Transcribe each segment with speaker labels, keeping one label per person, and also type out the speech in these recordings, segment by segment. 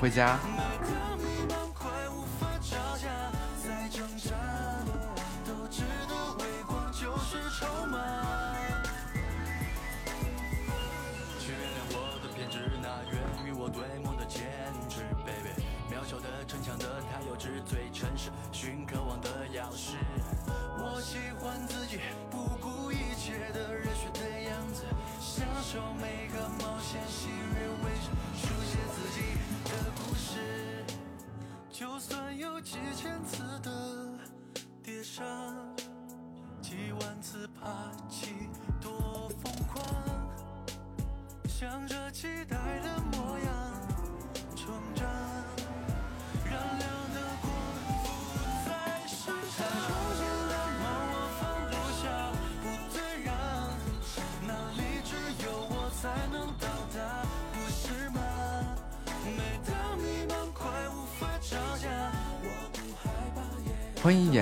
Speaker 1: 回家。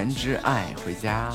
Speaker 1: 之爱回家。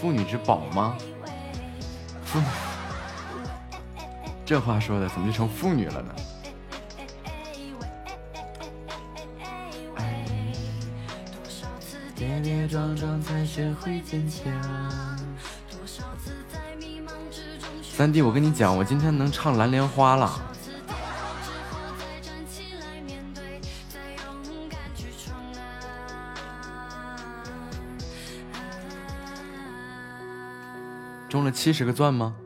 Speaker 1: 妇女之宝吗？妇，这话说的怎么就成妇女了呢？三弟，我跟你讲，我今天能唱《蓝莲花》了。七十个钻吗？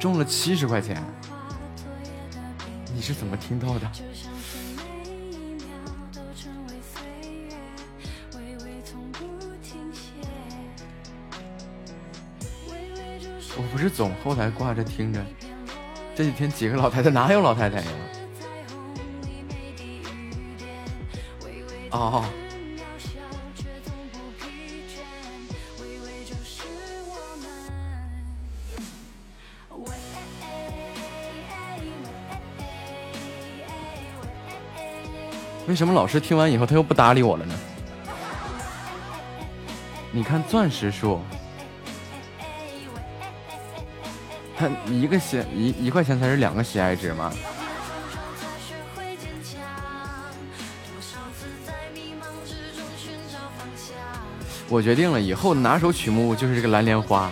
Speaker 2: 中了七十块钱，你是怎么听到的？我不是总后台挂着听着，这几天几个老太太哪有老太太呀？哦。为什么老师听完以后他又不搭理我了呢？你看钻石树，他一个喜一一块钱才是两个喜爱值吗？我决定了，以后拿手曲目就是这个蓝莲花。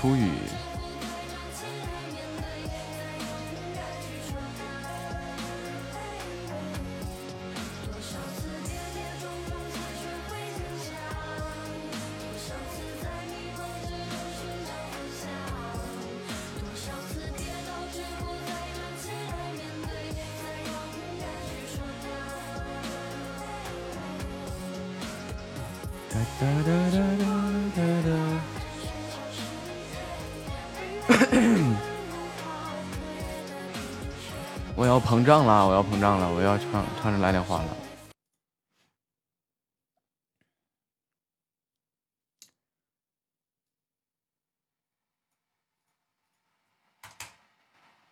Speaker 2: 初雨。胀了，我要膨胀了，我要唱唱着来莲花了。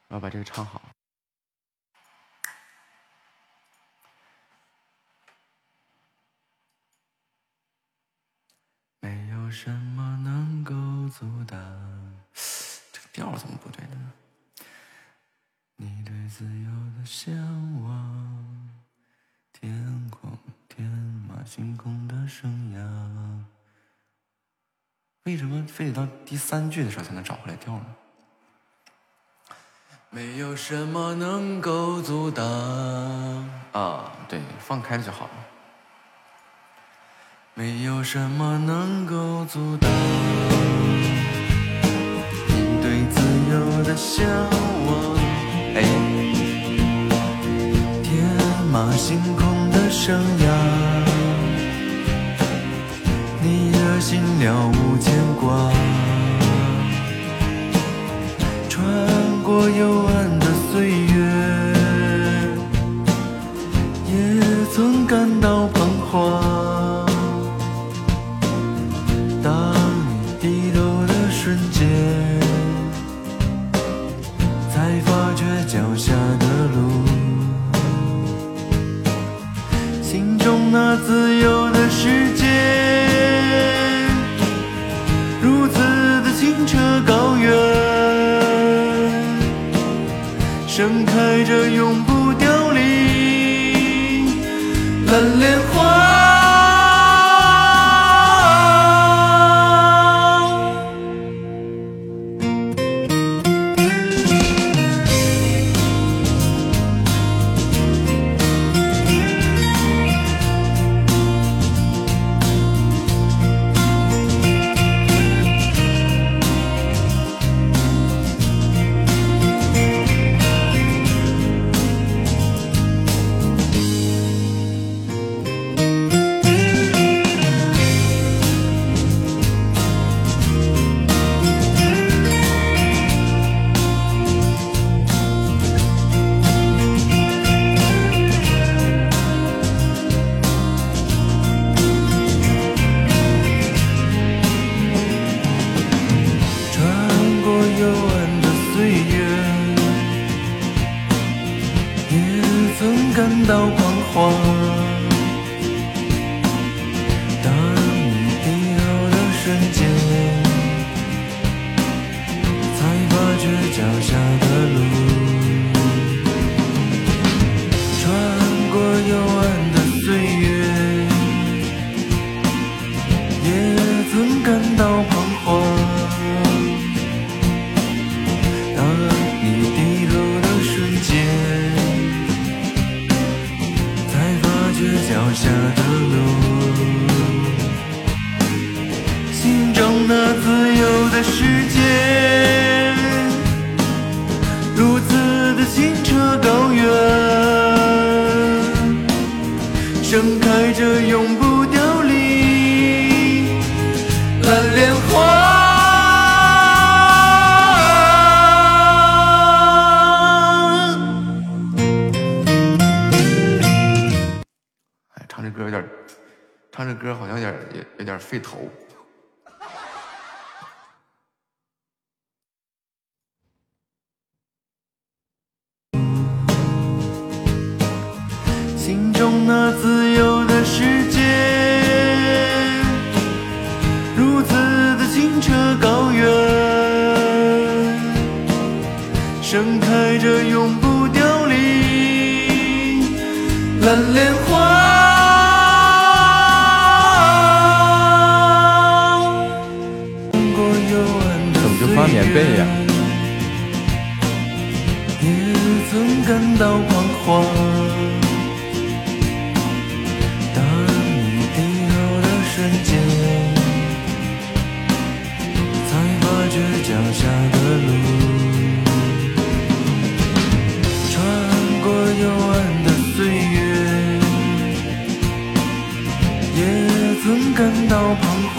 Speaker 2: 我要把这个唱好。没有什么能够阻挡，这个调怎么不对呢？你对自由的向往，天空天马行空的生涯。为什么非得到的时候才能找回来调呢？没有什么能够阻挡啊，对，放开了就好了。没有什么能够阻挡你对自由的向往。天马行空的生涯，你的心了无牵挂。幽暗的岁月，也曾感到彷徨。盛开着永不
Speaker 3: 怎么就发棉被呀
Speaker 4: 岁月也曾感到彷徨。当你低头的瞬间，才发觉脚下的路。穿过幽暗的岁月，也曾感到彷徨。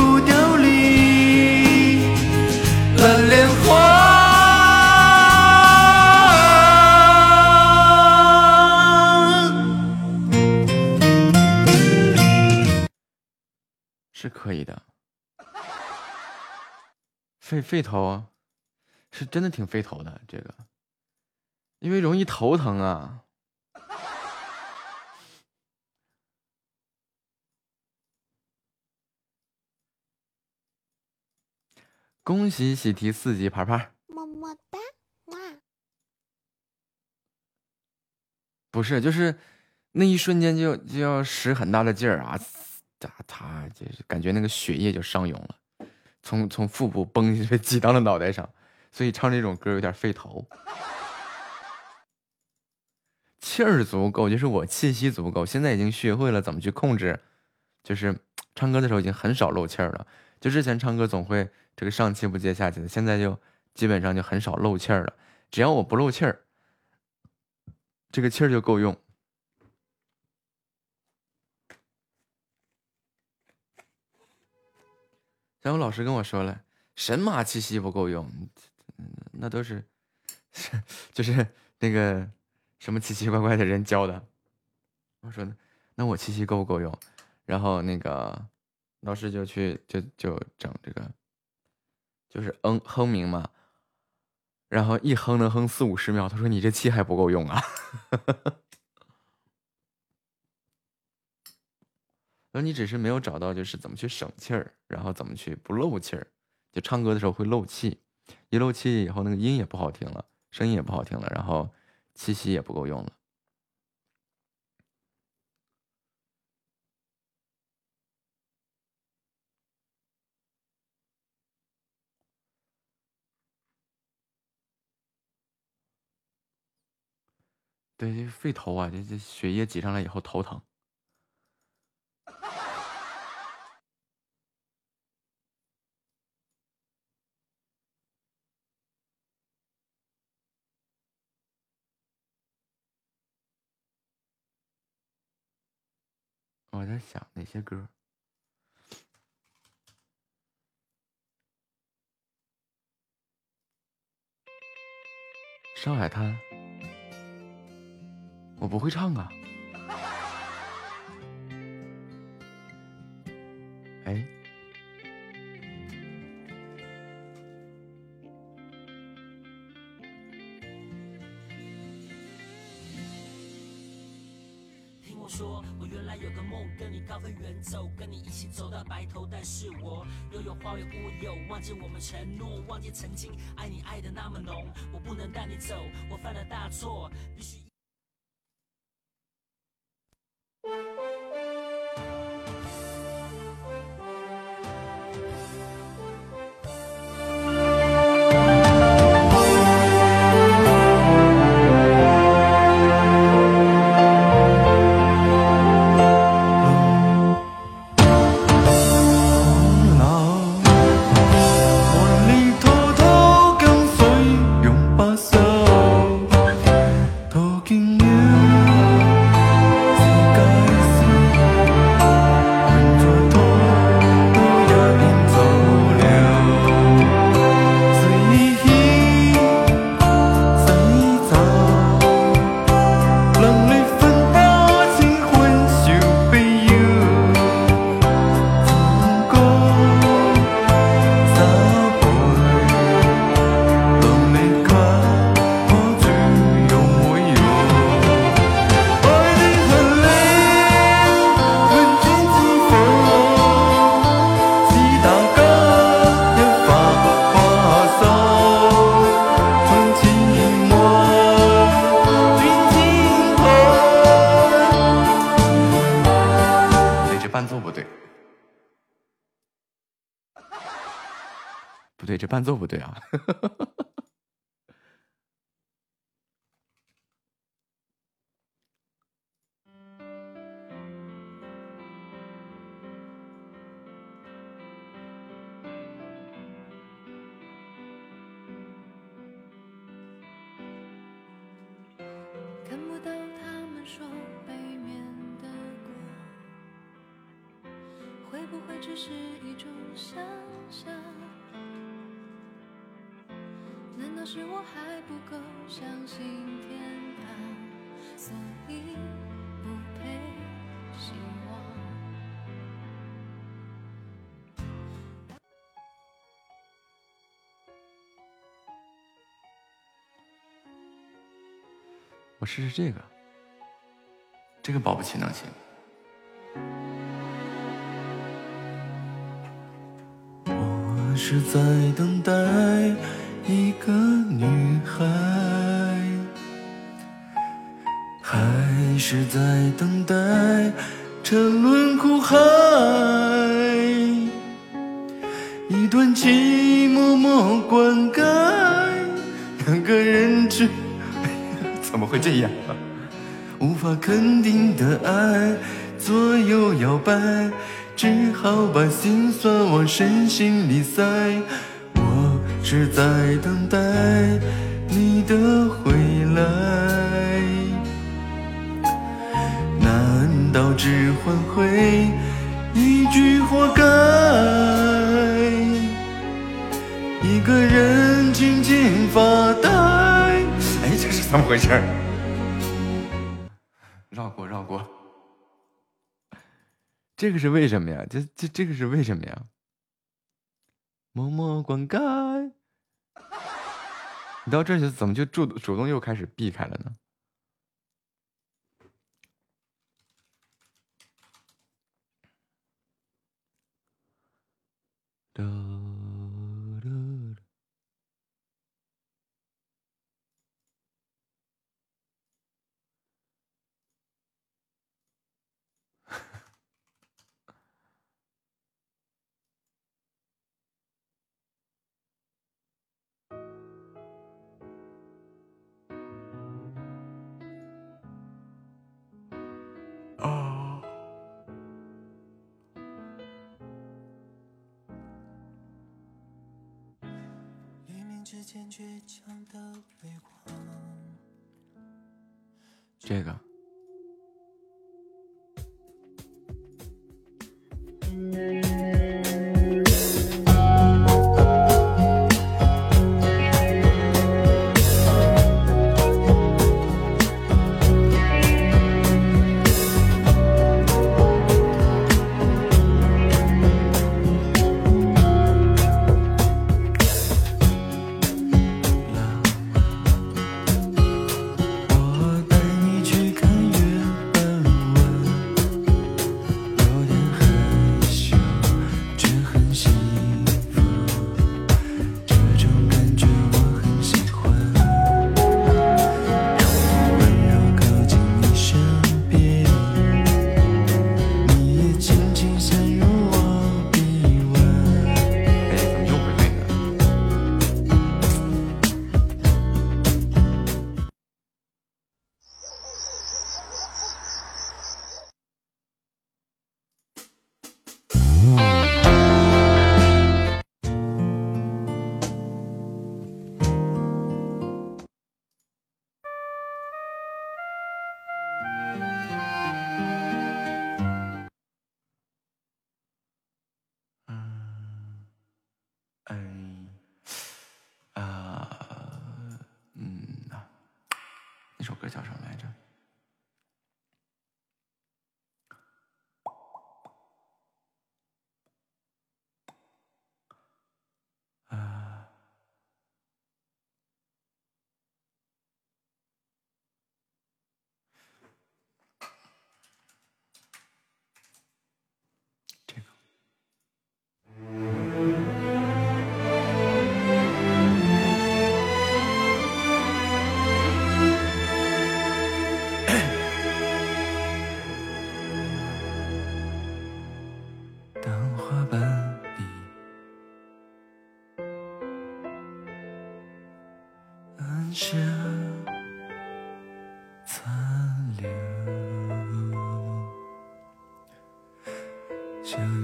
Speaker 3: 可以的。费费头啊，是真的挺费头的这个，因为容易头疼啊。恭喜喜提四级牌牌，
Speaker 5: 么么哒，哇！
Speaker 3: 不是就是那一瞬间就就要使很大的劲儿啊，哒他就是感觉那个血液就上涌了，从从腹部崩下去挤到了脑袋上，所以唱这种歌有点费头。气儿足够，就是我气息足够，现在已经学会了怎么去控制，就是唱歌的时候已经很少漏气儿了。就之前唱歌总会这个上气不接下气的，现在就基本上就很少漏气儿了。只要我不漏气儿，这个气儿就够用。然后老师跟我说了，神马气息不够用，那都是是 就是那个什么奇奇怪怪的人教的。我说那我气息够不够用？然后那个老师就去就就整这个，就是嗯哼鸣嘛，然后一哼能哼四五十秒。他说你这气还不够用啊。而你只是没有找到就是怎么去省气儿，然后怎么去不漏气儿。就唱歌的时候会漏气，一漏气以后那个音也不好听了，声音也不好听了，然后气息也不够用了。对，这肺头啊，这这血液挤上来以后头疼。我在想哪些歌。上海滩，我不会唱啊。哎，
Speaker 5: 说，我原来有个梦，跟你高飞远走，跟你一起走到白头。但是我又有花有乌有，忘记我们承诺，忘记曾经爱你爱的那么浓。我不能带你走，我犯了大错，必须。
Speaker 3: 伴奏不对啊。试试这个，
Speaker 4: 这个保不齐能行。我是在等待一个女孩，还是在等待沉沦苦海？会这样？无法肯定的爱左右摇摆，只好把心酸往深心里塞。我是在等待你的回来，难道只换回一句活该？一个人静静发呆。
Speaker 3: 哎，这是怎么回事？这个是为什么呀？这这这个是为什么呀？默默灌溉，你到这就怎么就主主动又开始避开了呢？这个。
Speaker 4: 我带你去看。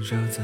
Speaker 4: 就在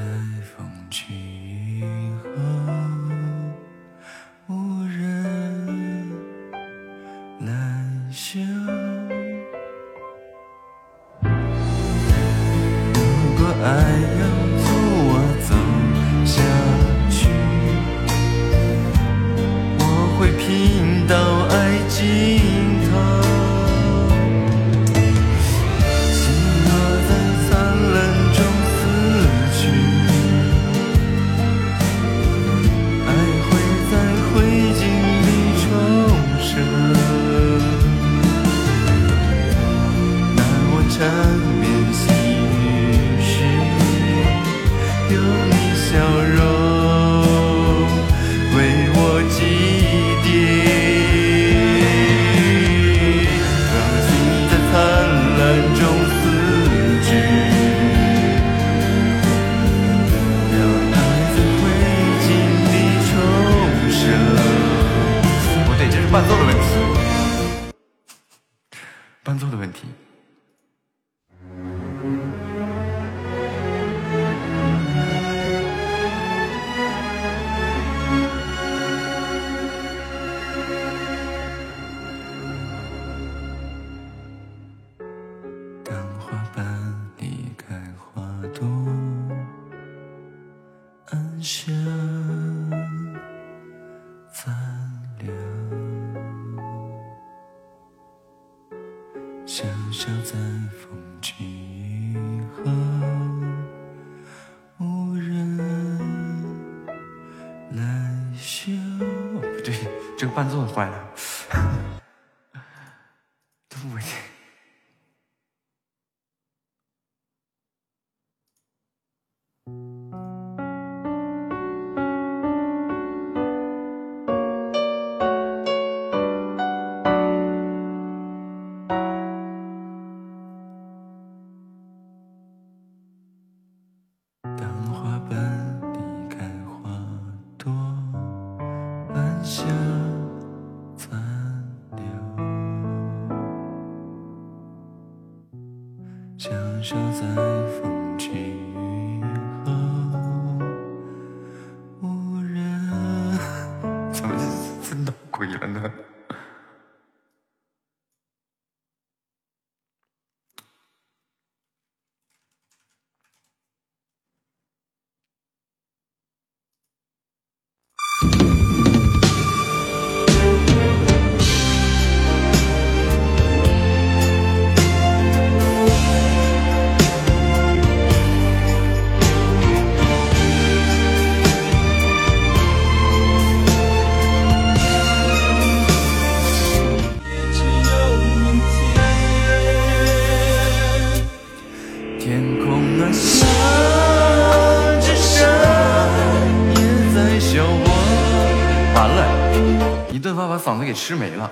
Speaker 4: 吃没了。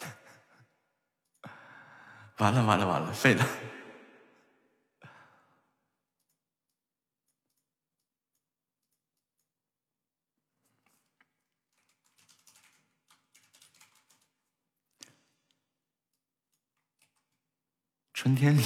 Speaker 4: 完了完了完了废了。春天里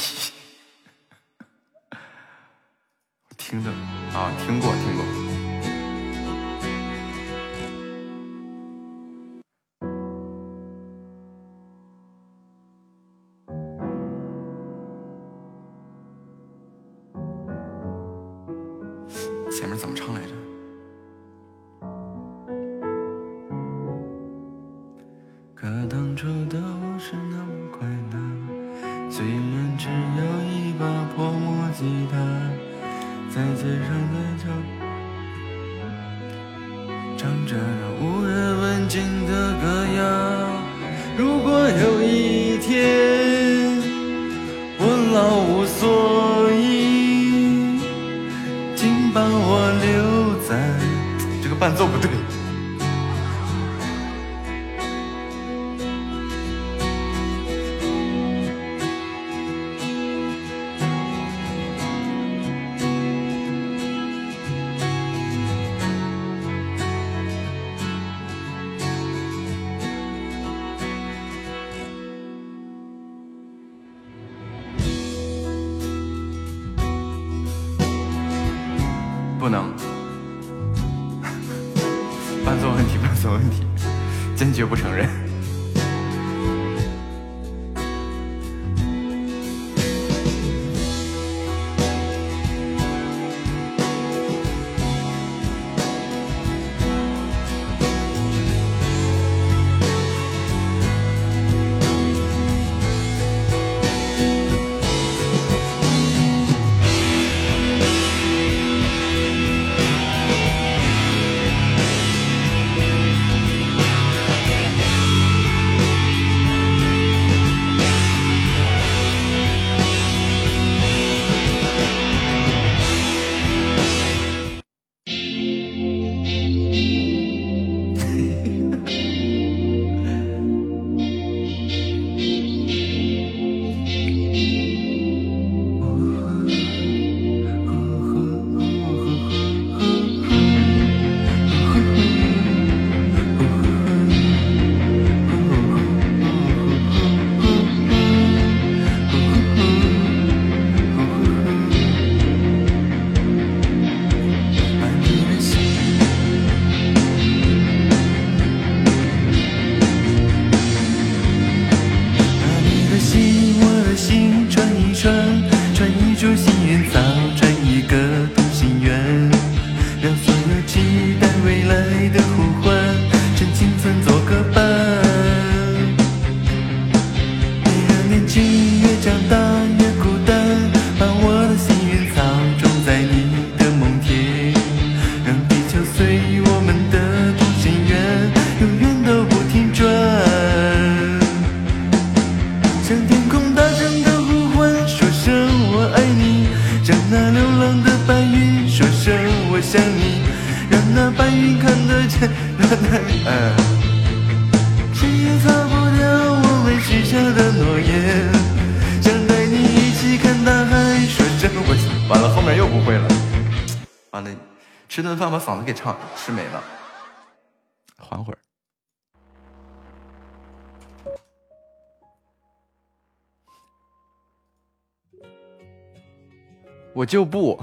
Speaker 1: 就不。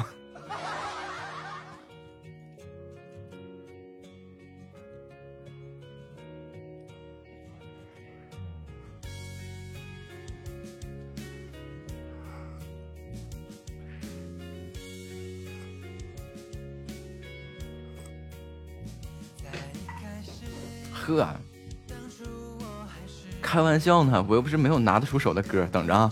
Speaker 1: 呵开玩笑呢我又不是没有拿得出手的歌等着啊。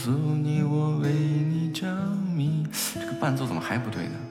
Speaker 4: 告诉你我为你着迷。这个伴奏怎么还不对呢？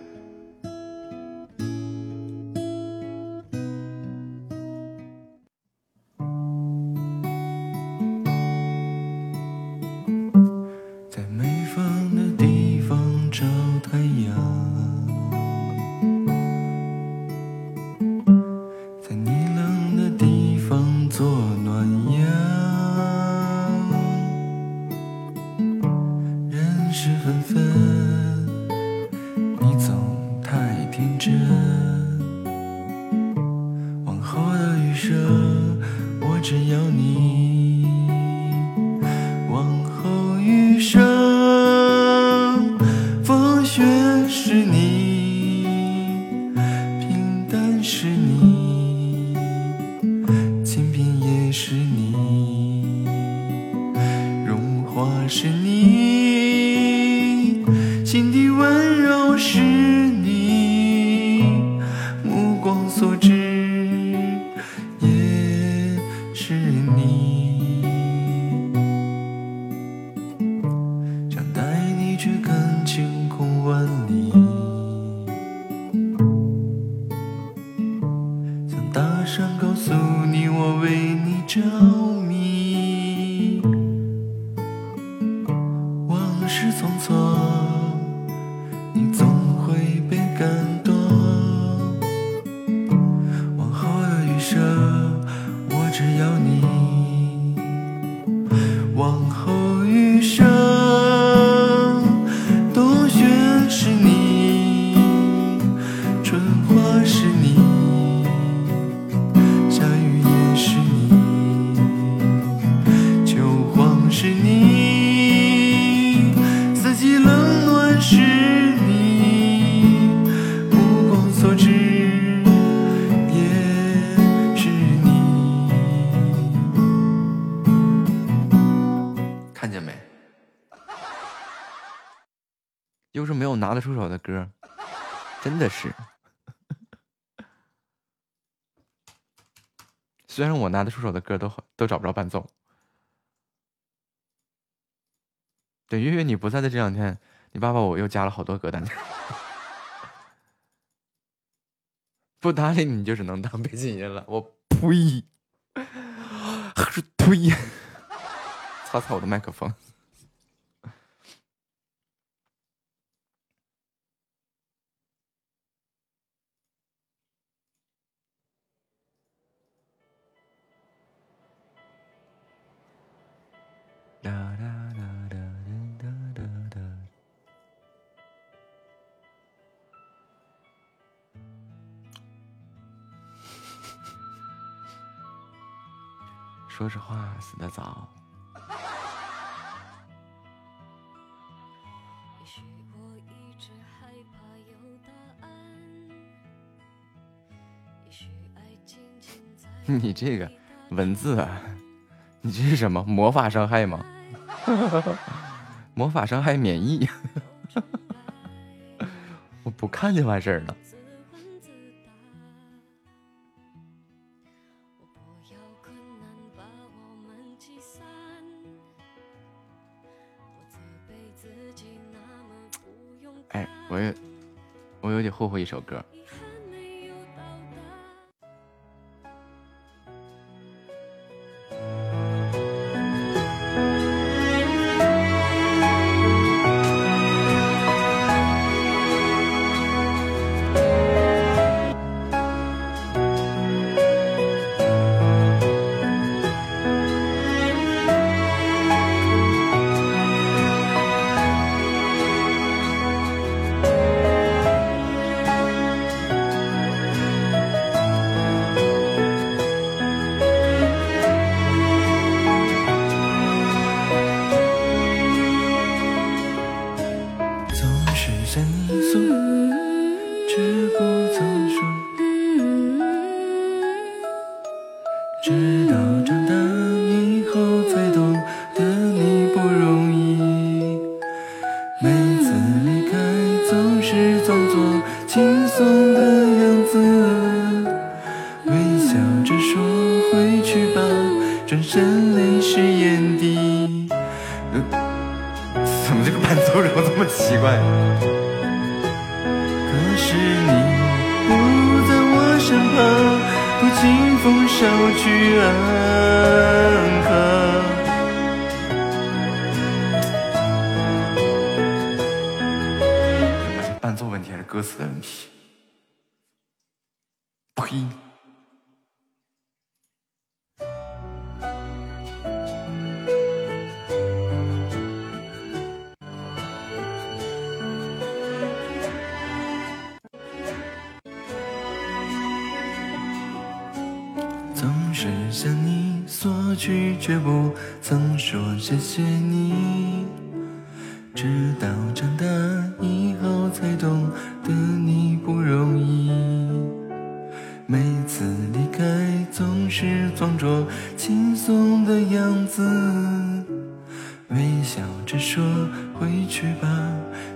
Speaker 4: 真的是。虽然我拿得出手的歌都都找不着伴奏。对，月月你不在的这两天，你爸爸我又加了好多歌单。不搭理你就只能当背景音了。我呸！呸！擦擦我的麦克风。说实话，死的早。你这个文字啊！你这是什么魔法伤害吗？魔法伤害免疫，我不看就完事儿了。我有，我有点后悔一首歌。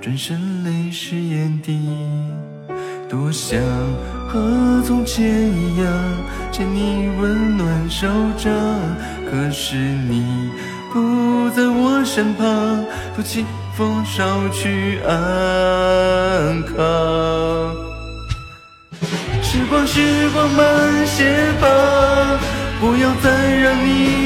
Speaker 4: 转身泪湿眼底多想和从前一样牵你温暖手掌可是你不在我身旁托清风捎去安康时光时光慢些吧不要再让你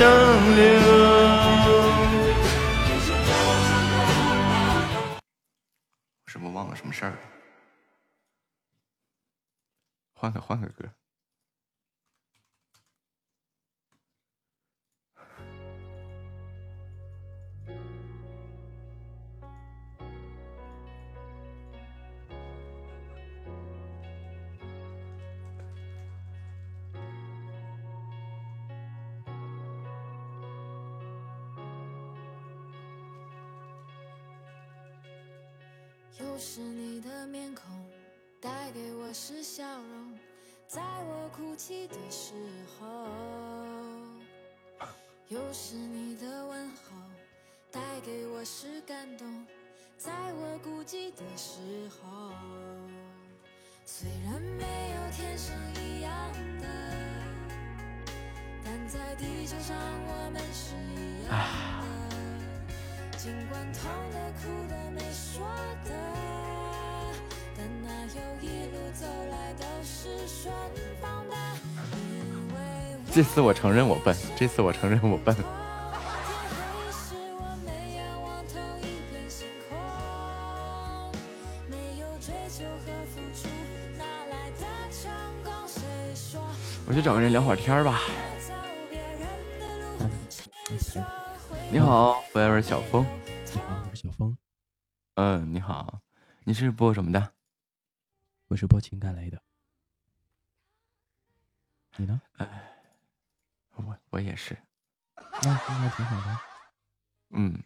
Speaker 4: 相留。
Speaker 3: 什么忘了什么事儿？换个换个歌。
Speaker 2: 的面孔
Speaker 6: 带给
Speaker 2: 我是笑容，在我哭泣的时候，又是你的问候，带给我是感动，在我孤寂的时候，虽然没有天生一样的，但在地球上我们是一样的，尽管痛的哭的没说的。
Speaker 3: 这次我承认我笨，这次我承认我笨。
Speaker 2: 我
Speaker 3: 去找个人聊会儿天儿吧。你好，Forever 小峰。
Speaker 7: 你好，我是小峰，
Speaker 3: 嗯，你好，你是播什么的？
Speaker 7: 我是播情感类的。你呢？
Speaker 3: 哎我我也是。
Speaker 7: 那那还挺好的。
Speaker 3: 嗯，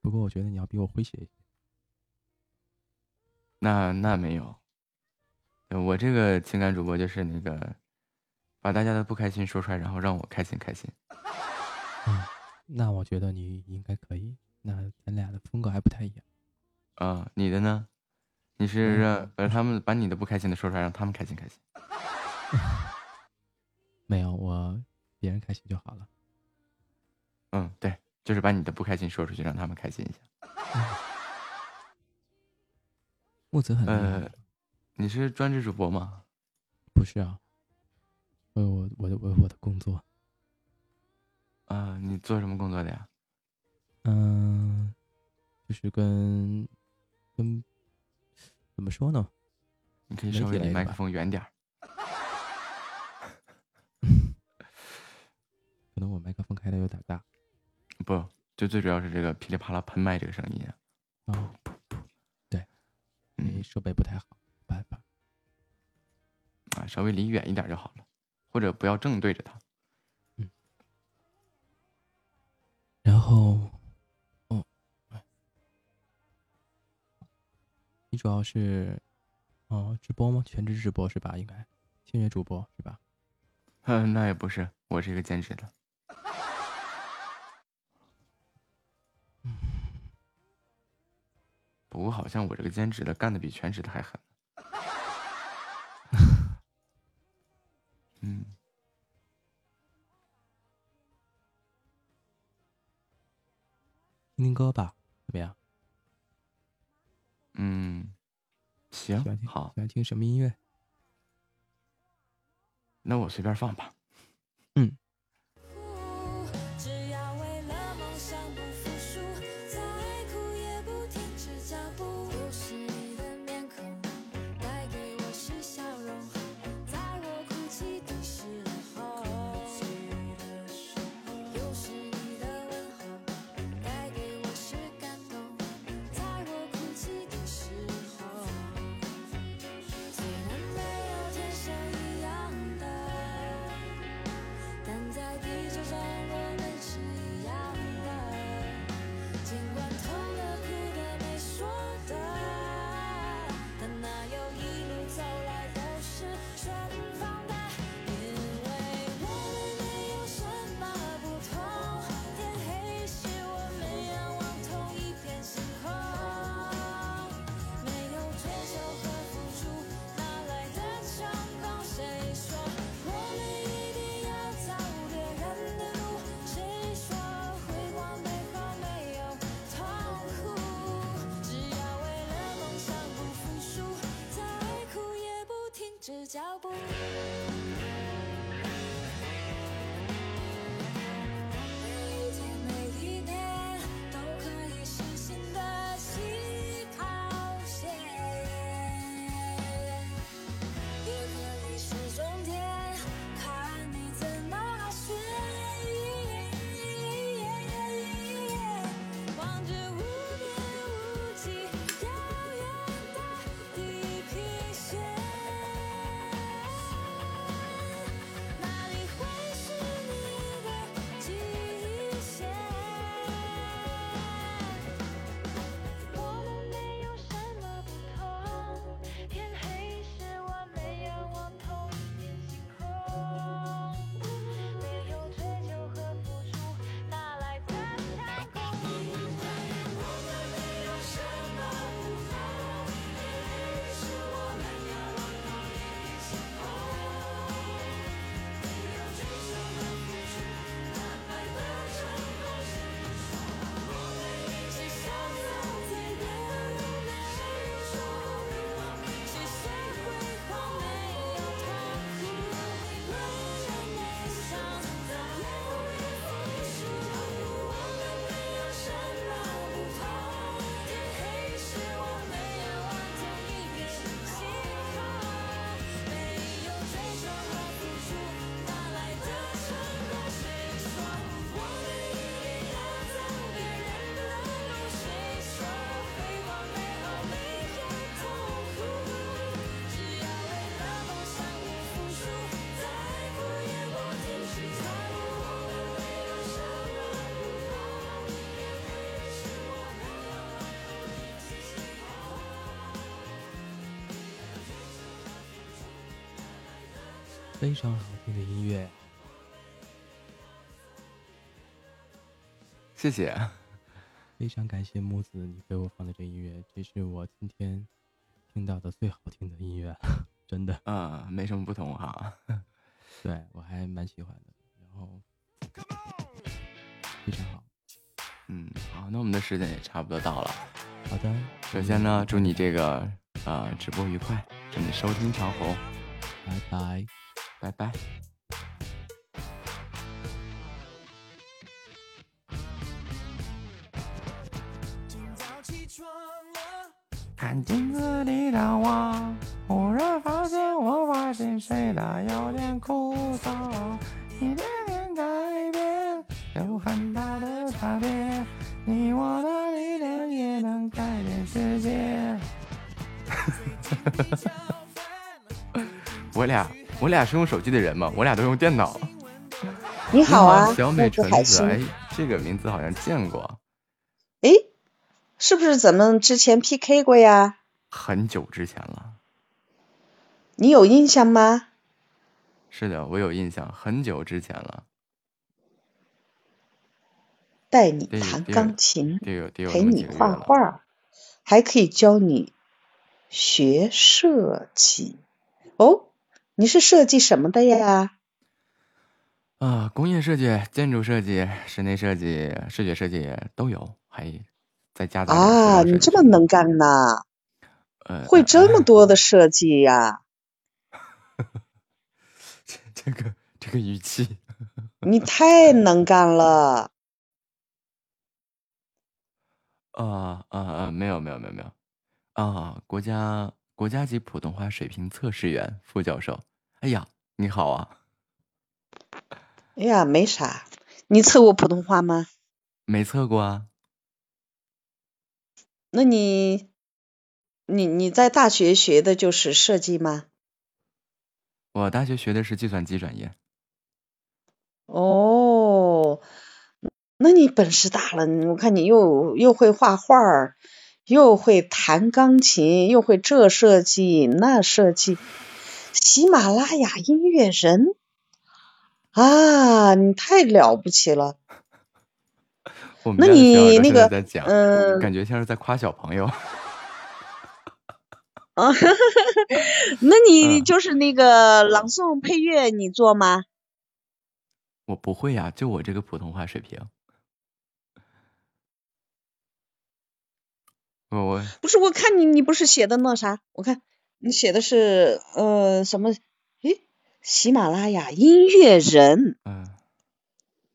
Speaker 7: 不过我觉得你要比我诙谐一些。
Speaker 3: 那那没有。呃我这个情感主播就是那个，把大家的不开心说出来，然后让我开心开心。
Speaker 7: 嗯，那我觉得你应该可以。那咱俩的风格还不太一样。
Speaker 3: 啊、你的呢？你是让
Speaker 7: 嗯
Speaker 3: 把他们把你的不开心的说出来，让他们开心开心。
Speaker 7: 没有，我别人开心就好了。
Speaker 3: 嗯，对，就是把你的不开心说出去，让他们开心一下。
Speaker 7: 木子很
Speaker 3: 呃，你是专职主播吗？
Speaker 7: 不是啊？我有我我的我有我的工作。
Speaker 3: 啊、你做什么工作的呀？
Speaker 7: 嗯，就是跟跟怎么说呢？
Speaker 3: 你可以稍微离麦克风远点儿。
Speaker 7: 可能我麦克风开的有点大。
Speaker 3: 不，就最主要是这个噼里啪啦喷麦这个声音啊。
Speaker 7: 哦，对，因为
Speaker 3: 嗯
Speaker 7: 设备不太好，没办法。
Speaker 3: 啊，稍微离远一点就好了，或者不要正对着它。
Speaker 7: 然后，你主要是哦直播吗？全职直播是吧？应该签约主播是吧？
Speaker 3: 嗯，那也不是，我是一个兼职的。不过好像我这个兼职的干的比全职的还狠。嗯，
Speaker 7: 听听歌吧，怎么样？
Speaker 3: 嗯，行好
Speaker 7: 喜，欢听什么音乐？
Speaker 3: 那我随便放吧。
Speaker 2: 只
Speaker 7: 非常好听的音乐。
Speaker 3: 谢谢。
Speaker 7: 非常感谢木子你给我放的这音乐，这是我今天听到的最好听的音乐，真的。
Speaker 3: 嗯、没什么不同哈。
Speaker 7: 对我还蛮喜欢的，然后非常好。
Speaker 3: 嗯，好，那我们的时间也差不多到了。
Speaker 7: 好的，
Speaker 3: 首先呢，祝你这个呃直播愉快，祝你收听长虹，
Speaker 7: 拜拜。
Speaker 3: 拜拜。看镜子里的我，忽然发现我发现睡得有点枯燥，一点点改变有很大的差别，你我的力量也能改变世界。我俩我俩是用手机的人吗？我俩都用电脑。
Speaker 8: 你好啊，
Speaker 3: 小美纯子，哎。，这个名字好像见过，
Speaker 8: 哎，是不是咱们之前 PK 过呀？
Speaker 3: 很久之前了。
Speaker 8: 你有印象吗？
Speaker 3: 是的，我有印象，很久之前了。
Speaker 8: 带你弹钢琴，陪你。画画，还可以教你学设计。哦，你是设计什么的呀？
Speaker 3: 啊，工业设计、建筑设计、室内设计、视觉设计都有，还再加点
Speaker 8: 啊，你这么能干呢，
Speaker 3: 呃
Speaker 8: 会这么多的设计呀？
Speaker 3: 这这个这个语气，
Speaker 8: 你太能干了。
Speaker 3: 啊啊啊！没有没有没有没有啊！国家国家级普通话水平测试员副教授。哎呀，你好啊！
Speaker 8: 哎呀，没啥。你测过普通话吗？
Speaker 3: 没测过啊？
Speaker 8: 那你，你你在大学学的就是设计吗？
Speaker 3: 我大学学的是计算机专业。
Speaker 8: 哦，那你本事大了，我看你又又会画画儿，又会弹钢琴，又会这设计那设计，喜马拉雅音乐人啊，你太了不起了。那
Speaker 3: 我们家的小耳朵现在
Speaker 8: 你那个嗯
Speaker 3: 感觉像是在夸小朋友。
Speaker 8: 啊，那你
Speaker 3: 嗯
Speaker 8: 就是那个朗诵配乐，你做吗？
Speaker 3: 我不会呀、就我这个普通话水平。我我
Speaker 8: 不是，我看你你不是写的那啥，我看你写的是呃什么？诶，喜马拉雅音乐人。
Speaker 3: 嗯、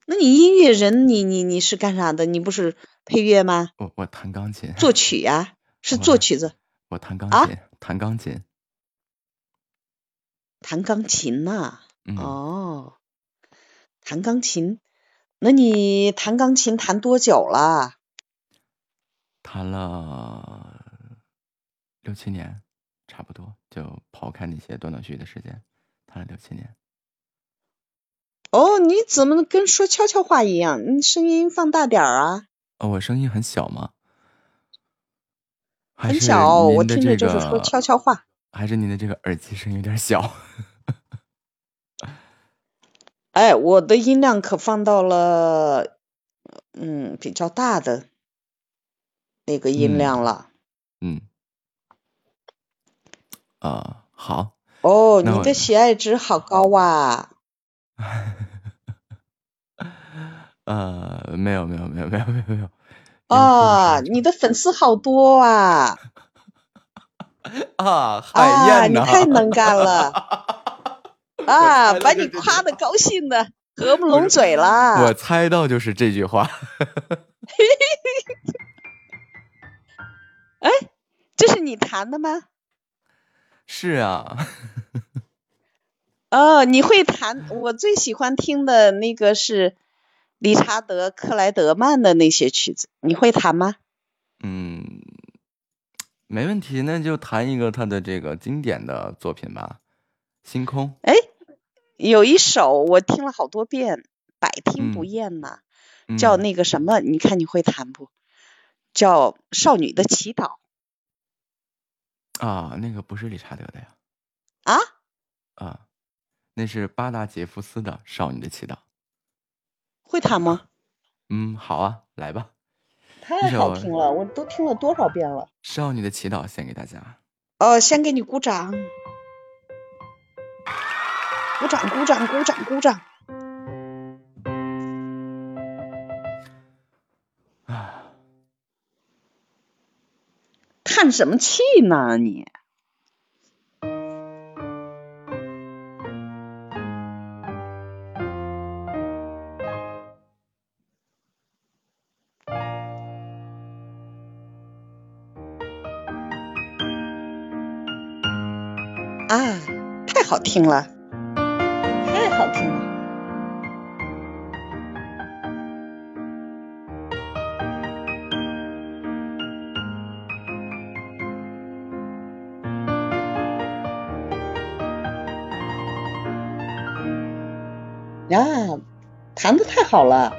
Speaker 8: 那你音乐人，你你你是干啥的？你不是配乐吗？
Speaker 3: 我我弹钢琴，
Speaker 8: 作曲呀、是作曲子，
Speaker 3: 我弹钢
Speaker 8: 啊
Speaker 3: 琴，弹钢琴。
Speaker 8: 弹钢琴呐、
Speaker 3: 嗯，
Speaker 8: 哦，弹钢琴，那你弹钢琴弹多久了？
Speaker 3: 弹了六七年，差不多，就抛开那些断断续续的时间，谈了六七年。
Speaker 8: 哦，你怎么跟说悄悄话一样？你声音放大点儿啊！
Speaker 3: 哦，我声音很小吗？还是
Speaker 8: 很小，
Speaker 3: 您
Speaker 8: 我听着就是说悄悄话。
Speaker 3: 还是您的这个耳机声有点小。
Speaker 8: 哎，我的音量可放到了，嗯，比较大的那个音
Speaker 3: 嗯
Speaker 8: 量了。
Speaker 3: 嗯，啊、好，
Speaker 8: 哦，你的喜爱值好高啊！
Speaker 3: 呃，没有没有没有没有没有没有。
Speaker 8: 啊，你的粉丝好多啊！
Speaker 3: 啊，海
Speaker 8: 啊，你，太能干了 啊！把你夸的高兴的合不拢嘴了。
Speaker 3: 我猜到就是这句话。
Speaker 8: 这是你弹的吗？
Speaker 3: 是啊，
Speaker 8: 哦，你会弹？我最喜欢听的那个是理查德·克莱德曼的那些曲子，你会弹吗？
Speaker 3: 嗯，没问题，那就弹一个他的这个经典的作品吧，《星空》。
Speaker 8: 哎有一首我听了好多遍，百听不
Speaker 3: 嗯
Speaker 8: 厌呐、
Speaker 3: 嗯
Speaker 8: 叫那个什么，你看你会弹不？叫《少女的祈祷》
Speaker 3: 啊，那个不是理查德的呀。
Speaker 8: 啊？
Speaker 3: 啊，那是巴达杰夫斯的《少女的祈祷》。
Speaker 8: 会弹吗？
Speaker 3: 嗯，好啊，来吧，
Speaker 8: 太好听了，我都听了多少遍了。
Speaker 3: 《少女的祈祷》献给大家。
Speaker 8: 哦，先给你鼓掌，鼓掌，鼓掌，鼓掌，鼓掌。叹什么气呢你？啊，太好听了，太好听了。弹的太好了。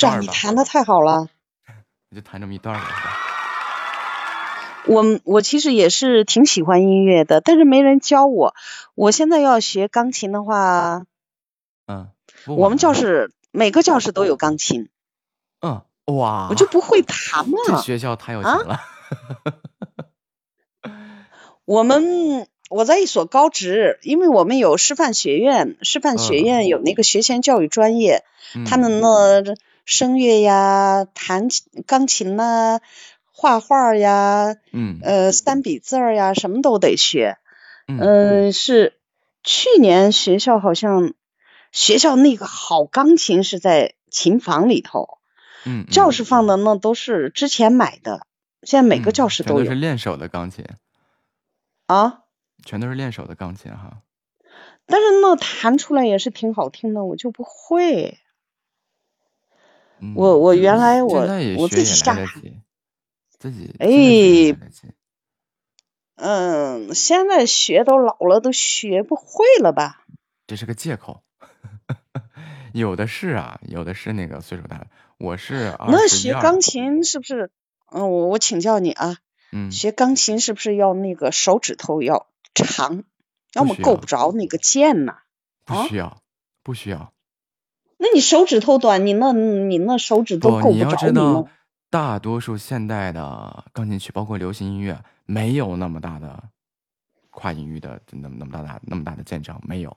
Speaker 3: 就
Speaker 8: 给
Speaker 3: 弹这么一
Speaker 8: 你弹的太好了。
Speaker 3: 我就弹这么一段儿吧，
Speaker 8: 我我其实也是挺喜欢音乐的，但是没人教我。我现在要学钢琴的话，
Speaker 3: 嗯，
Speaker 8: 我们教室每个教室都有钢琴，
Speaker 3: 嗯，哇，
Speaker 8: 我就不会弹嘛。
Speaker 3: 这学校太有钱
Speaker 8: 啊
Speaker 3: 了。
Speaker 8: 我们我在一所高职，因为我们有师范学院，师范学
Speaker 3: 嗯
Speaker 8: 院有那个学前教育专业，他
Speaker 3: 嗯
Speaker 8: 们那声乐呀、弹琴钢琴呐、画画呀、
Speaker 3: 嗯
Speaker 8: 呃三笔字儿呀，什么都得学。
Speaker 3: 嗯
Speaker 8: 嗯，是去年学校好像学校那个好钢琴是在琴房里头，
Speaker 3: 嗯，
Speaker 8: 教室放的那都是之前买的，现在每个
Speaker 3: 嗯
Speaker 8: 教室都有
Speaker 3: 全都是练手的钢琴，
Speaker 8: 啊。
Speaker 3: 全都是练手的钢琴哈。
Speaker 8: 但是那弹出来也是挺好听的，我就不会。
Speaker 3: 嗯
Speaker 8: 我我原来我我自己
Speaker 3: 也来
Speaker 8: 下弹
Speaker 3: 得及，自己
Speaker 8: 哎嗯，现在学都老了，都学不会了吧？
Speaker 3: 这是个借口。有的是啊，有的是那个岁数大的，我是
Speaker 8: 那学钢，琴是不是？嗯，我我请教你啊，
Speaker 3: 嗯，
Speaker 8: 学钢琴是不是要那个手指头要长，要么够
Speaker 3: 不
Speaker 8: 着那个键呐？啊
Speaker 3: 不需要，不需要。
Speaker 8: 那你手指头短，你那你那手指都
Speaker 3: 不，你要
Speaker 8: 够着你
Speaker 3: 知道，大多数现代的钢琴曲，包括流行音乐，没有那么大的跨音域的那么那么大大那么大的键程，没有。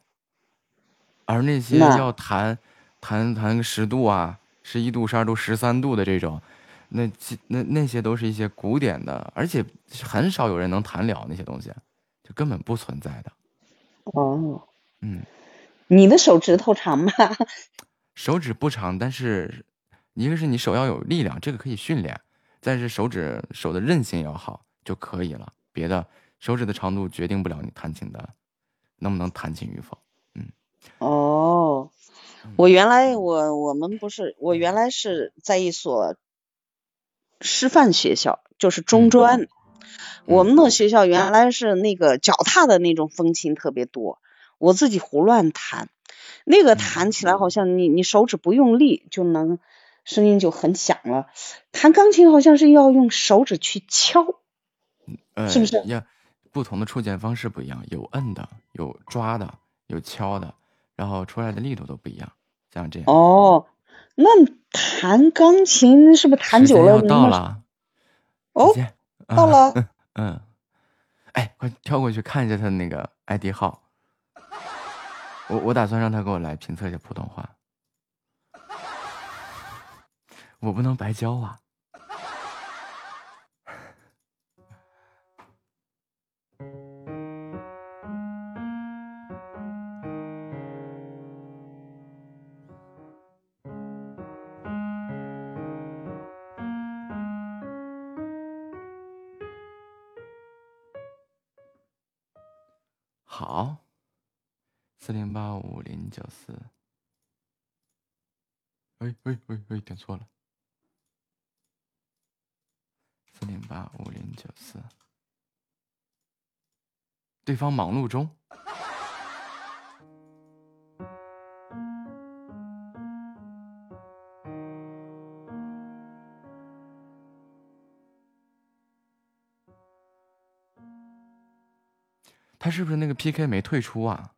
Speaker 3: 而那些要弹弹弹个十度啊、十一度、十二度、十三度的这种，那那那些都是一些古典的，而且很少有人能弹了那些东西，就根本不存在的。
Speaker 8: 哦，
Speaker 3: 嗯，
Speaker 8: 你的手指头长吗？
Speaker 3: 手指不长，但是一个是你手要有力量，这个可以训练；再是手指手的韧性要好就可以了。别的手指的长度决定不了你弹琴的能不能弹琴与否。
Speaker 8: 嗯哦，我原来我我们不是，我原来是在一所师范学校，就是中
Speaker 3: 嗯
Speaker 8: 专。我们那学校原来是那个脚踏的那种风琴特别多，我自己胡乱弹，那个弹起来好像你你手指不用力就能，声音就很响了。弹钢琴好像是要用手指去敲，
Speaker 3: 呃，
Speaker 8: 是不是
Speaker 3: 要不同的触键方式不一样，有摁的，有抓的，有敲的，然后出来的力度都不一样。像这样，
Speaker 8: 哦，那弹钢琴是不是弹久了
Speaker 3: 到了，
Speaker 8: 哦到了。
Speaker 3: 嗯，哎，快跳过去看一下他的那个 ID 号。我我打算让他给我来评测一下普通话，我不能白教啊。零九四。哎哎哎哎，点错了。四零八五零九四，对方忙碌中。他是不是那个 PK 没退出啊？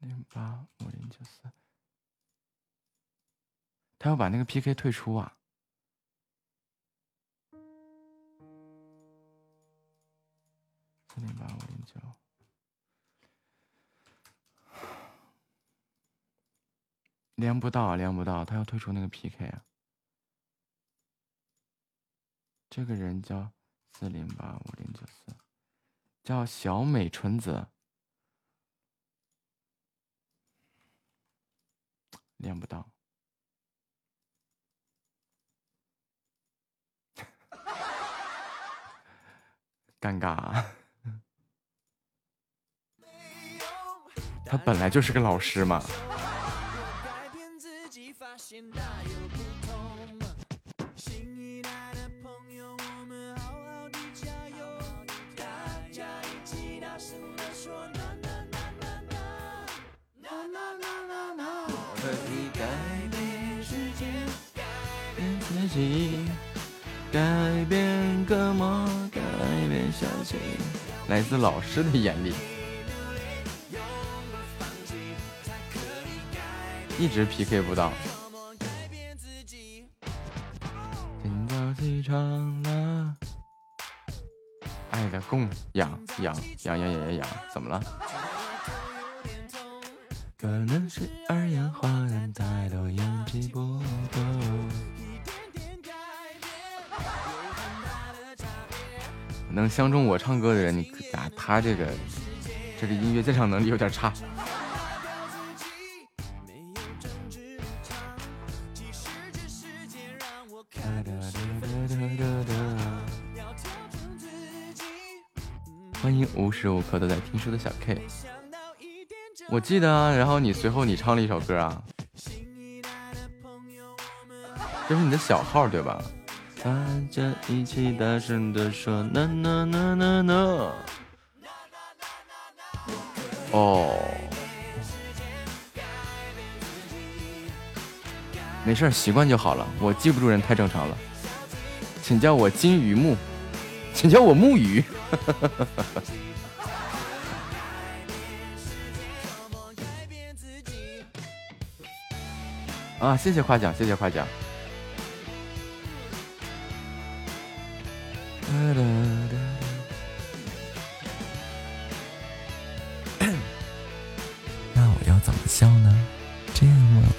Speaker 3: 零八五零九四，他要把那个 PK 退出啊？四零八五零九，连不到，连不到，他要退出那个 PK 啊？这个人叫四零八五零九四，叫小美纯子，连不到，尴尬啊。他本来就是个老师嘛。自老师的眼里，一直 PK 不到。今早起床了，爱的供养养养养养养养，怎么了？相中我唱歌的人，你打，他这个这个音乐鉴赏能力有点差。欢迎无时无刻都在听书的小 K。我记得啊，然后你随后你唱了一首歌啊，这是你的小号对吧？大家一起大声的说呐呐呐呐呐！哦，没事习惯就好了。我记不住人太正常了，请叫我金鱼木，请叫我木鱼。啊，谢谢夸奖，谢谢夸奖。那我要怎么笑呢？这样吗？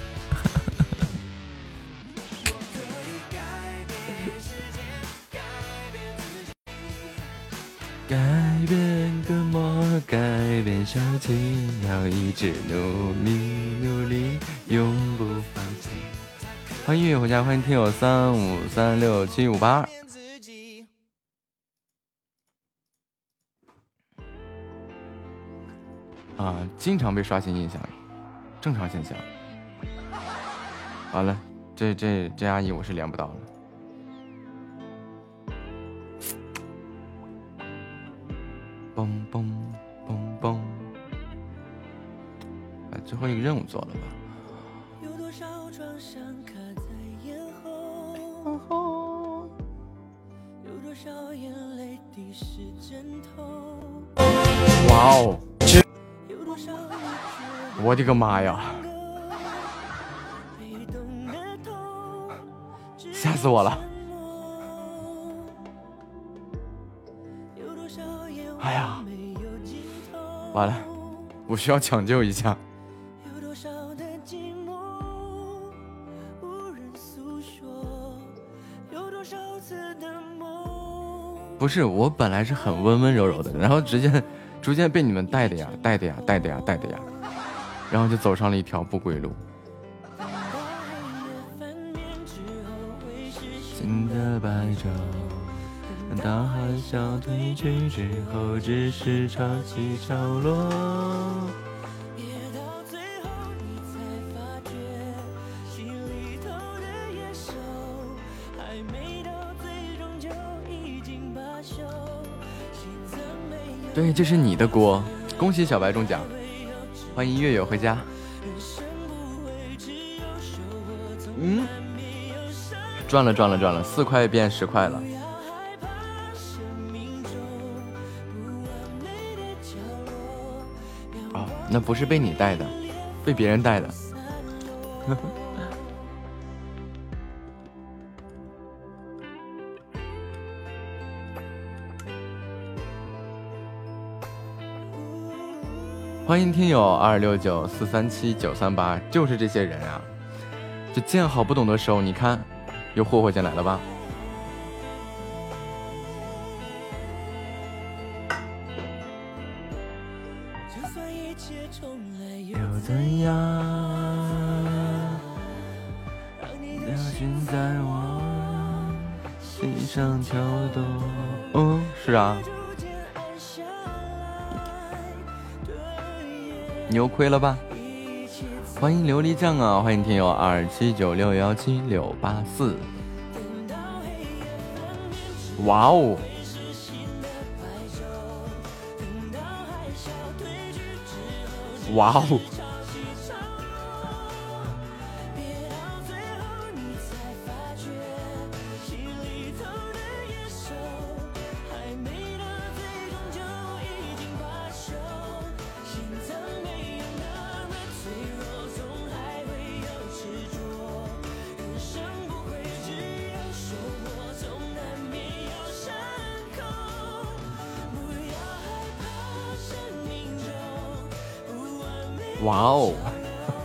Speaker 3: 改变个么？改变小情，要一直努力努力，永不放弃。欢迎月月回家，欢迎听友三五三六七五八二。经常被刷新印象，正常现象。好了，这这这阿姨我是连不到了。嘣嘣嘣嘣，把最后一个任务做了吧。哇哦！我的个妈呀！吓死我了！哎呀，完了，我需要抢救一下。不是，我本来是很温温柔柔的，然后直接逐渐被你们带的呀，带的呀，带的呀，带的呀，然后就走上了一条不归路。新的白昼，大海啸退去之后，只是潮起潮落。对，这是你的锅，恭喜小白中奖，欢迎月月回家。嗯。赚了赚了赚了，四块变十块了。哦，那不是被你带的，被别人带的。欢迎听友二六九四三七九三八，就是这些人啊！就见好不懂的时候，你看。又霍霍进来了吧？又怎样？让心在我心上跳动。嗯，是啊。牛亏了吧？欢迎琉璃酱啊！欢迎听友二七九六幺七六八四。哇哦！哇哦！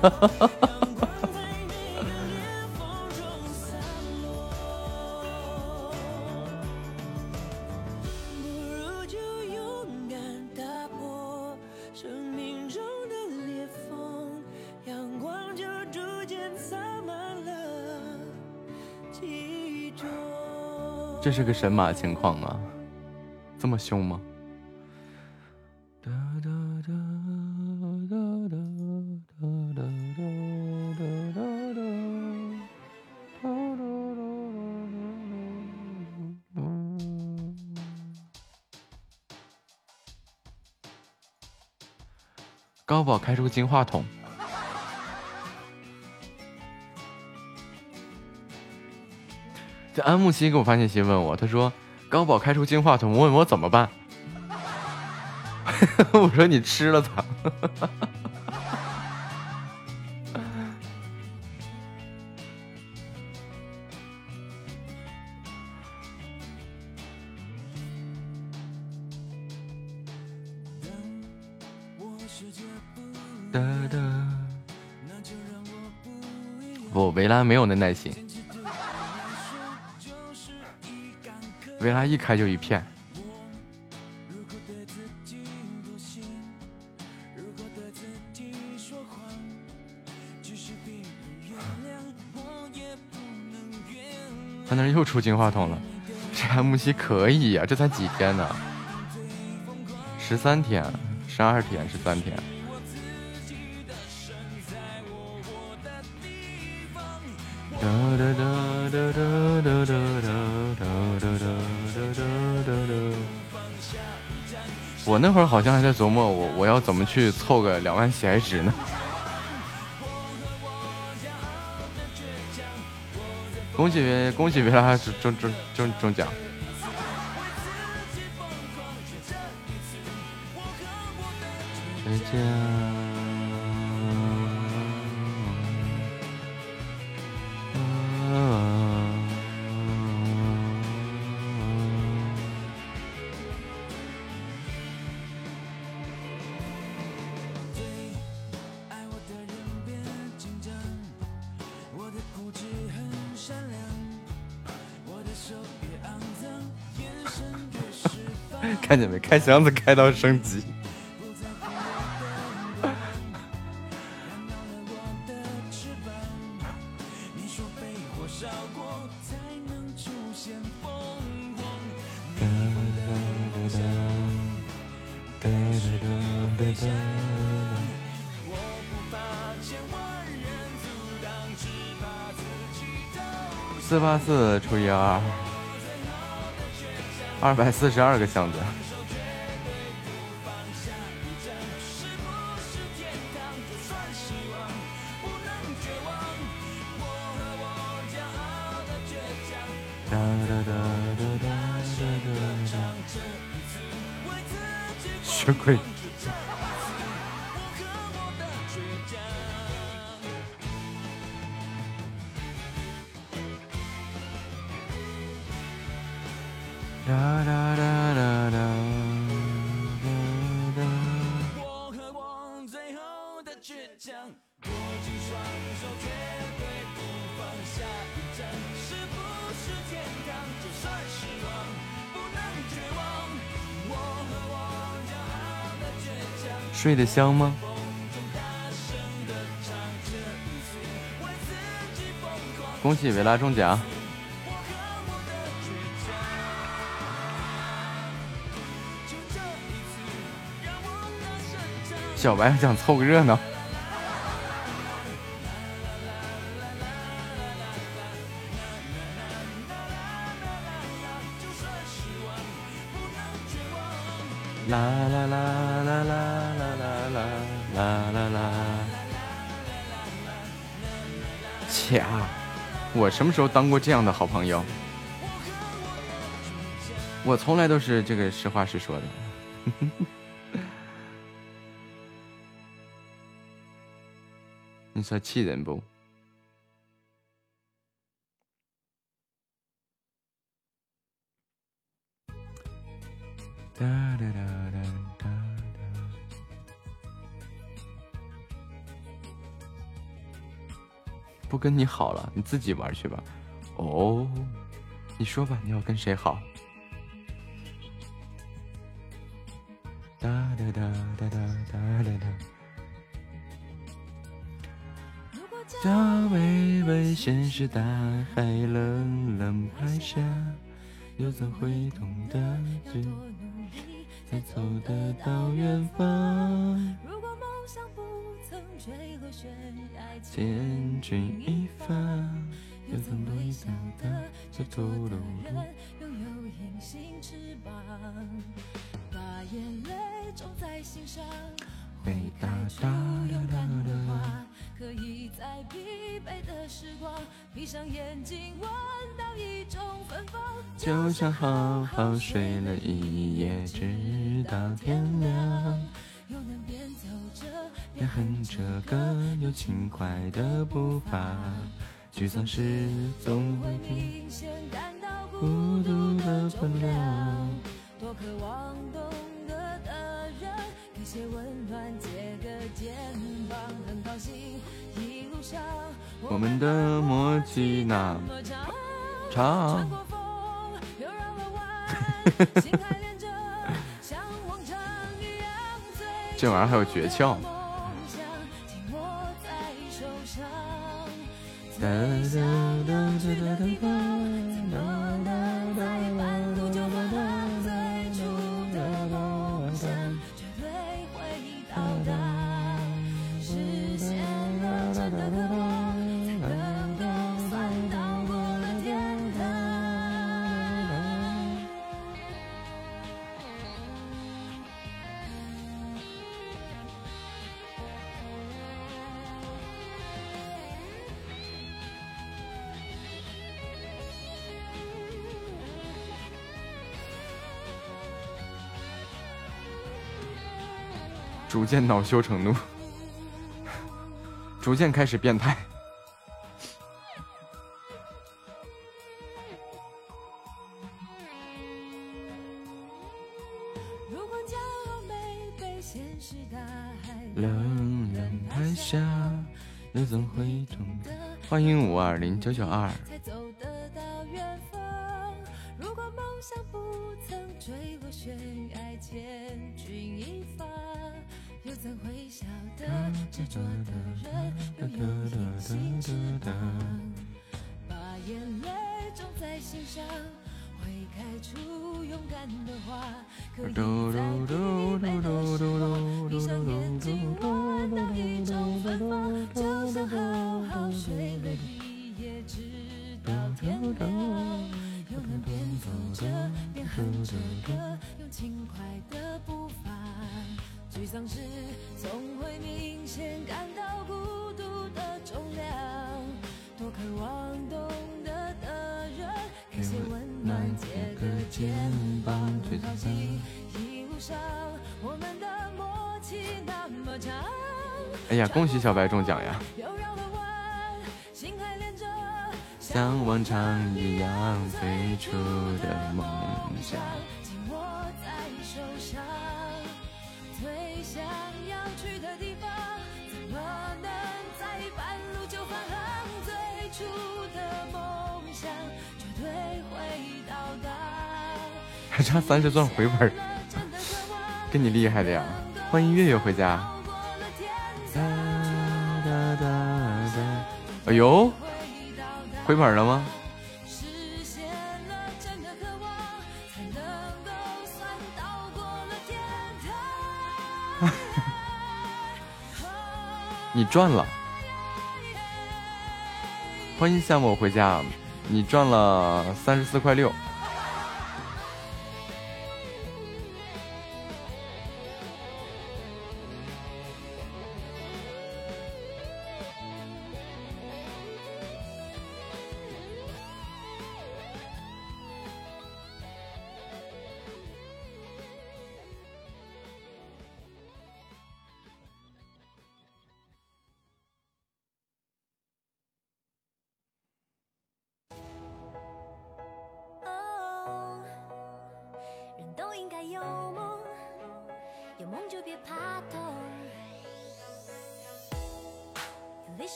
Speaker 3: 这是个神马情况啊，这么凶吗？高宝开出金话筒，这安慕希给我发信息问我，他说高宝开出金话筒，问我怎么办？我说你吃了它。他没有那耐心，维拉一开就一片。他那又出金话筒了，这安慕希可以呀，这才几天呢？十三天，十二天，十三天。我那会儿好像还在琢磨，我我要怎么去凑个两万喜爱值呢？恭喜恭喜维拉中中中中奖！开箱子开到升级。四八四除以二，二百四十二个箱子。谢香吗？恭喜维拉中奖。小白想凑个热闹。什么时候当过这样的好朋友？我从来都是这个实话实说的。你说气人不？跟你好了，你自己玩去吧。哦，你说吧，你要跟谁好？哒哒哒哒哒哒哒哒。这微微现实大海冷冷拍下，又怎会懂得
Speaker 6: 翅膀，把眼泪种在心上，
Speaker 3: 会
Speaker 6: 开出勇敢的花，可以在疲惫的时光，闭上眼睛闻到一种芬芳，
Speaker 3: 就像好好睡了一夜，直到天亮。
Speaker 6: 又能边走着
Speaker 3: 边哼着歌，有轻快的步伐。沮丧时总会
Speaker 6: 明显感
Speaker 3: 孤独的分量。
Speaker 6: 多渴望懂得的人，给些温暖，借个肩膀。很高兴一路上
Speaker 3: 我们的默契那么
Speaker 6: 长。
Speaker 3: 这玩意儿还有诀窍？
Speaker 6: Bye.
Speaker 3: 逐渐恼羞成怒，逐渐开始变态。冷冷拍下，又怎会？欢迎五二零九九二。
Speaker 2: 小白中奖呀，像往常一样，最初的梦想，
Speaker 6: 紧握在手上。最想要去的地方，怎么能在半路就返航？最初的梦想绝对会到达。
Speaker 2: 还差三十钻回本，跟你厉害的呀。欢迎月月回家。哎呦，回本了吗？你赚了，欢迎夏末回家，你赚了三十四块六。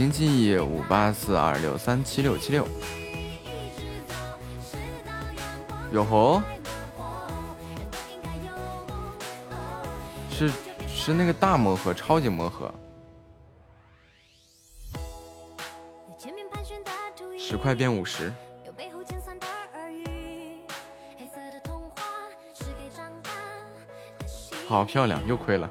Speaker 2: 京记忆五八四二六三七六七六。哟吼，是是那个大魔盒，超级魔盒，十块变五十。好漂亮，又亏了。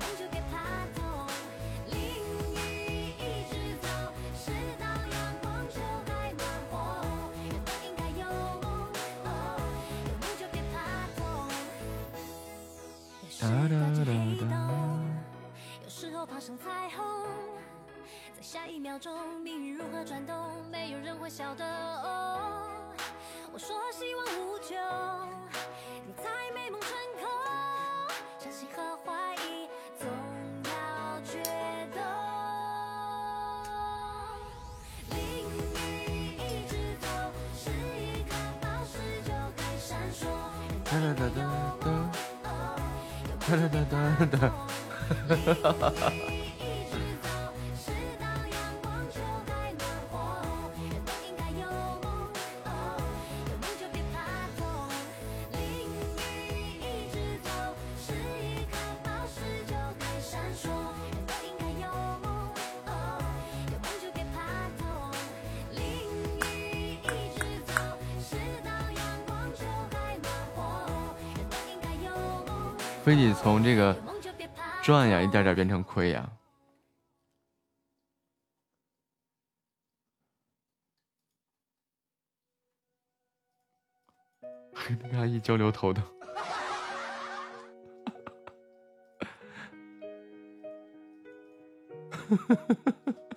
Speaker 4: 差点变成亏呀。跟他一交流，头疼。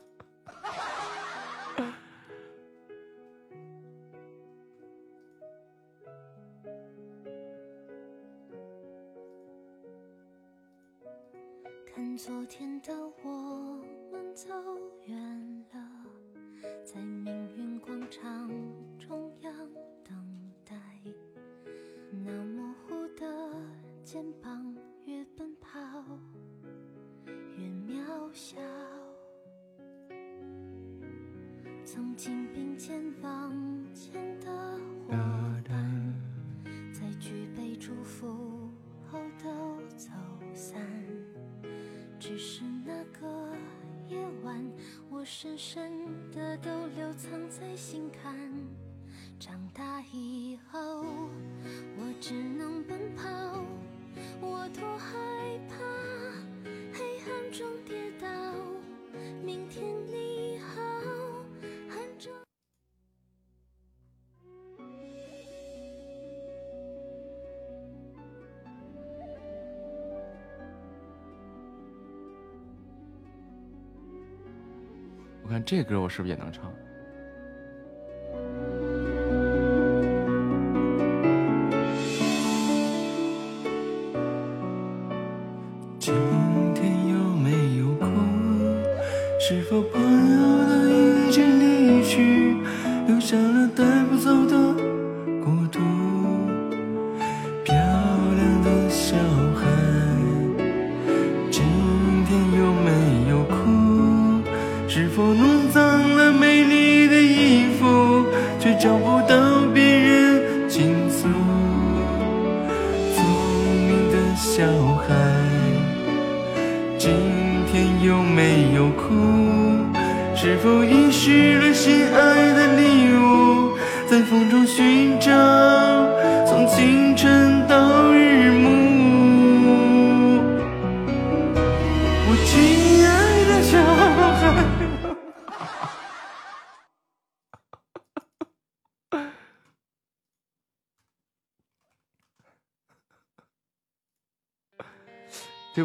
Speaker 4: 这歌我是不是也能唱？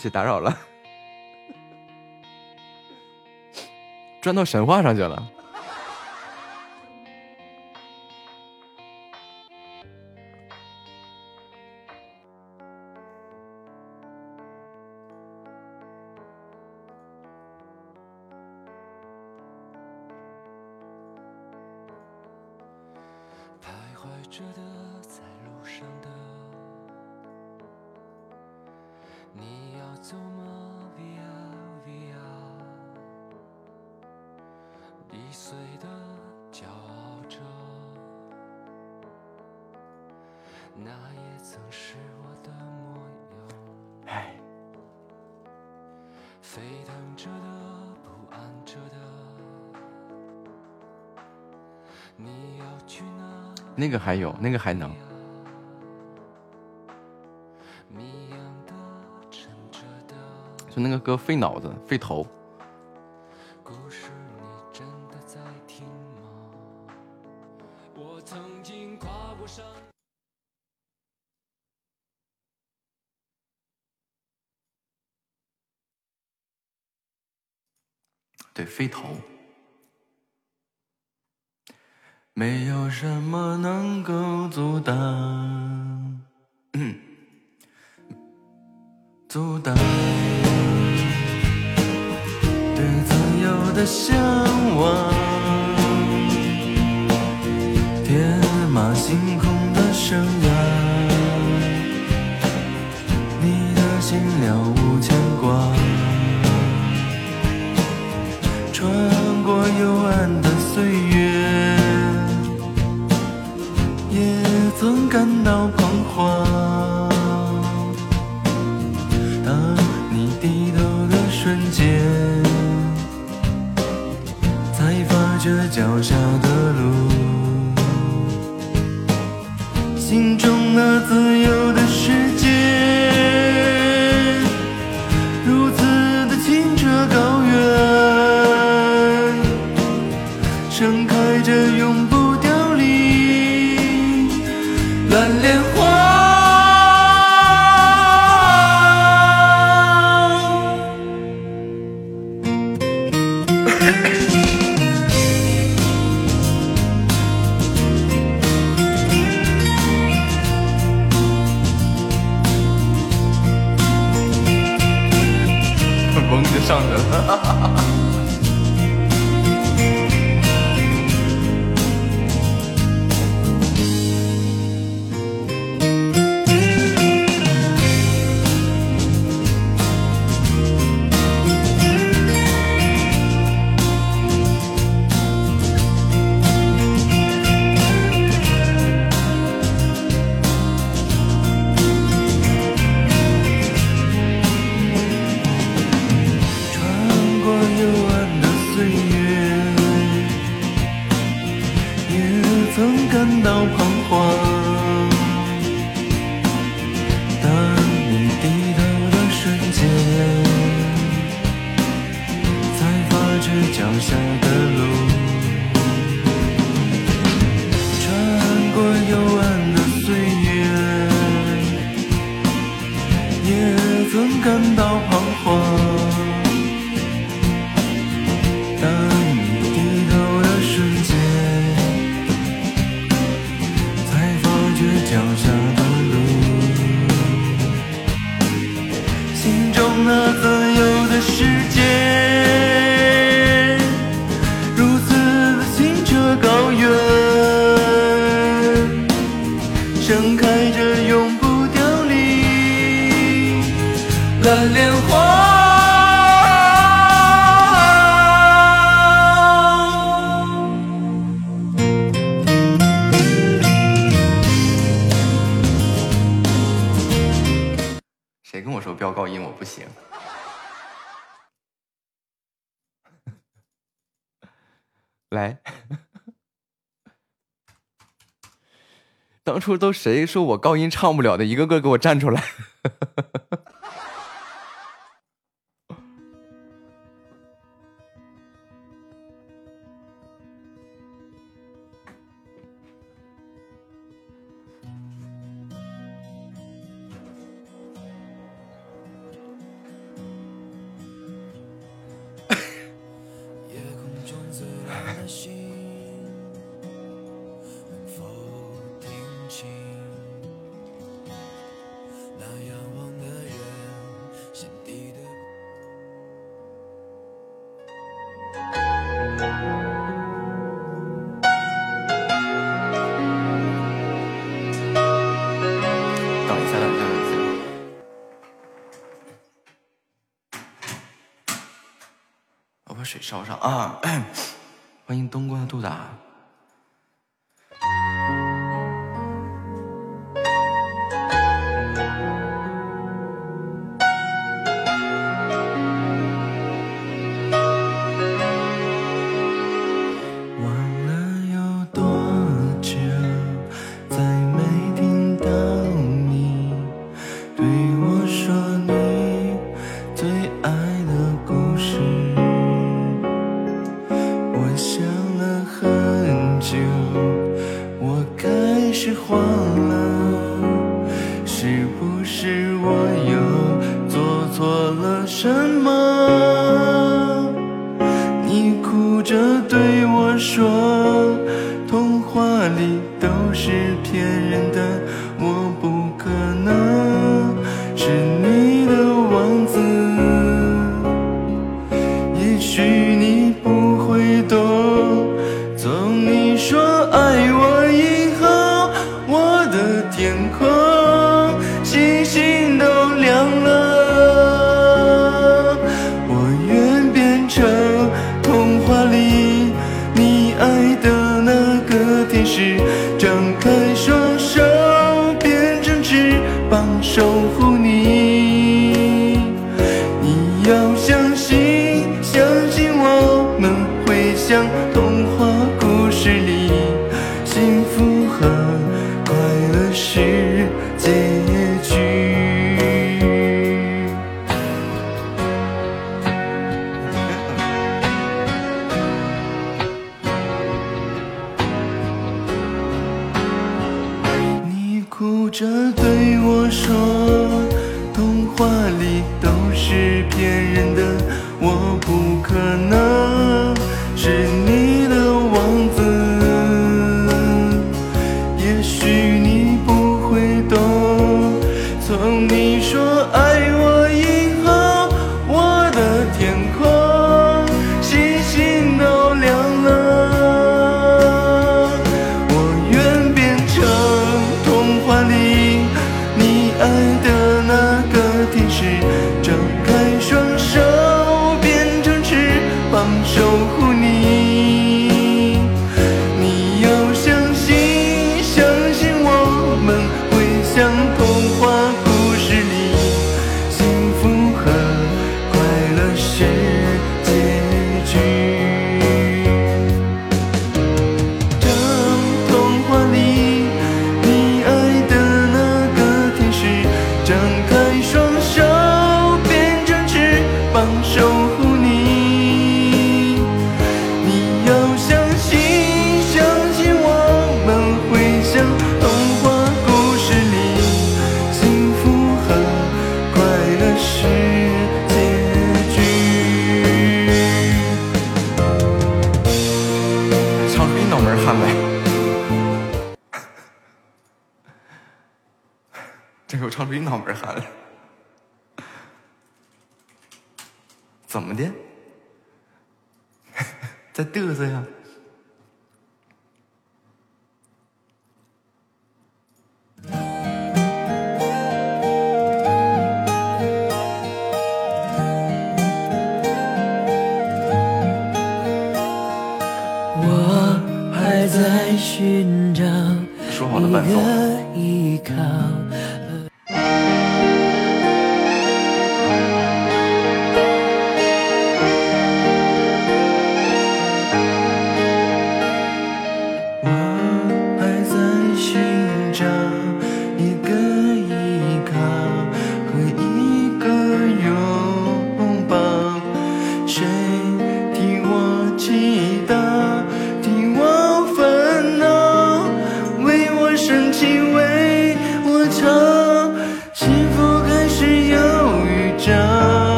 Speaker 3: 去
Speaker 4: 打扰了。转到神话上去了。
Speaker 3: 那
Speaker 4: 个还有那个还能。就那个歌费脑子费头。
Speaker 3: 那自由的世界。不
Speaker 4: 行。来。当初都谁说我高音唱不了的一个个给我站
Speaker 9: 出来。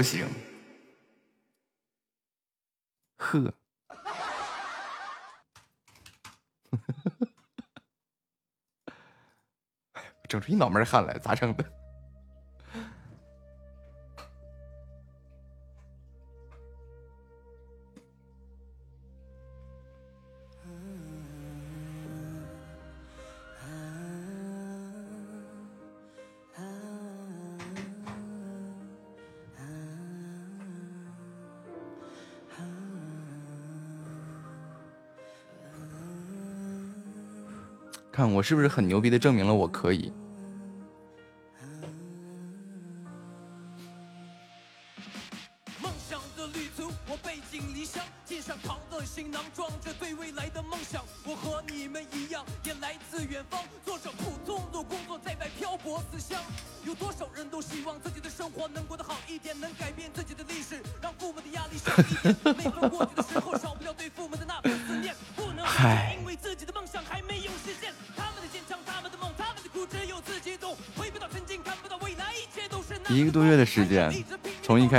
Speaker 9: 不行。呵，整出一脑门汗来，咋整的？我是不是很牛逼的证明了我可以？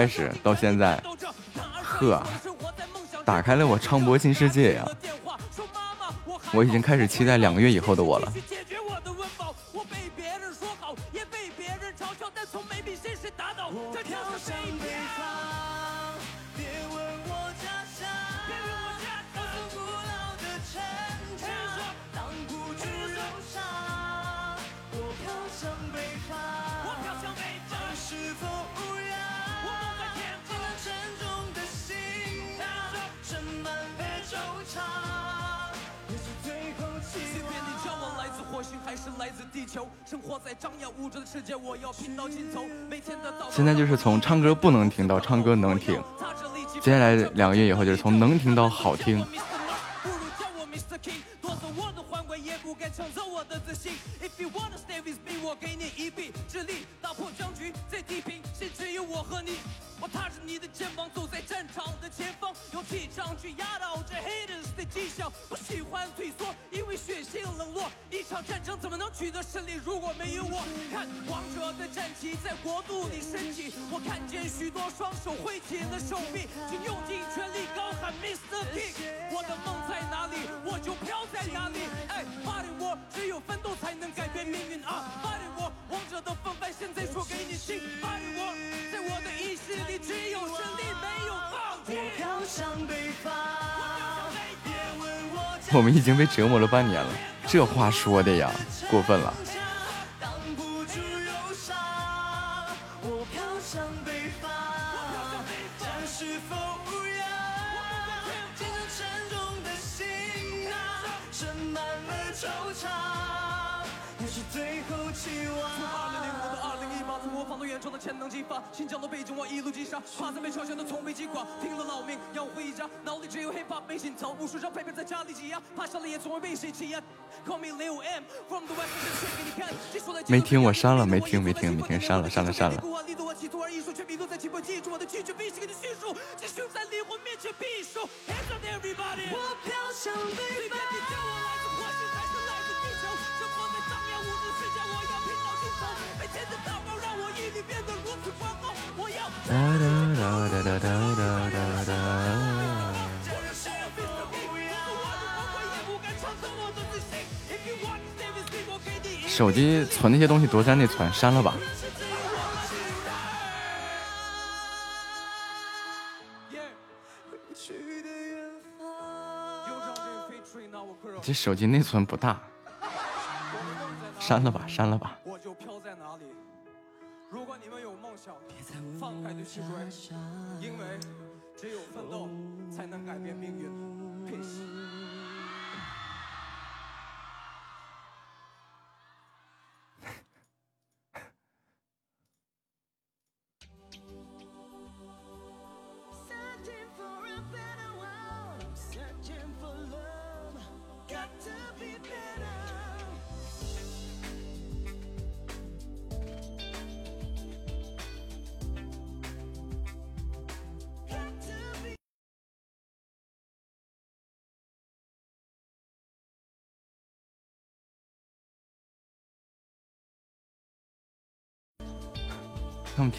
Speaker 9: 开始到现在呵打开了我唱播新世界呀。我已经开始期待两个月以后的我了。唱歌不能停到唱歌能停接下来两个月以后就是从能停到好听
Speaker 2: 折磨了半年了这话说的呀过分了。听我删了没听没听没听删了删了删了。手机存那些东西多占内存，删了吧。这手机内存不大，删了吧，删了吧。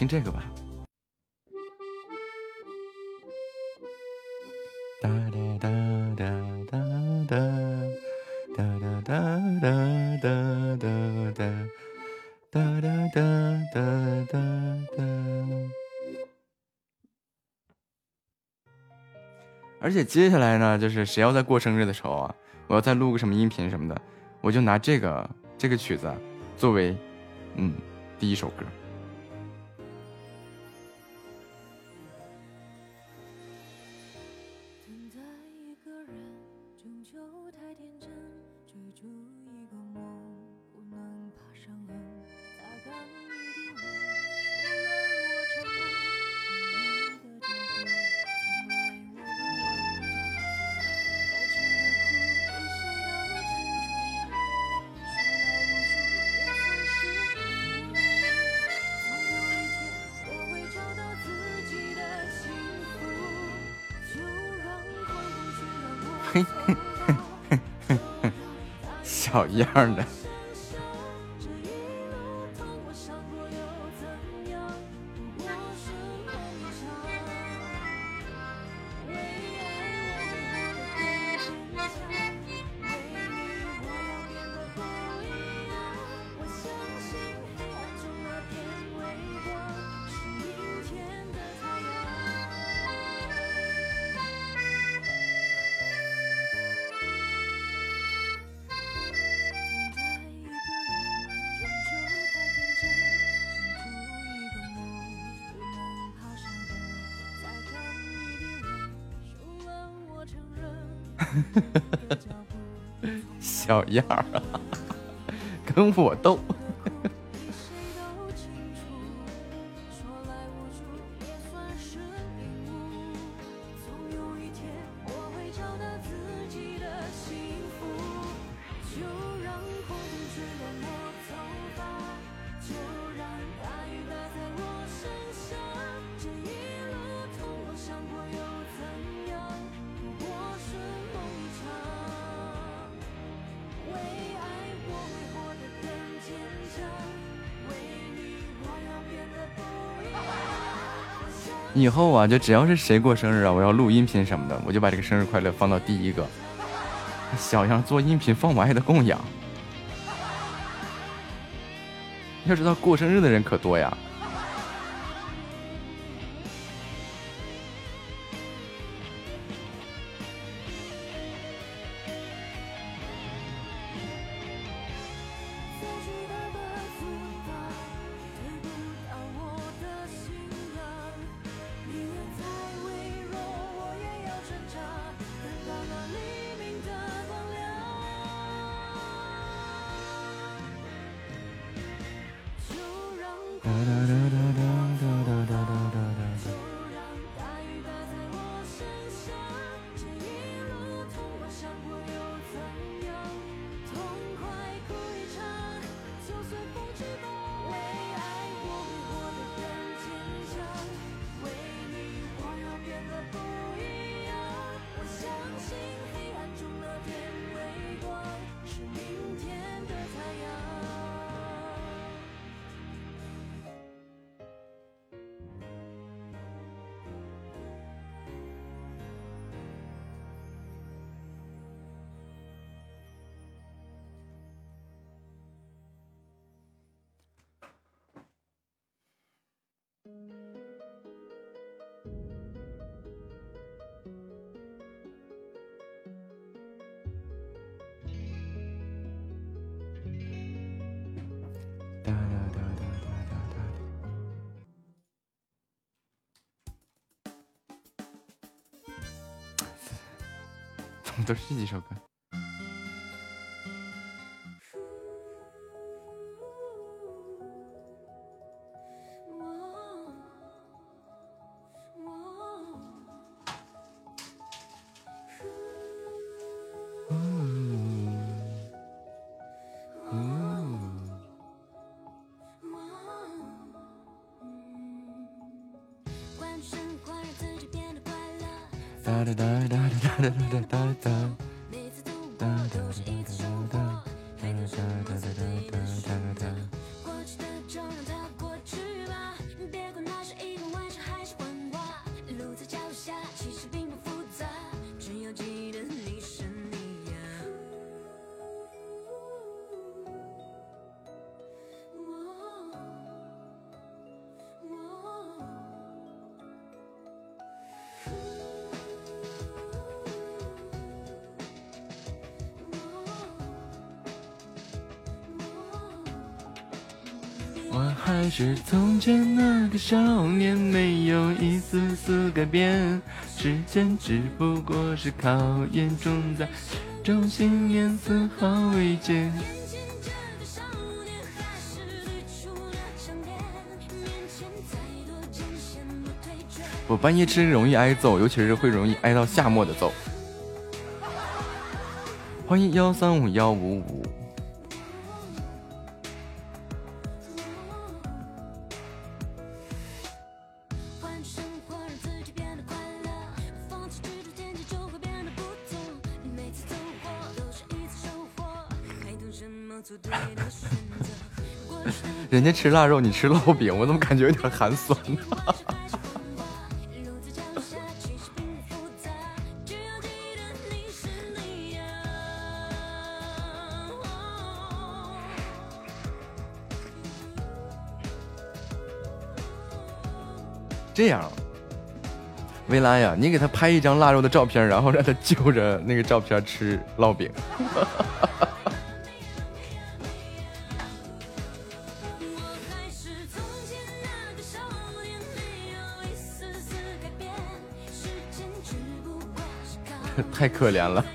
Speaker 2: 听这个吧。哒哒哒哒哒哒哒哒哒哒哒哒哒哒哒哒哒哒哒。而且接下来呢，就是谁要在过生日的时候啊，我要再录个什么音频什么的，我就拿这个这个曲子作为嗯第一首歌。样的。
Speaker 3: 呵呵呵，
Speaker 2: 小样儿啊，跟我斗。感觉只要是谁过生日啊我要录音频什么的我就把这个生日快乐放到第一个。小样做音频放我爱的供养。要知道过生日的人可多呀。是第几首歌？
Speaker 3: 是
Speaker 2: 从前那个少年，没有一丝丝改变。时间只不过是考验，重在中心念丝毫未减。我半夜吃容易挨揍，尤其是会容易挨到夏末的揍。欢迎幺三五幺五五。人家吃腊肉，你吃烙饼，我怎么感觉有点寒酸呢？这样，薇拉呀，你给他拍一张腊肉的照片，然后让他就着那个照片吃烙饼。可怜了。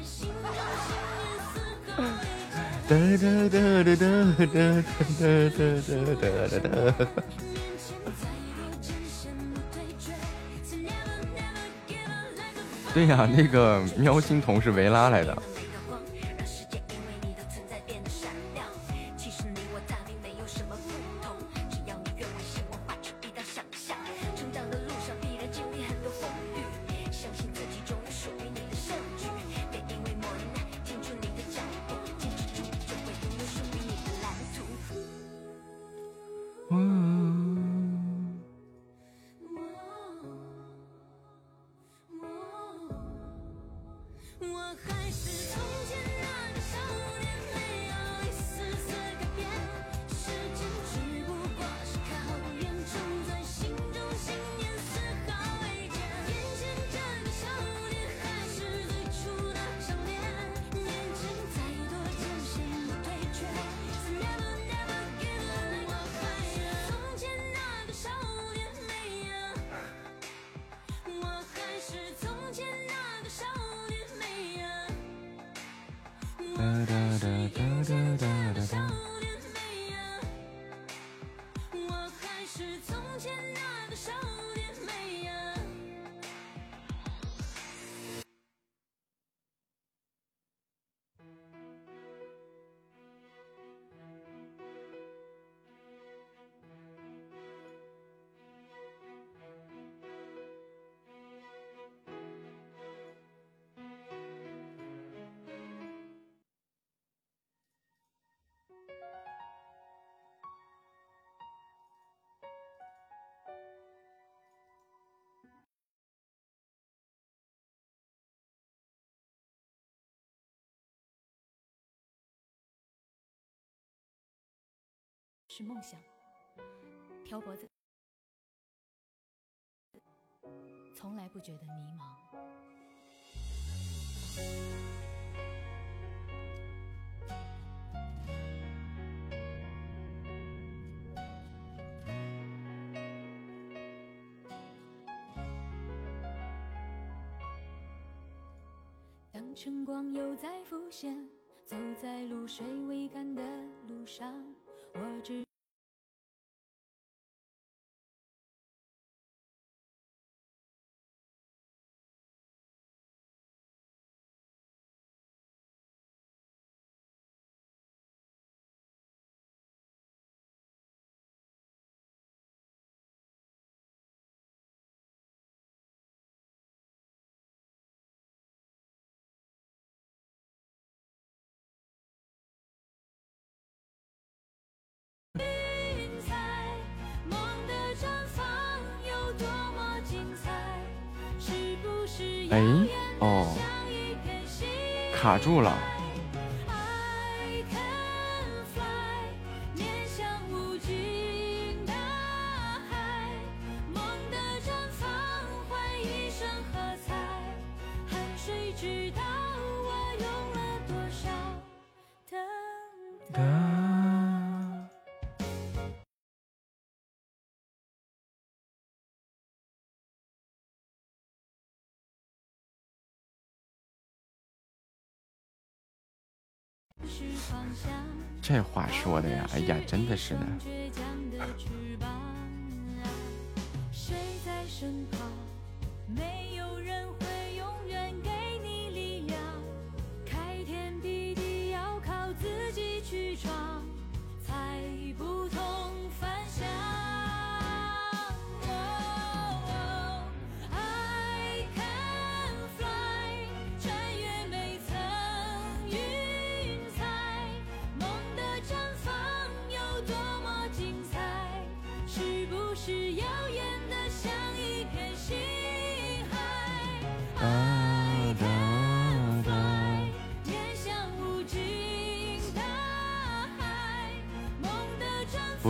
Speaker 2: 对呀那个喵星童是维拉来的。哒哒哒哒哒哒哒。
Speaker 3: 是
Speaker 10: 梦想，漂泊着，从来不觉得迷茫。当晨光又在浮现，走在露水未干的路上，我只。
Speaker 2: 卡住了。这话说的呀哎呀真的是
Speaker 3: 呢。谁在身旁没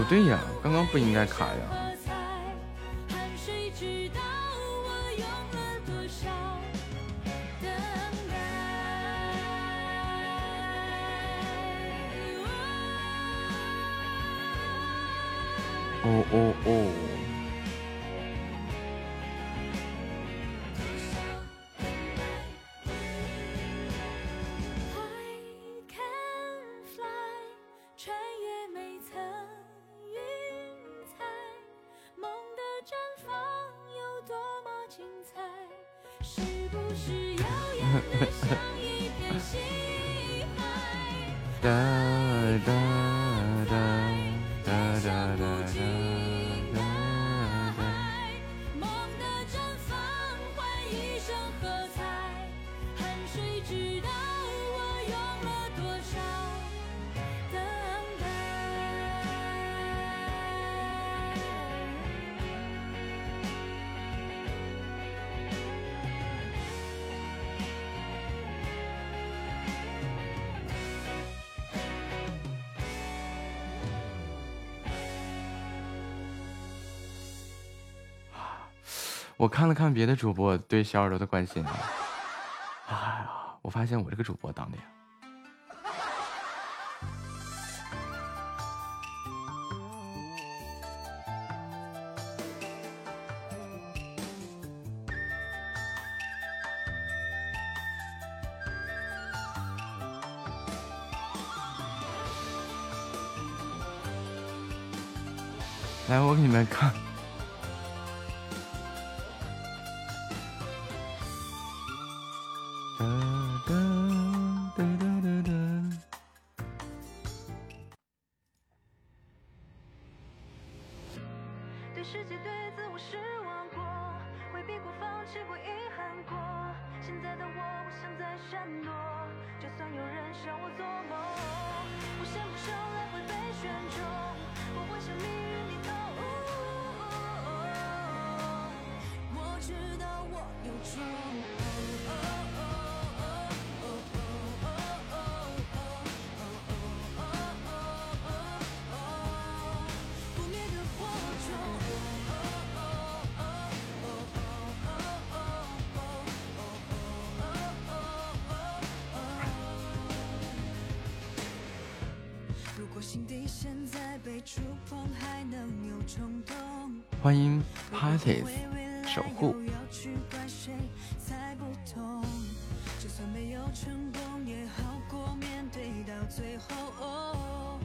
Speaker 2: 对呀，刚刚不应该卡呀。哦哦哦看了看别的主播对小耳朵的关心 哎呀我发现我这个主播当的呀。
Speaker 3: 来我给你们看守护。
Speaker 6: 要去怪谁不就算没有成功也好过面对到最后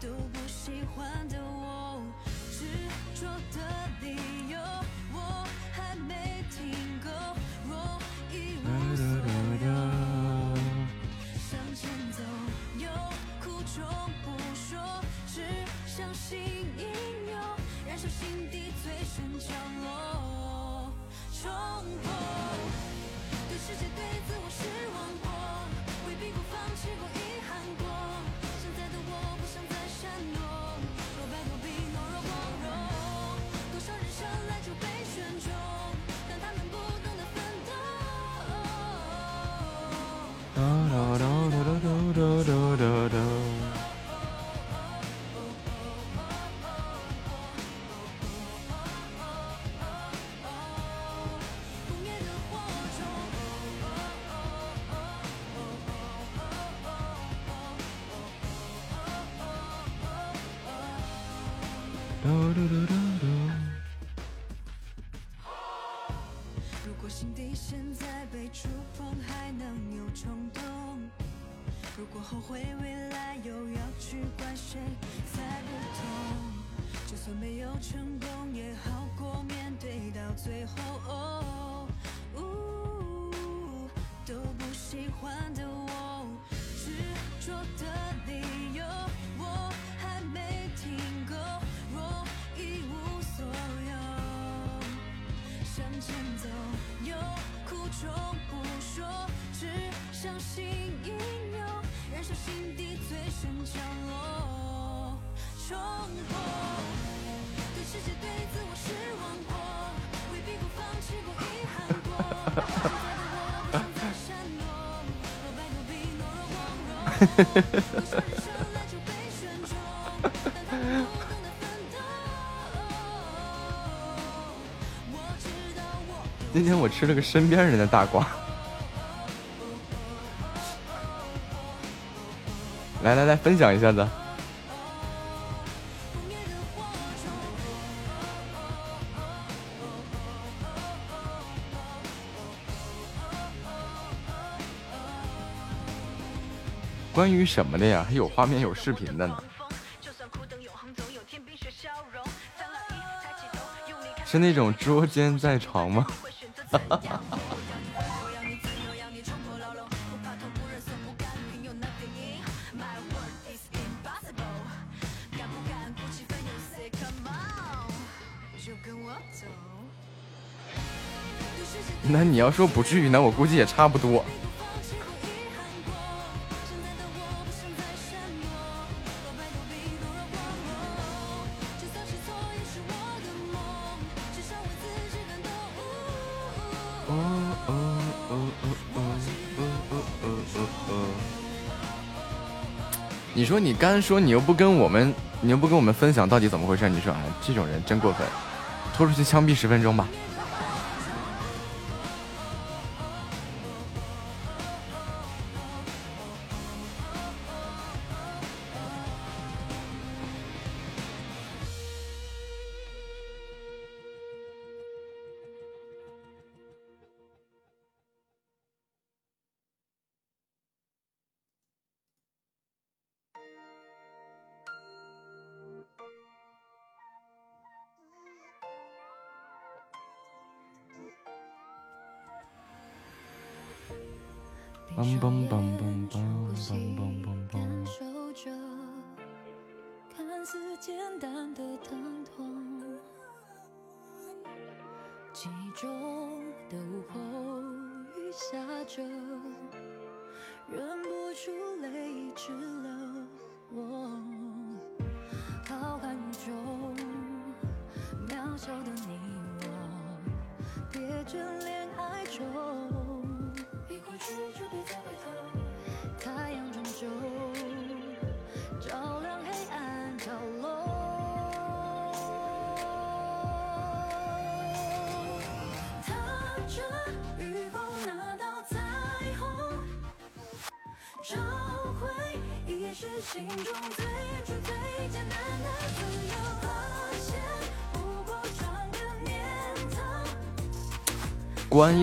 Speaker 6: 都不喜欢的我执着的理由我还没听向前走苦衷不说只相信一燃烧心底最深角落，冲破。对世界对自我失望过，回避过，放弃过，遗憾过。现在的我不想再闪躲，若白若冰，懦弱光荣。多少人生来就被选中，但他们不懂得奋斗。
Speaker 3: 今天我吃了个身边人的大瓜。来来来，分享一下子。关于什么的呀？还有画面有视频的呢。是那种捉奸在床吗？那你要说不至于，那我估计也差不多。刚刚说你又不跟我们，你又不跟我们分享到底怎么回事？你说啊，这种人真过分，拖出去枪毙十分钟吧。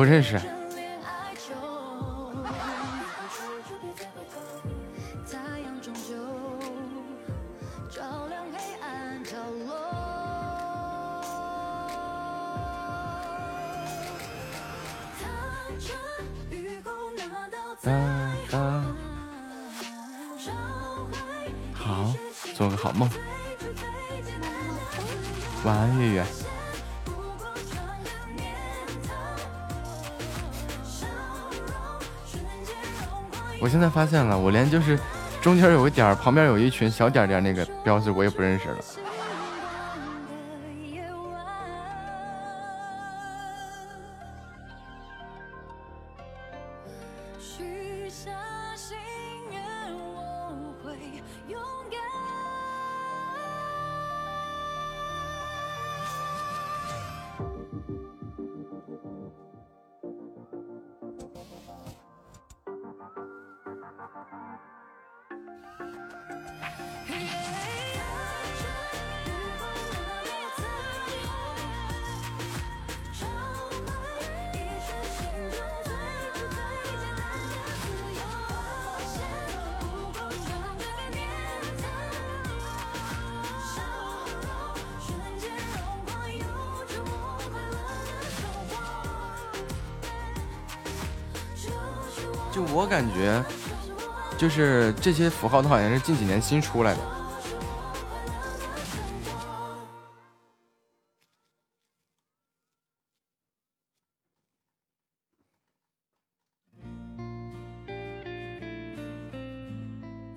Speaker 2: 不
Speaker 3: 认识。发现了，我连就是中间有个点儿，旁边有一群小点点那个标志，我也不认识了。就我感觉，就是这些符号都好像是近几年新出来的。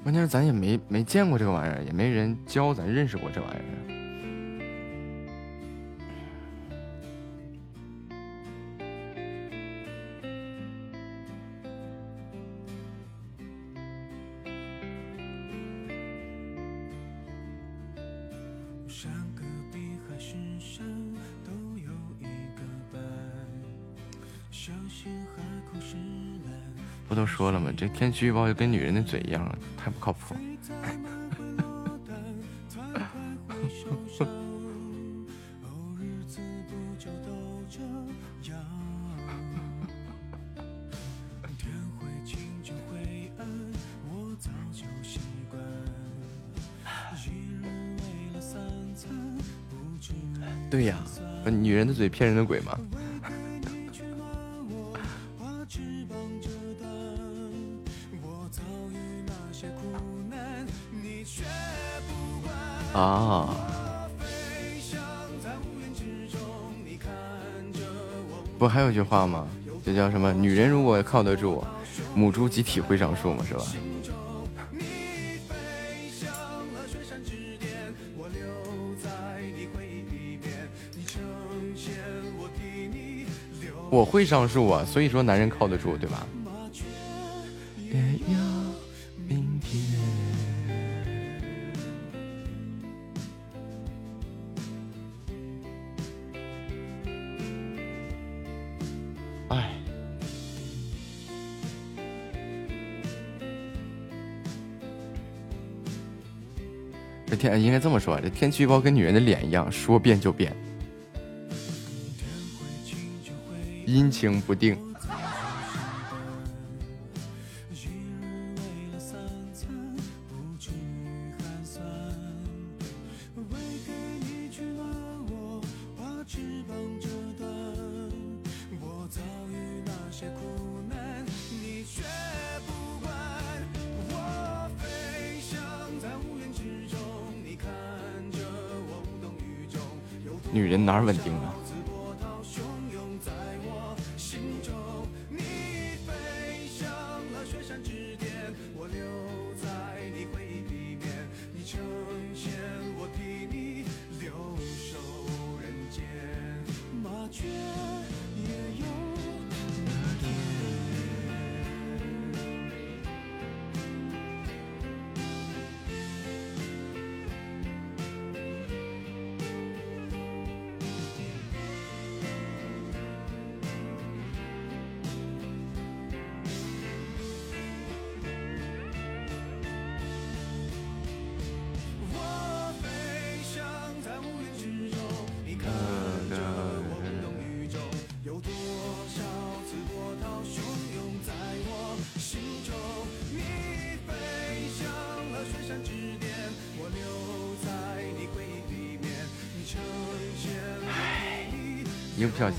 Speaker 3: 关键是咱也没没见过这个玩意儿，也没人教咱认识过这玩意儿。天气预报就跟女人的嘴一样，太不靠谱。对呀，女人的嘴骗人的鬼嘛。有句话吗？这叫什么？女人如果靠得住，母猪集体会上树嘛，是吧？
Speaker 11: 我
Speaker 3: 会上树啊，所以说男人靠得住，对吧？
Speaker 1: 应该这么说，这天气预报跟女人的脸一样，说变就变，阴晴不定。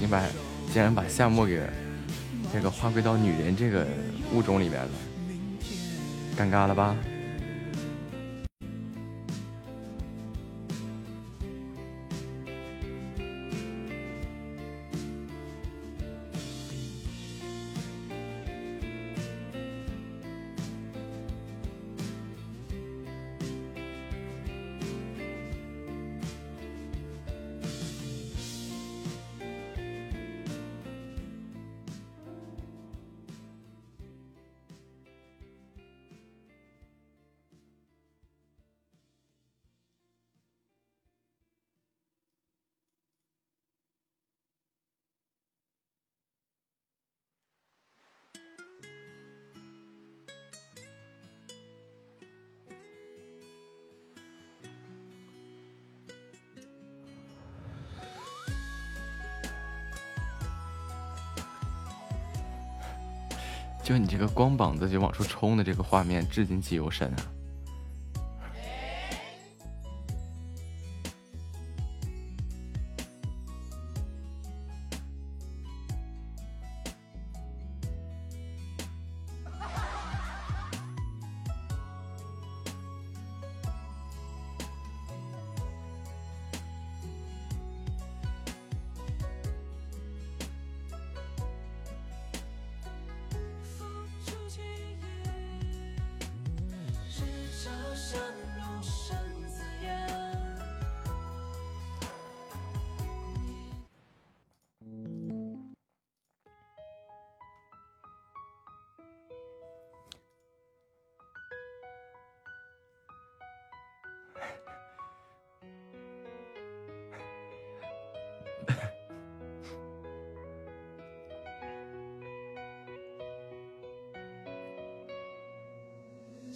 Speaker 1: 你把，竟然把夏末给这个划归到女人这个物种里面了，尴尬了吧？这个光膀子就往出冲的这个画面，至今记忆犹深啊！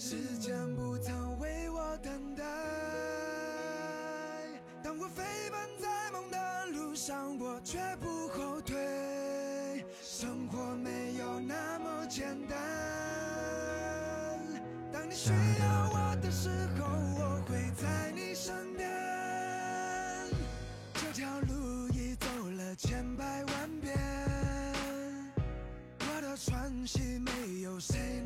Speaker 12: 时间不曾为我等待，当我飞奔在梦的路上，我绝不后退。生活没有那么简单，当你需要我的时候，我会在你身边。这条路已走了千百万遍，我的喘息没有谁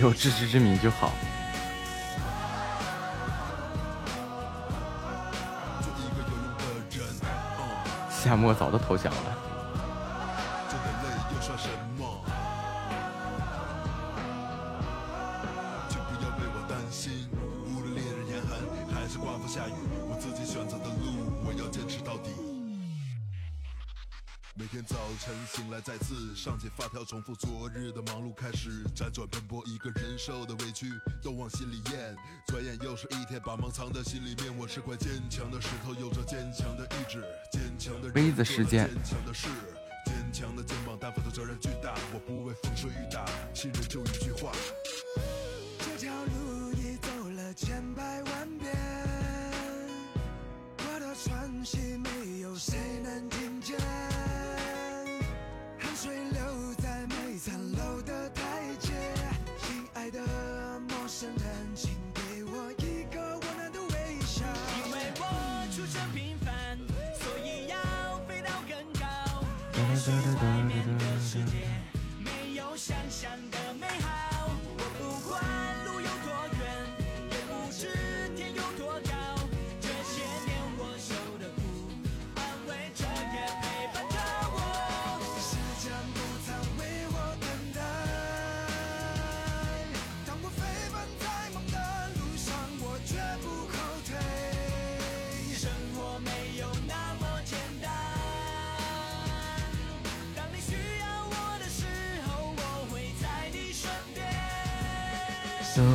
Speaker 3: 有自知之明就好。夏末早都投降了。
Speaker 13: 上起发条，重复昨日的忙碌，开始辗转奔波，一个人受的委屈都往心里咽。转眼又是一天，把忙藏在心里面。我是块坚强的石头，有着坚强的意志，坚强的
Speaker 3: 杯子时间。
Speaker 13: 坚强的事，坚强的肩膀担负的责任巨大。我不畏风吹雨打，信任就一句话。
Speaker 12: 这条路已走了千百万遍，我的喘息没有谁能爱的陌生人，请给我一个温暖的微笑。
Speaker 11: 因为我出身平凡，所以要飞到更高。也许外面的世界没有想象的美好。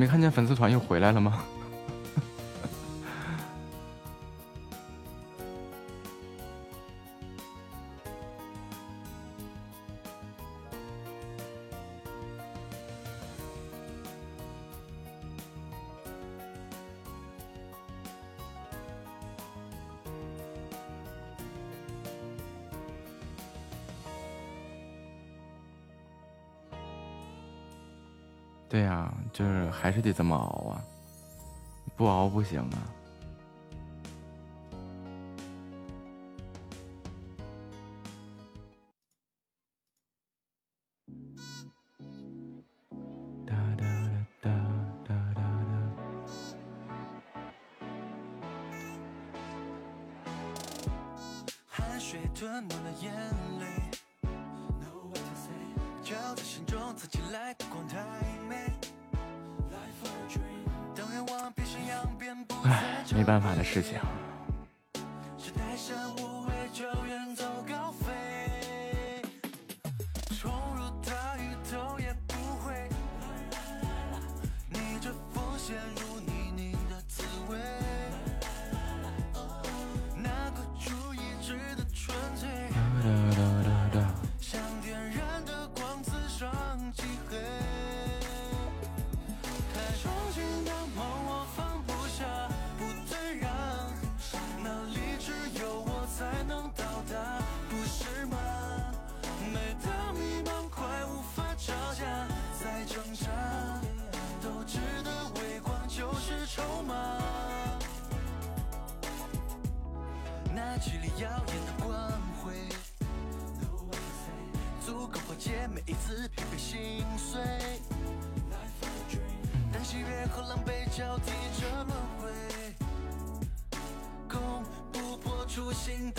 Speaker 11: 没
Speaker 3: 看见粉丝团又回来了吗？得这么熬啊，不熬不行啊。
Speaker 1: 气里耀眼的光辉，足够化解每一次疲惫心碎。当喜悦和狼狈交替着轮回，攻不破初心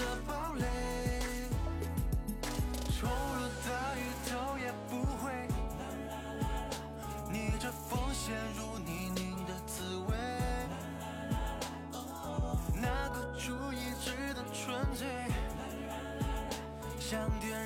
Speaker 1: 像点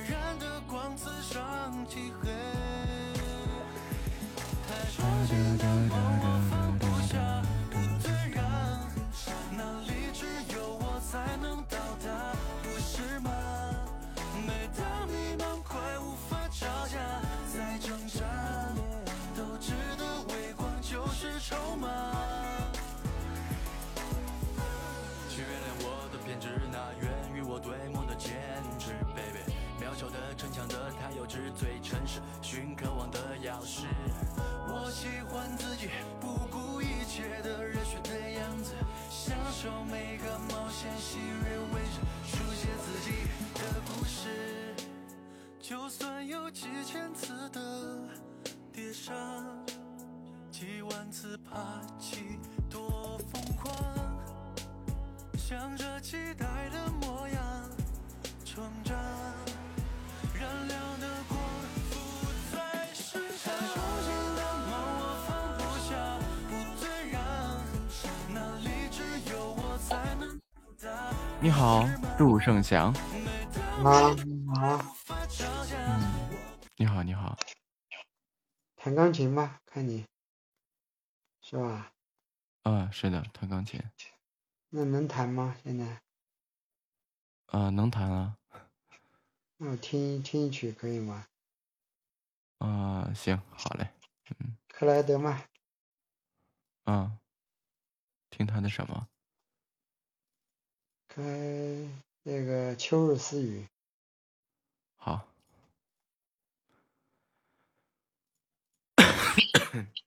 Speaker 1: 起，多疯狂。向着期待的模样成长，燃亮的光不的梦，我放不下，不退让，那里只有我才能到。
Speaker 3: 你好，杜胜祥。
Speaker 14: 啊啊，
Speaker 3: 嗯，你好，你好。
Speaker 14: 弹钢琴吧，看你，是吧？
Speaker 3: 啊，是的，弹钢琴。
Speaker 14: 那能弹吗？现在？
Speaker 3: 啊，能弹啊。
Speaker 14: 那我听听一曲可以吗？
Speaker 3: 啊，行，好嘞。嗯。
Speaker 14: 克莱德曼。
Speaker 3: 啊。听他的什么？
Speaker 14: 开那个秋日私语。
Speaker 3: 好。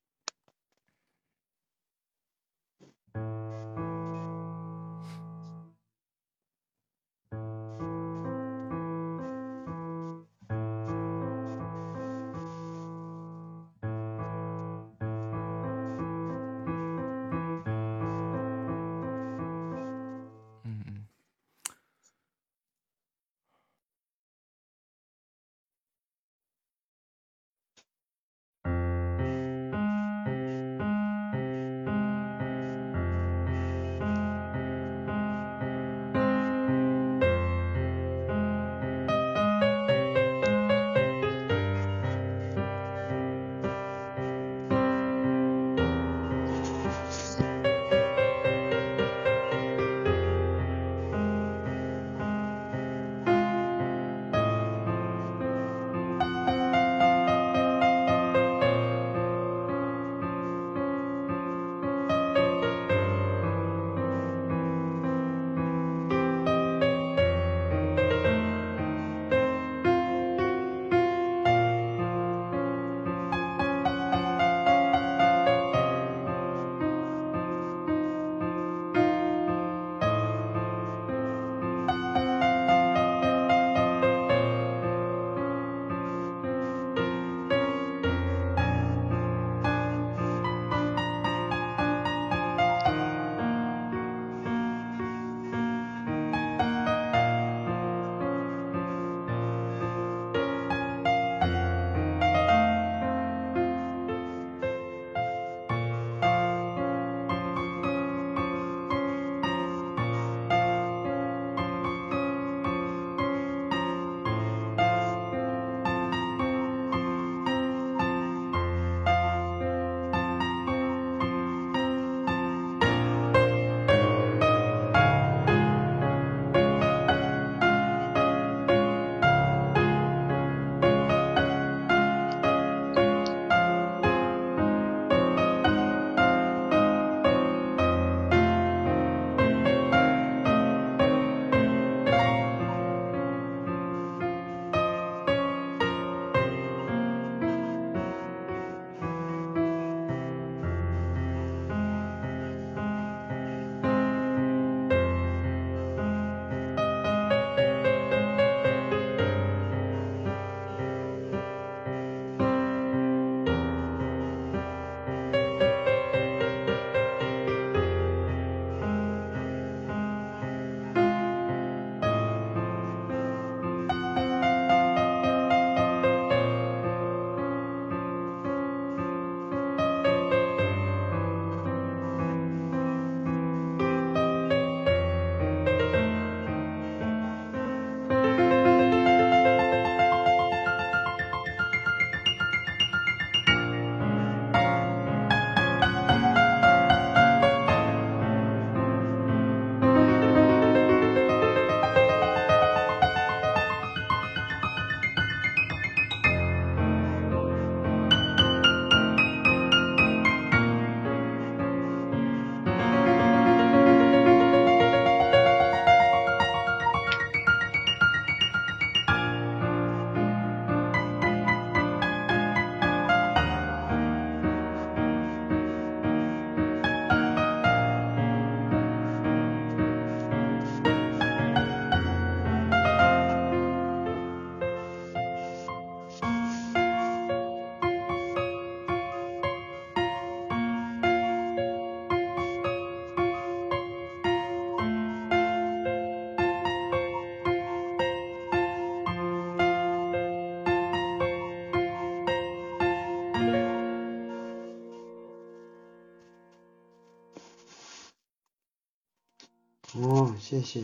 Speaker 14: 谢谢。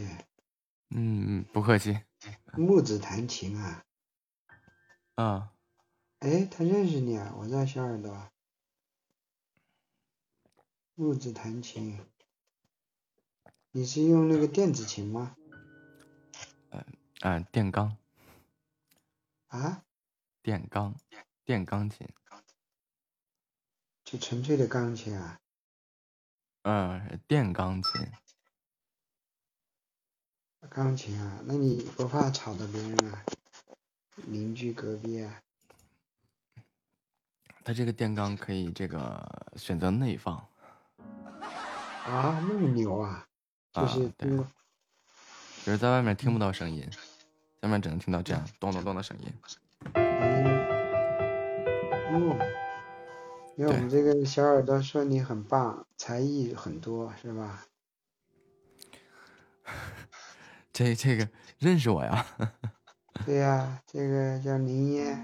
Speaker 3: 嗯嗯，不客气。
Speaker 14: 木子弹琴啊？
Speaker 3: 嗯。
Speaker 14: 哎，他认识你啊？我叫小耳朵。木子弹琴，你是用那个电子琴吗？
Speaker 3: 嗯嗯，电钢。
Speaker 14: 啊？
Speaker 3: 电钢，电钢琴。
Speaker 14: 就纯粹的钢琴啊？
Speaker 3: 嗯，电钢琴。
Speaker 14: 钢琴啊？那你不怕吵到别人啊？邻居隔壁啊？
Speaker 3: 它这个电钢可以这个选择内放。
Speaker 14: 啊，那么牛啊！就是
Speaker 3: 对，就是在外面听不到声音，下面只能听到这样咚咚咚的声音。
Speaker 14: 嗯，哦，因为我们这个小耳朵说你很棒，才艺很多，是吧？
Speaker 3: 这这个认识我呀？
Speaker 14: 对呀，这个叫林烟。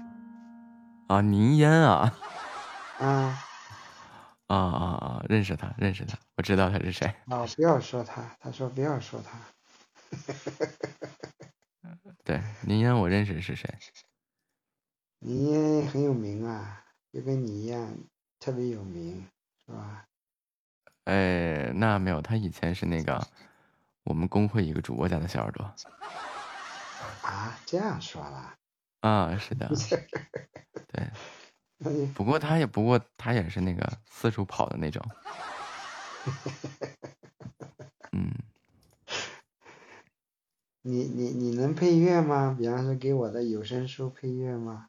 Speaker 3: 啊，林烟啊。
Speaker 14: 啊。
Speaker 3: 啊啊啊！认识他，认识他，我知道他是谁。
Speaker 14: 啊，不要说他，他说不要说他。
Speaker 3: 对，林烟我认识是谁？
Speaker 14: 林烟很有名啊，就跟你一样，特别有名，是吧？
Speaker 3: 哎，那没有，他以前是那个我们公会一个主播家的小耳朵。
Speaker 14: 啊，这样说了。
Speaker 3: 啊，是的。对。不过他也不过他也是那个四处跑的那种，嗯。
Speaker 14: 你你你能配乐吗？比方说给我的有声书配乐吗？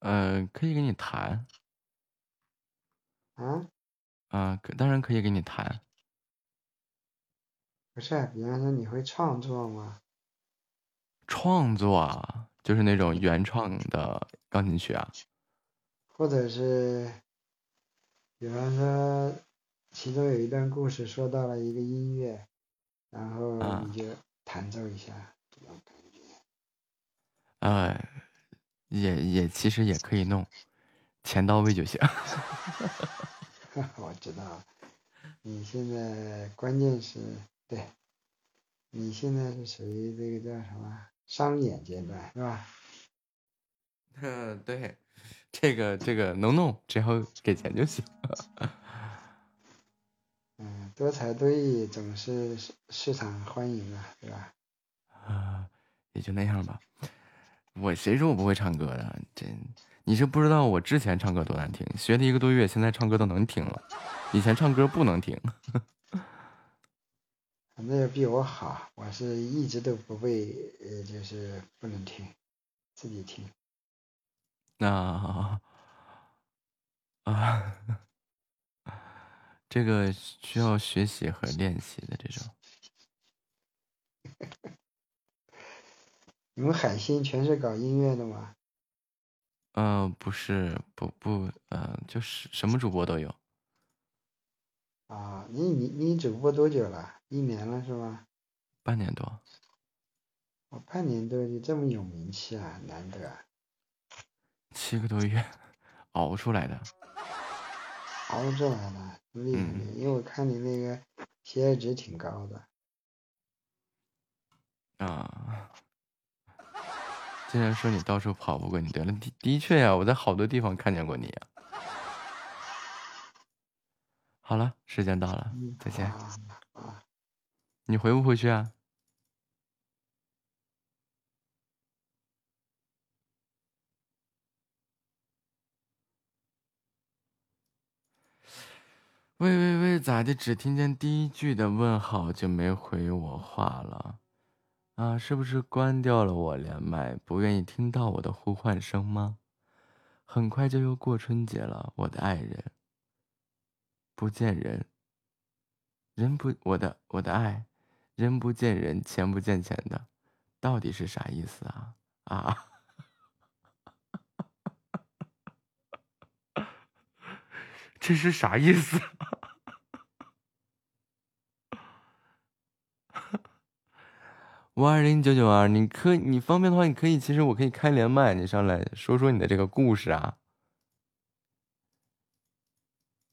Speaker 3: 呃，可以给你弹。
Speaker 14: 啊？
Speaker 3: 啊，当然可以给你弹。
Speaker 14: 不是，比方说你会创作吗？
Speaker 3: 创作啊，就是那种原创的钢琴曲啊。
Speaker 14: 或者是，比方说，其中有一段故事说到了一个音乐，然后你就弹奏一下这种感觉。
Speaker 3: 呃，也也其实也可以弄，钱到位就行。
Speaker 14: 我知道，你现在关键是对，你现在是属于这个叫什么商演阶段是吧？
Speaker 3: 嗯，对。这个这个能弄，只要给钱就行。
Speaker 14: 嗯，多才多艺总是市场欢迎啊，对吧？
Speaker 3: 啊，也就那样吧。我谁说我不会唱歌的？这你是不知道我之前唱歌多难听，学了一个多月，现在唱歌都能听了。以前唱歌不能听。
Speaker 14: 那也比我好，我是一直都不被，呃，就是不能听，自己听。
Speaker 3: 那 啊，这个需要学习和练习的这种。
Speaker 14: 你们海星全是搞音乐的吗？
Speaker 3: 嗯，不是，不不，嗯，就是什么主播都有。
Speaker 14: 啊，你你你主播多久了？一年了是吧？
Speaker 3: 半年多。
Speaker 14: 我半年多就这么有名气啊，难得。
Speaker 3: 七个多月熬出来的，
Speaker 14: 熬出来的厉害！因为我看你那个喜爱值挺高的。
Speaker 3: 啊！竟然说你到处跑不过你对了，的的确呀，我在好多地方看见过你呀。好了，时间到了，再见。你回不回去啊？喂喂喂，咋的？只听见第一句的问号就没回我话了？啊，是不是关掉了我连麦，不愿意听到我的呼唤声吗？很快就又过春节了，我的爱人，不见人，人不我的我的爱，人不见人，钱不见钱的，到底是啥意思啊？啊？这是啥意思？五二零九九二，你可你方便的话，你可以，其实我可以开连麦，你上来说说你的这个故事啊。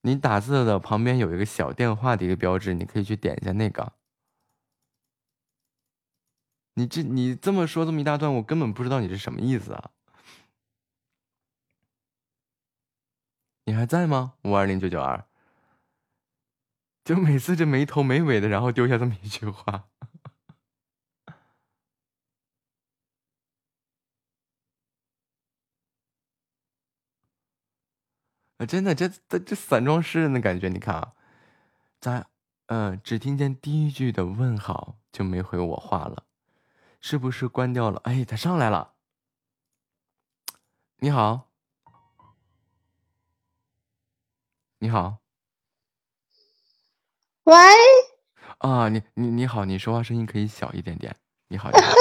Speaker 3: 你打字的旁边有一个小电话的一个标志你可以去点一下那个。你这你这么说这么一大段我根本不知道你是什么意思啊。你还在吗？五二零九九二。就每次这没头没尾的然后丢下这么一句话。啊，真的，这这这散装诗人的感觉，你看啊，咱嗯，只听见第一句的问好就没回我话了，是不是关掉了？哎，他上来了，你好，你好，
Speaker 15: 喂，
Speaker 3: 啊，你你你好，你说话声音可以小一点点，你好，你好，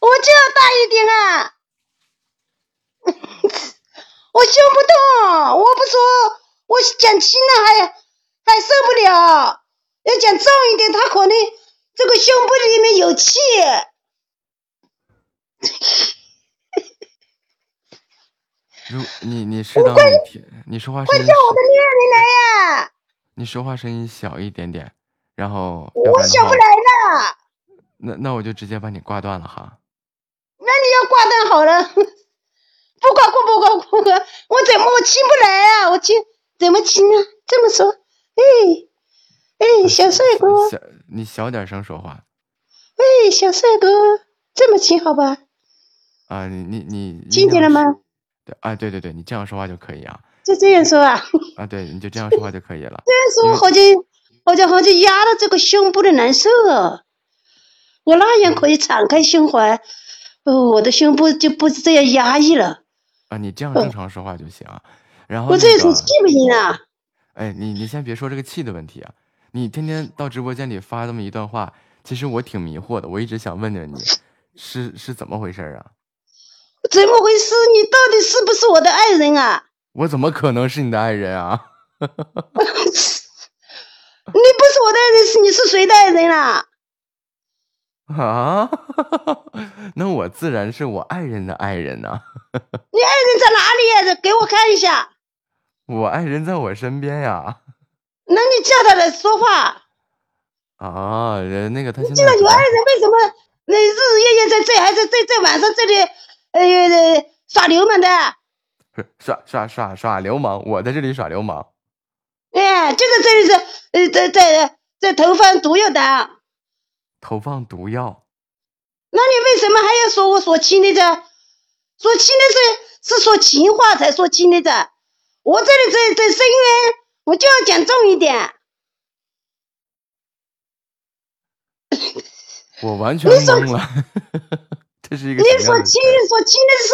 Speaker 15: 我就要大一点啊。我胸不痛，我不说，我讲轻了还还受不了，要讲重一点，他可能这个胸部里面有气。
Speaker 3: 如你你适当听，你说话声音
Speaker 15: 快叫我的恋人来呀！
Speaker 3: 你说话声音小一点点，然后
Speaker 15: 我小不来了。
Speaker 3: 那那我就直接把你挂断了哈。
Speaker 15: 那你要挂断好了。不管不不挂不管，我怎么我亲不来啊？我亲怎么亲啊？这么说，哎哎，小帅哥，
Speaker 3: 小你小点声说话。
Speaker 15: 喂，小帅哥，这么亲好吧？
Speaker 3: 啊，你你你
Speaker 15: 听见了吗？
Speaker 3: 对啊，对对对，你这样说话就可以啊。
Speaker 15: 就这样说啊？
Speaker 3: 啊，对，你就这样说话就可以了。
Speaker 15: 这样说好像好像好像压到这个胸部的难受啊！我那样可以敞开胸怀，哦，我的胸部就不是这样压抑了。
Speaker 3: 啊，你这样正常说话就行。然后
Speaker 15: 我这种气不行啊！
Speaker 3: 哎，你你先别说这个气的问题啊，你天天到直播间里发这么一段话，其实我挺迷惑的，我一直想问着你，是是怎么回事啊？
Speaker 15: 怎么回事？你到底是不是我的爱人啊？
Speaker 3: 我怎么可能是你的爱人啊？
Speaker 15: 你不是我的爱人，是你是谁的爱人啦？
Speaker 3: 啊，那我自然是我爱人的爱人呐。
Speaker 15: 你爱人在哪里呀？给我看一下。
Speaker 3: 我爱人在我身边呀。
Speaker 15: 那你叫他来说话。
Speaker 3: 啊，人那个他现在。
Speaker 15: 既然有爱人，为什么那日日夜夜在这，还是在在晚上这里，呃，耍流氓的？
Speaker 3: 耍耍耍耍流氓！我在这里耍流氓。
Speaker 15: 哎，就在这里是，呃，在在在投放毒药的。
Speaker 3: 投放毒药？
Speaker 15: 那你为什么还要说我说轻的着？说轻的是是说情话才说轻的着。我这里在在深渊，我就要讲重一点。
Speaker 3: 我完全懵了，这是一个
Speaker 15: 你说轻说轻的是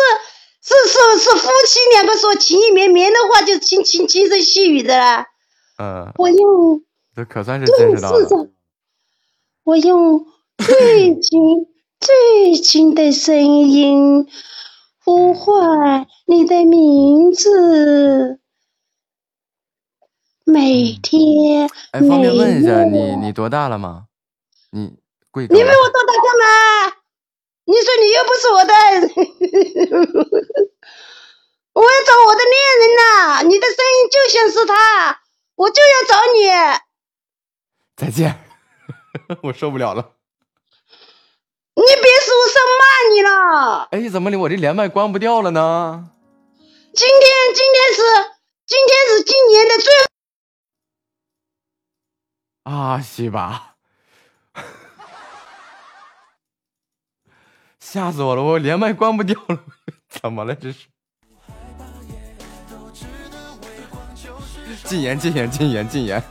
Speaker 15: 是是是夫妻两个说情意绵绵的话，就轻轻轻声细语的啦。
Speaker 3: 嗯。
Speaker 15: 我用。
Speaker 3: 这可算是见识到了。
Speaker 15: 我用最轻最轻的声音呼唤你的名字，每天。
Speaker 3: 哎，方便问一下你，你多大了吗？你贵？
Speaker 15: 你问我多大干嘛？你说你又不是我的爱人，我要找我的恋人呐！你的声音就像是他，我就要找你。
Speaker 3: 再见。我受不了了！
Speaker 15: 你别说，我上骂你了。
Speaker 3: 哎，怎么的？我这连麦关不掉了呢？
Speaker 15: 今天，今天是今天是今年的最
Speaker 3: 啊，西吧！吓死我了！我连麦关不掉了，怎么了？这是？禁言，禁言，禁言，禁言。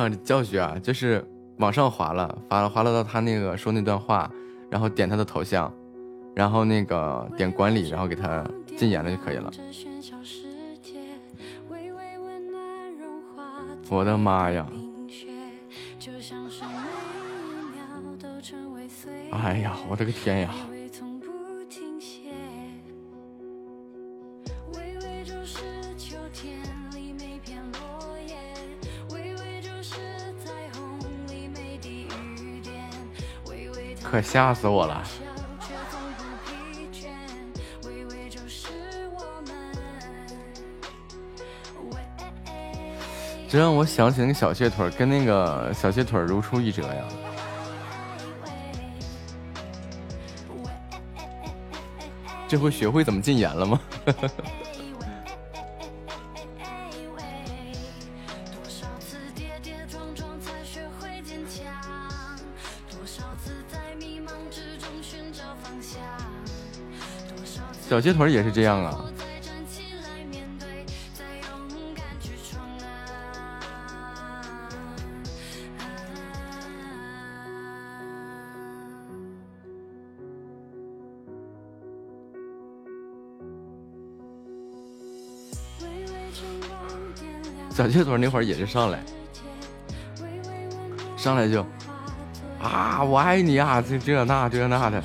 Speaker 3: 场教学啊，就是往上滑了，滑了滑了到他那个说那段话，然后点他的头像，然后那个点管理，然后给他禁言了就可以了。我的妈呀。
Speaker 2: 哎呀，我的个天呀！可吓死我了！这让我想起那个小蟹腿，跟那个小蟹腿如出一辙呀。这回学会怎么禁言了吗？小鸡腿也是这样啊。小鸡腿那会儿也是上来，上来就啊，我爱你啊，这这那这那的。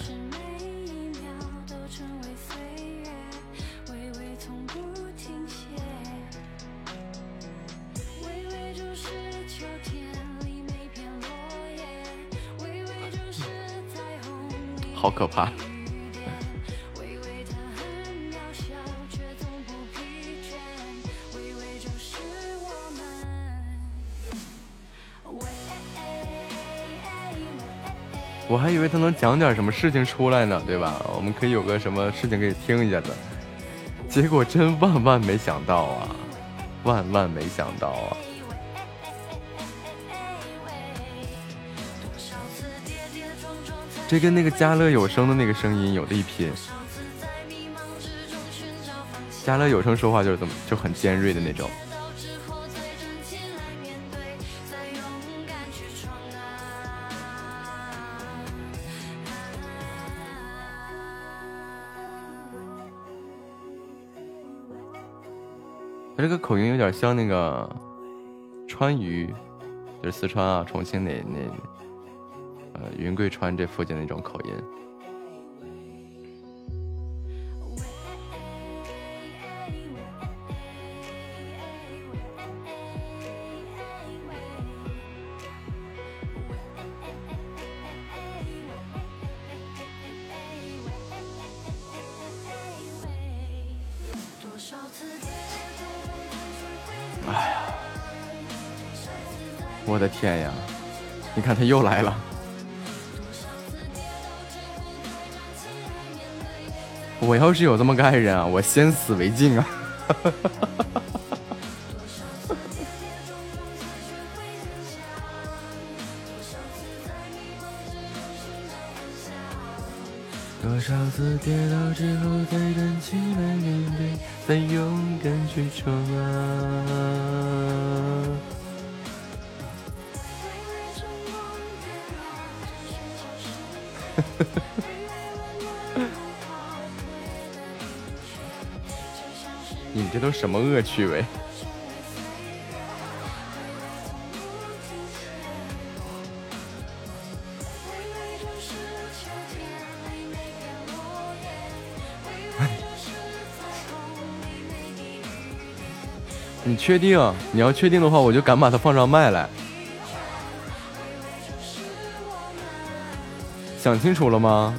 Speaker 2: 好可怕！
Speaker 16: 我们。
Speaker 2: 我还以为他能讲点什么事情出来呢，对吧？我们可以有个什么事情可以听一下的。结果真万万没想到啊，万万没想到啊！这跟那个家乐有声的那个声音有的一拼。家乐有声说话就是怎么就很尖锐的那种。他这个口音有点像那个川渝，就是四川啊、重庆那那呃云贵川这附近的一种口音。哎呀，我的天呀！你看他又来了。我要是有这么个爱人啊，我先死为敬啊！多少次跌倒之后再站起来面对，再勇敢去闯啊！你 这都什么恶趣味？你确定？你要确定的话，我就敢把它放上麦来。想清楚了吗？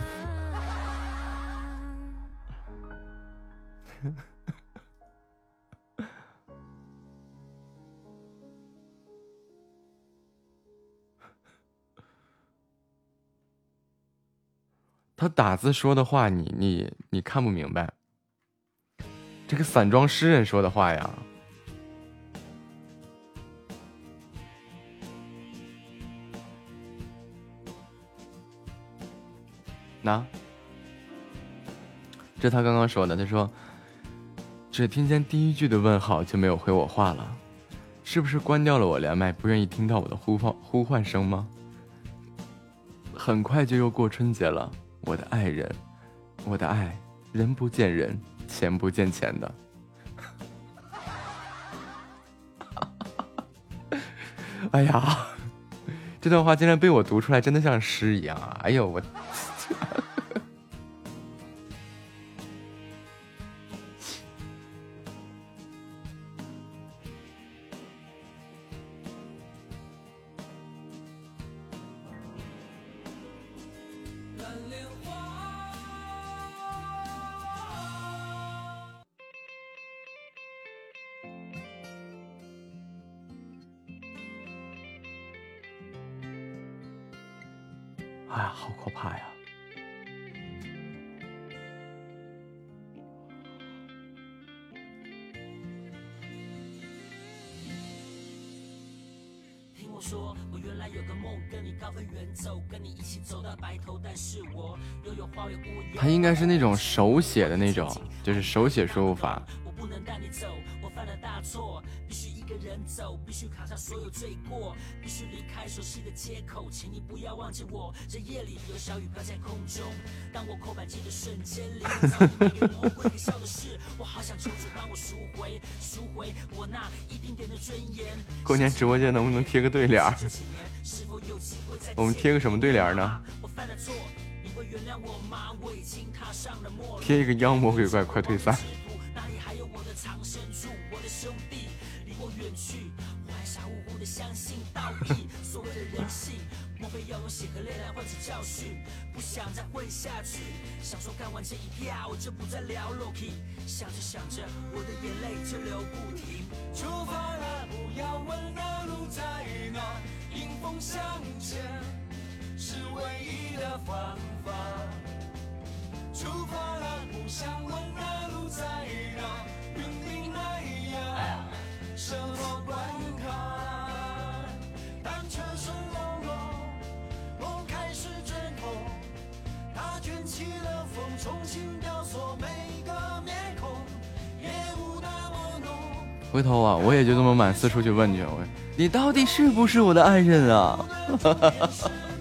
Speaker 2: 打字说的话，你你你看不明白。这个散装诗人说的话呀，那这他刚刚说的，他说只听见第一句的问号就没有回我话了，是不是关掉了我连麦，不愿意听到我的呼唤呼唤声吗？很快就又过春节了，我的爱人，我的爱人不见人，钱不见钱的。哎呀，
Speaker 3: 这段话竟然被我读出来，真的像诗一样啊！哎呦我。写的那种，就是手写输入法。
Speaker 17: 过，
Speaker 3: 年直播间能不能贴个对联？我们贴个什么对联呢？
Speaker 17: 原谅我，妈，我已经踏上了末路
Speaker 3: 贴一个妖魔鬼怪快退散。
Speaker 17: 哪里还有我的藏身处？我的兄弟离我远去，我还傻乎乎的相信道义。所谓的人性，莫非要用血和泪来换取教训？不想再混下去，想说干完这一票，我就不再聊 Loki。想着想着，我的眼泪就流不停。
Speaker 11: 出发了，不要问那路在哪，迎风向前是唯一的方法。出发了，不想问那路在哪，云林那一呀，什么关卡？当车声隆隆，梦开始挣脱，它卷起了风，重新雕塑每个面孔，夜雾那么浓。
Speaker 3: 回头啊，我也就这么满四处去问去，我你到底是不是我的爱人啊？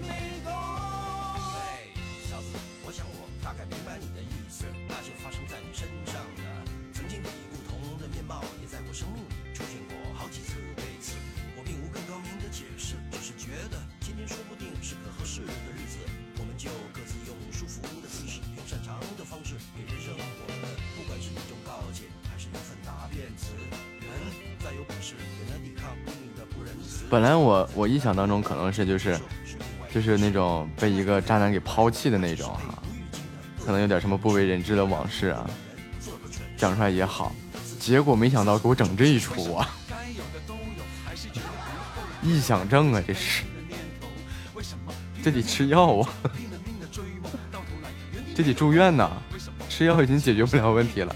Speaker 11: 本
Speaker 3: 来我我臆想当中可能是就是就是那种被一个渣男给抛弃的那种哈、可能有点什么不为人知的往事啊，讲出来也好。结果没想到给我整这一出啊！臆想症啊，这是，这得吃药啊，这得住院呐、吃药已经解决不了问题了。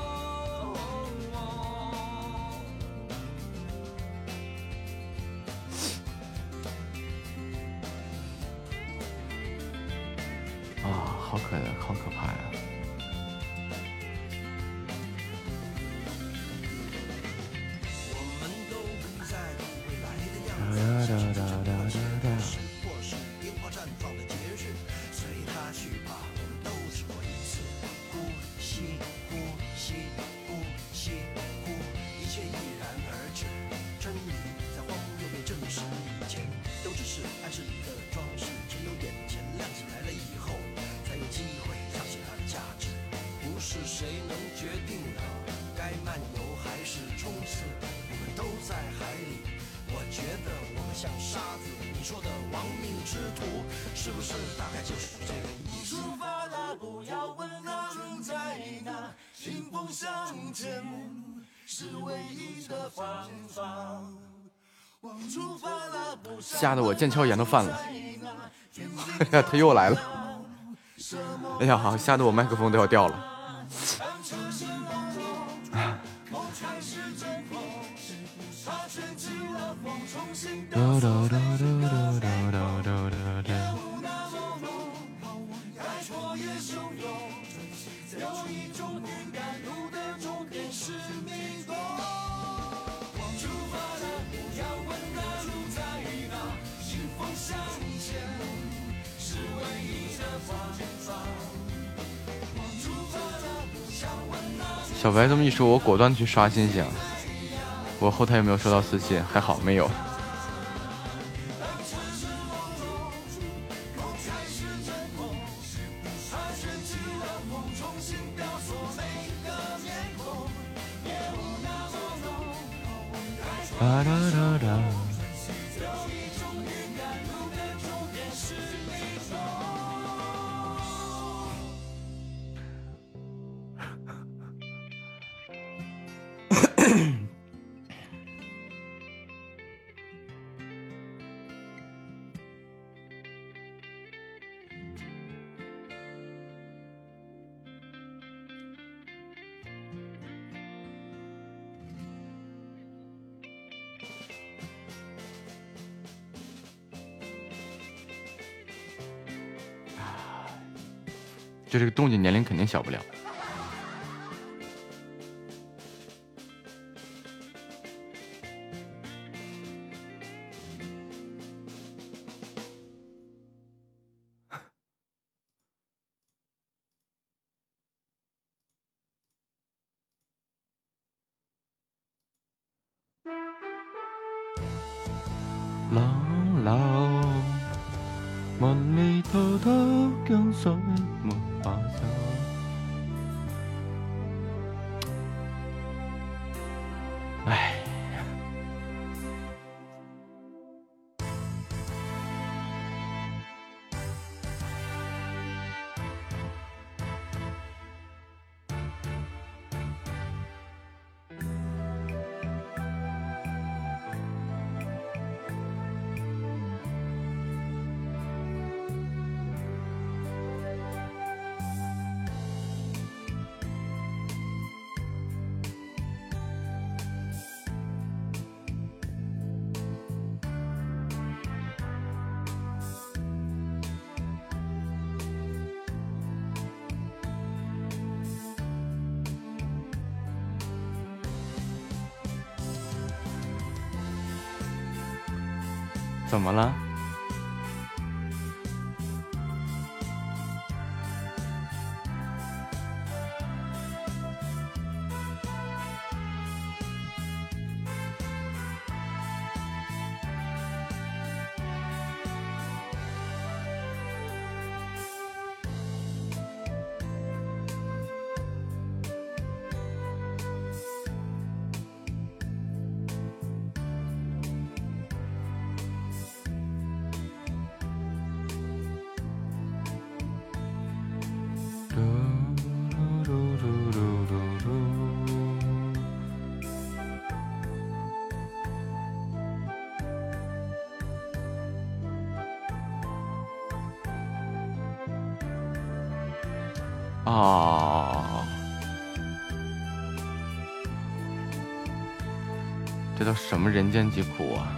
Speaker 11: 迎风向前是唯一的方法。出发了，不
Speaker 3: 吓得我腱鞘炎都犯了。哎呀，他又来了！哎呀，好，吓得我麦克风都要掉了。
Speaker 11: 有一种预感，路的终点是迷宫。出发的不要问那路在哪，迎风向前是唯一的方法。出发的不想问那
Speaker 3: 小白这么一说，我果断去刷星星。我后台有没有收到私信？还好没有。哒就这个动静，年龄肯定小不了。怎么了？什么人间疾苦啊！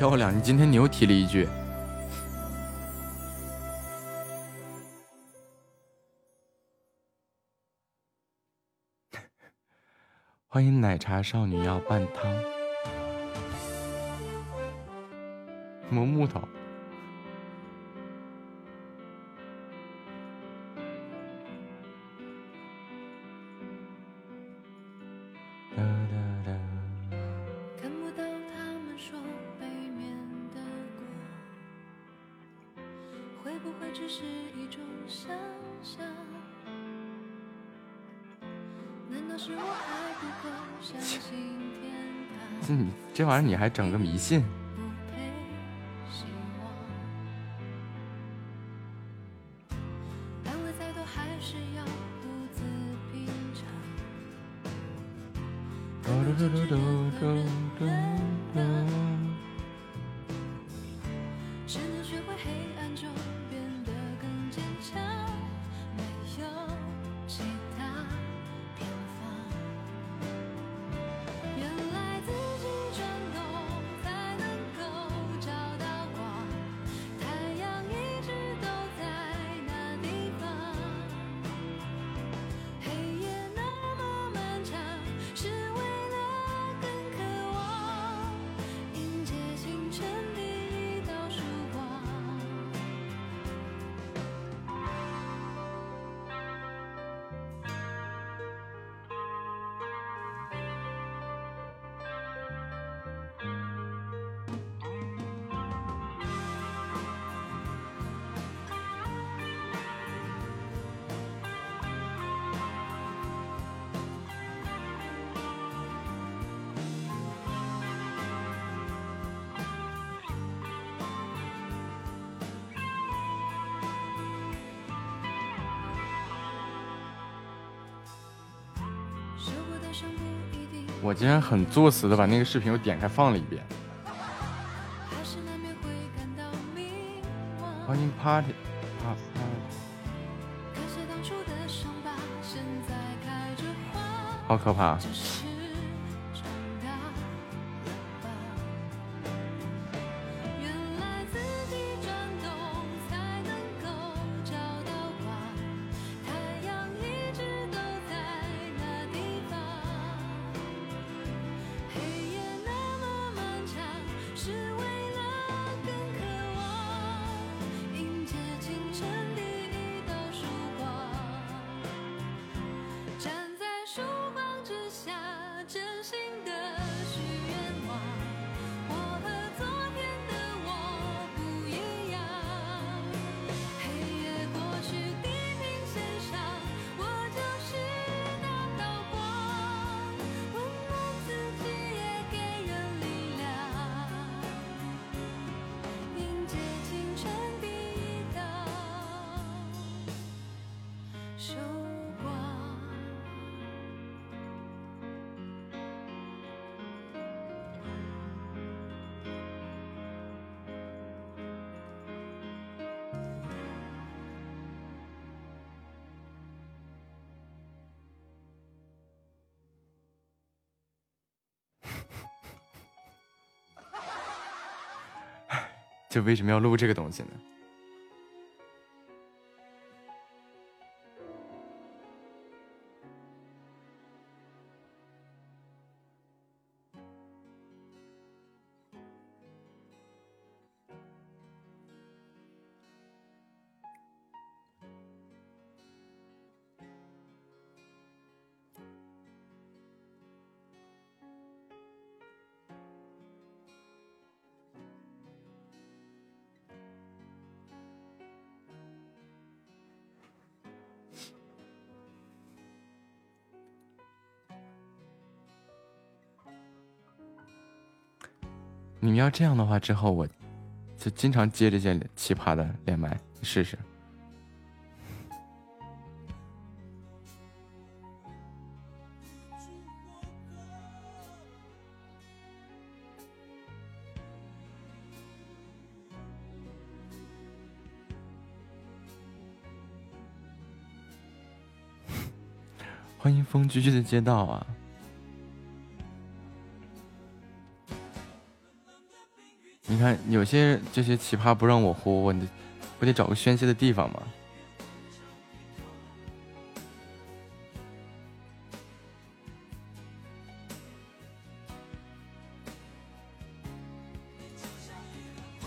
Speaker 3: 漂亮，你今天你又提了一句。欢迎奶茶少女要半汤，磨木头。
Speaker 6: 完
Speaker 3: 了你还整个迷信。竟然很作死的把那个视频又点开放了一遍。欢迎 Party。好可怕！
Speaker 6: 是为
Speaker 3: 什么要录这个东西呢？这样的话之后我就经常接这些奇葩的连麦，你试试。欢迎风居居的街道啊。有些这些奇葩不让我活，我你不得找个宣泄的地方吗？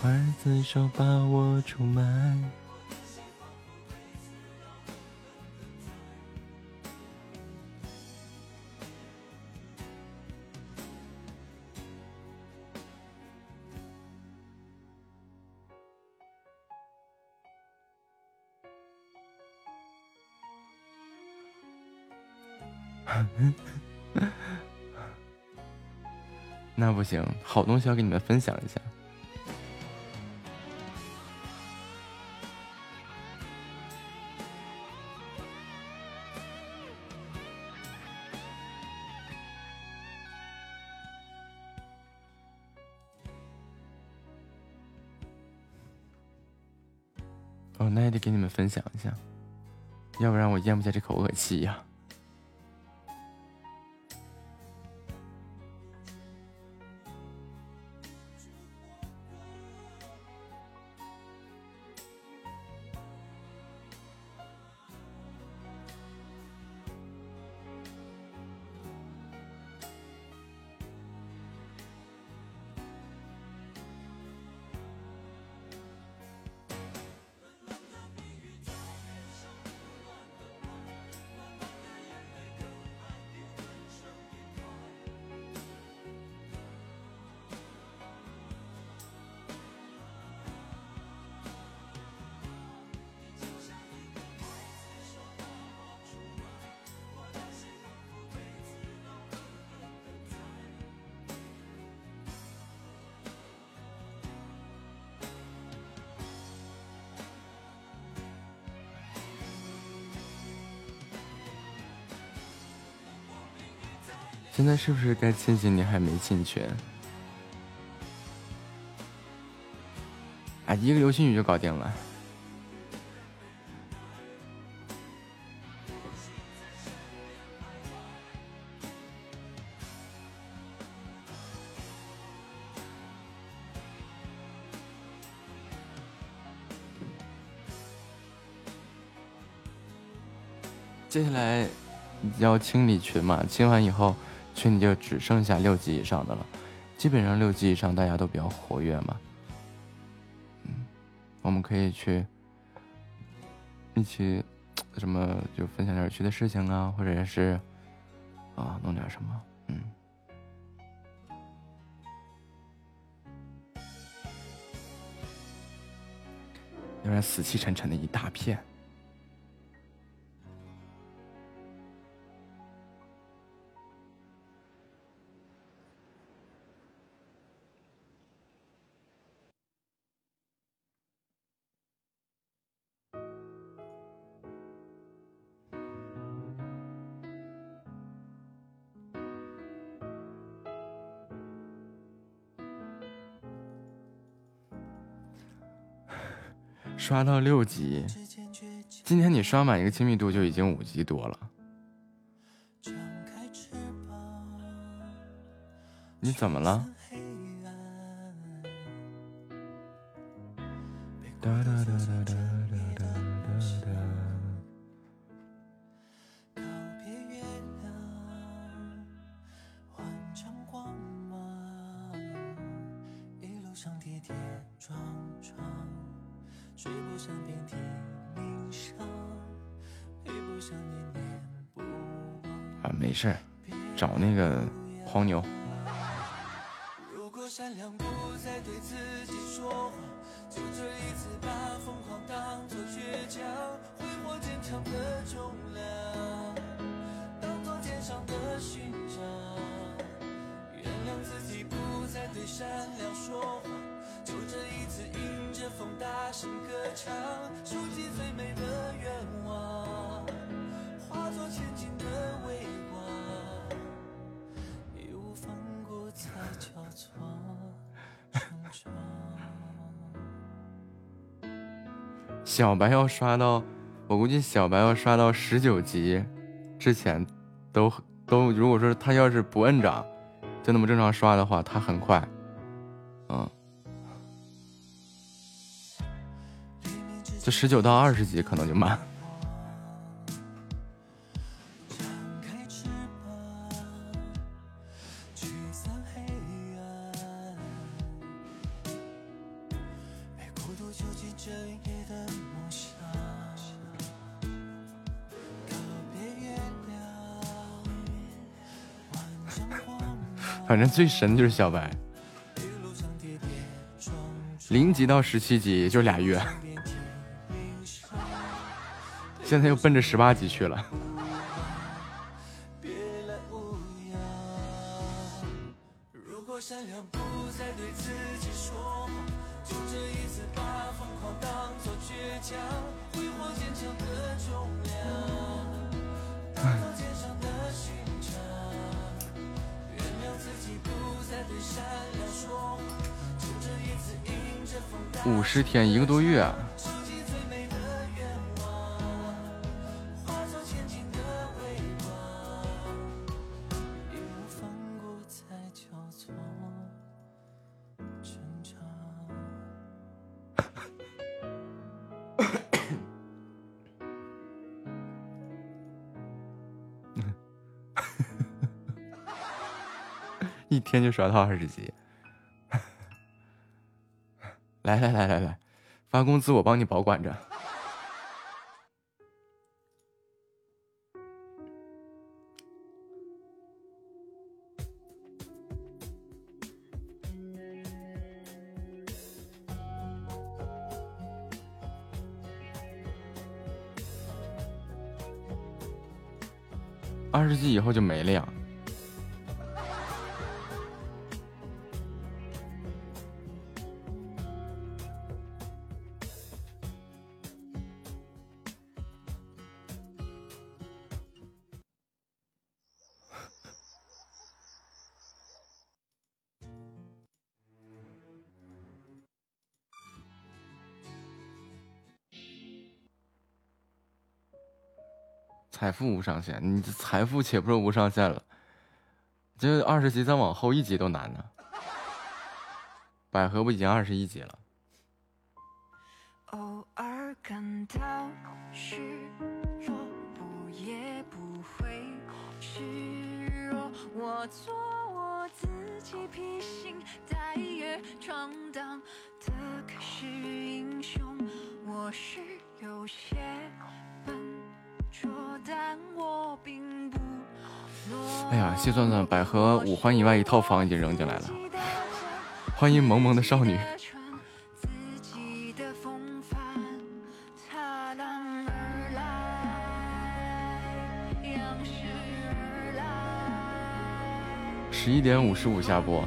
Speaker 3: 筷子手把我出卖。
Speaker 1: 好东西要给你们分享一下。哦，那也得给你们分享一下，要不然我咽不下这口恶气呀。现在是不是该庆幸你还没进群？啊，一个流星雨就搞定了。接下来要清理群嘛，清完以后。群里就只剩下六级以上的了，基本上六级以上大家都比较活跃嘛。嗯，我们可以去一起 什么就分享点有趣的事情啊，或者是啊弄点什么，嗯。有点死气沉沉的一大片。刷到六级，今天你刷满一个亲密度就已经五级多了。你怎么了？小白要刷到，我估计小白要刷到十九级之前，都都如果说他要是不摁涨，就那么正常刷的话，他很快，嗯，这十九到二十级可能就慢。反正最神的就是小白，零级到十七级也就俩月，现在又奔着十八级去了。一
Speaker 6: 个多月，一天就刷到二十级，来来来来来。发工资我帮你保管着。二十级以后就没了呀。富无上限，你财富且不说无上限了，这二十级再往后一级都难呢。百合不已经二十一级了？
Speaker 3: 偶尔感到虚弱，不也不会虚弱。我做我自己，披星戴月闯荡的可是英雄，我是有些。
Speaker 6: 哎呀，细算算，百合五环以外一套房已经扔进来了。欢迎萌萌的少女。十一点五十五下播。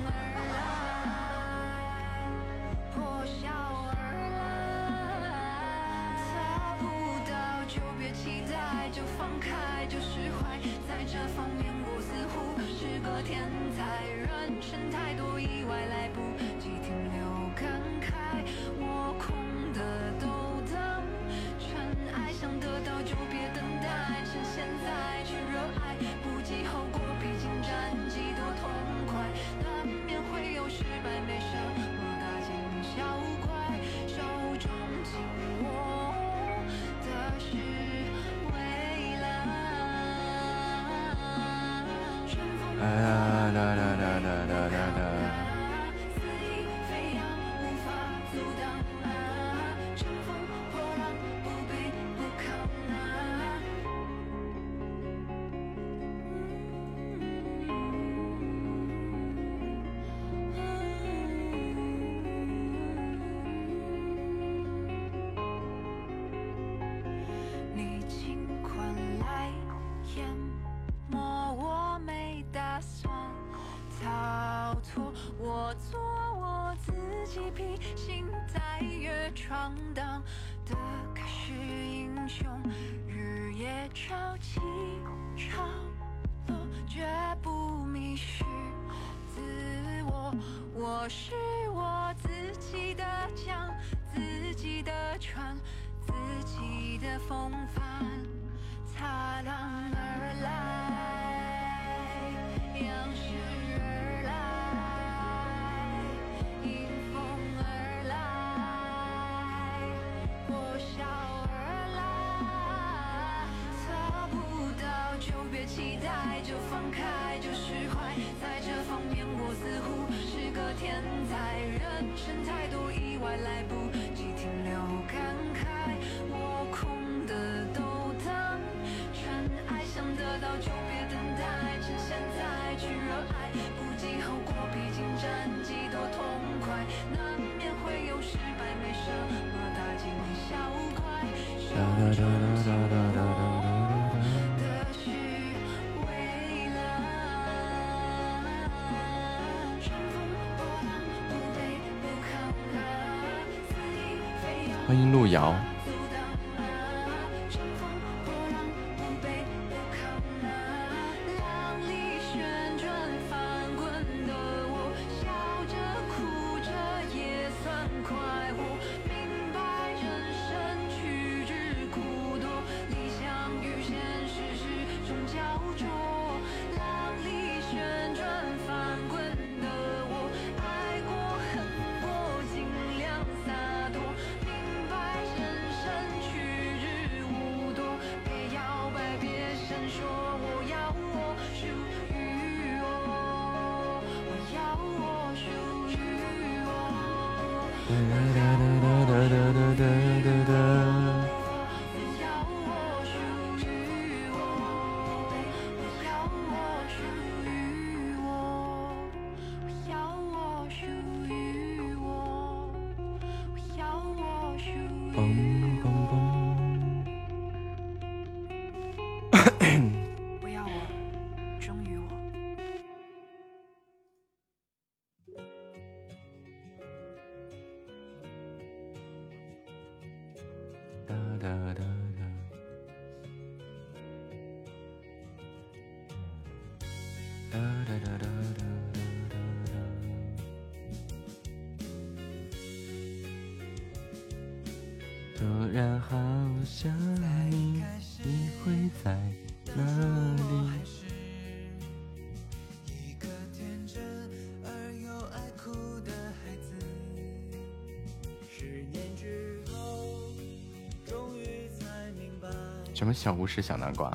Speaker 3: 小
Speaker 11: 巫师，小南瓜。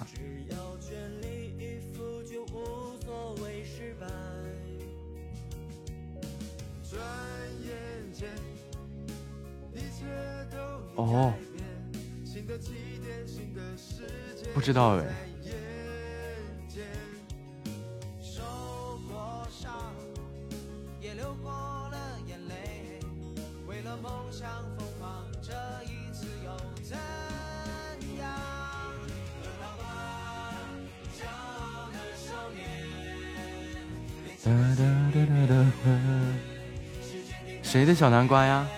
Speaker 11: 哦，不知道哎。谁的小南瓜呀？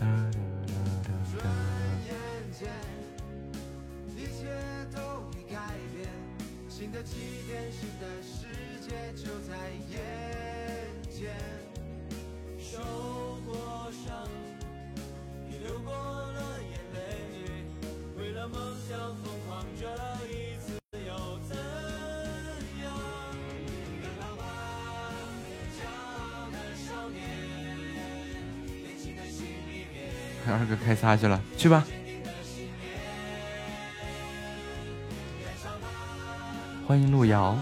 Speaker 2: 转眼间，一切都已改变。新的起点，新的世界就在眼前。二哥开撒去了，去吧。欢迎路遥。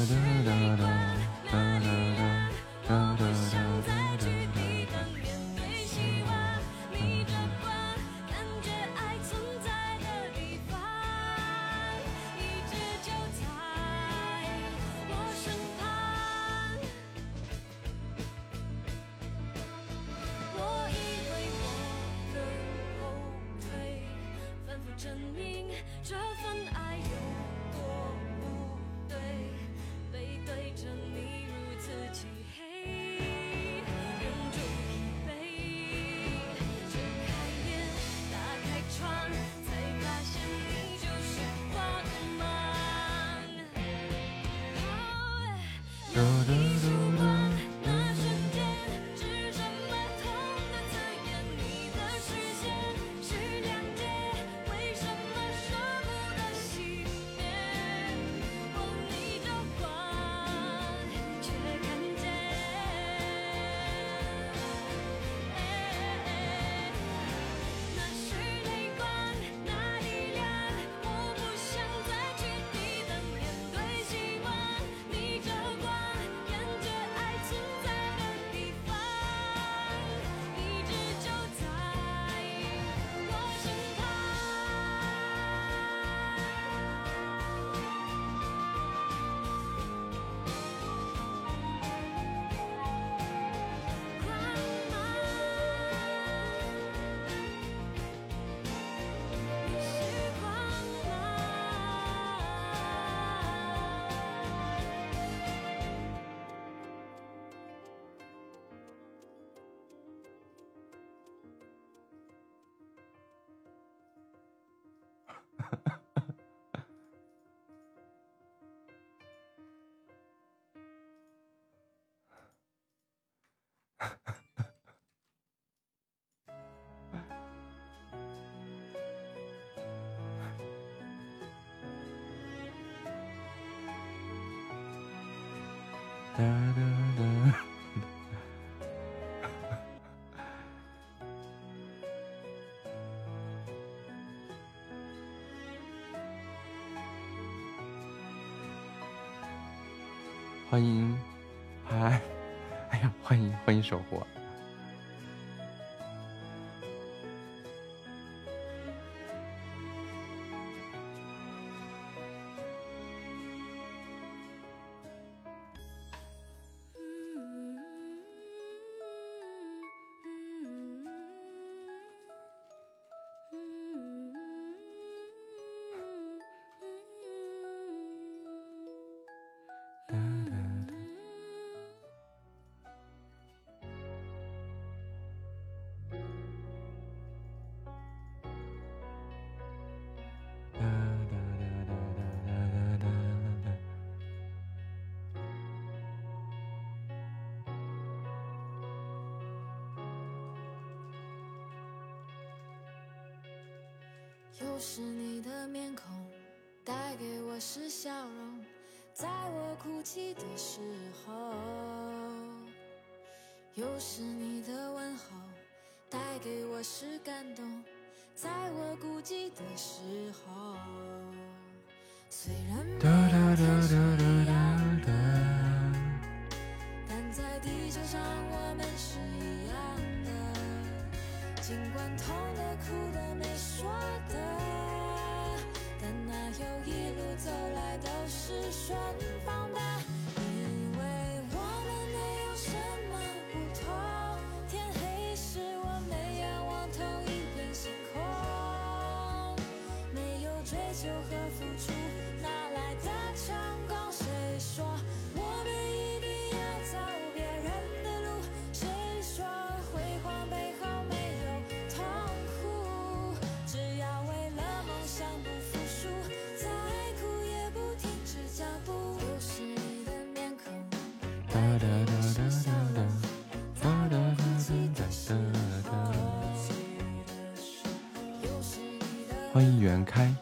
Speaker 3: 哒哒哒哒哒哒哒哒哒
Speaker 2: 哒哒
Speaker 3: 哒哒哒欢迎嗨哎呀欢迎欢迎守护
Speaker 2: 欢迎袁开。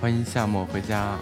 Speaker 2: 欢迎夏末回家。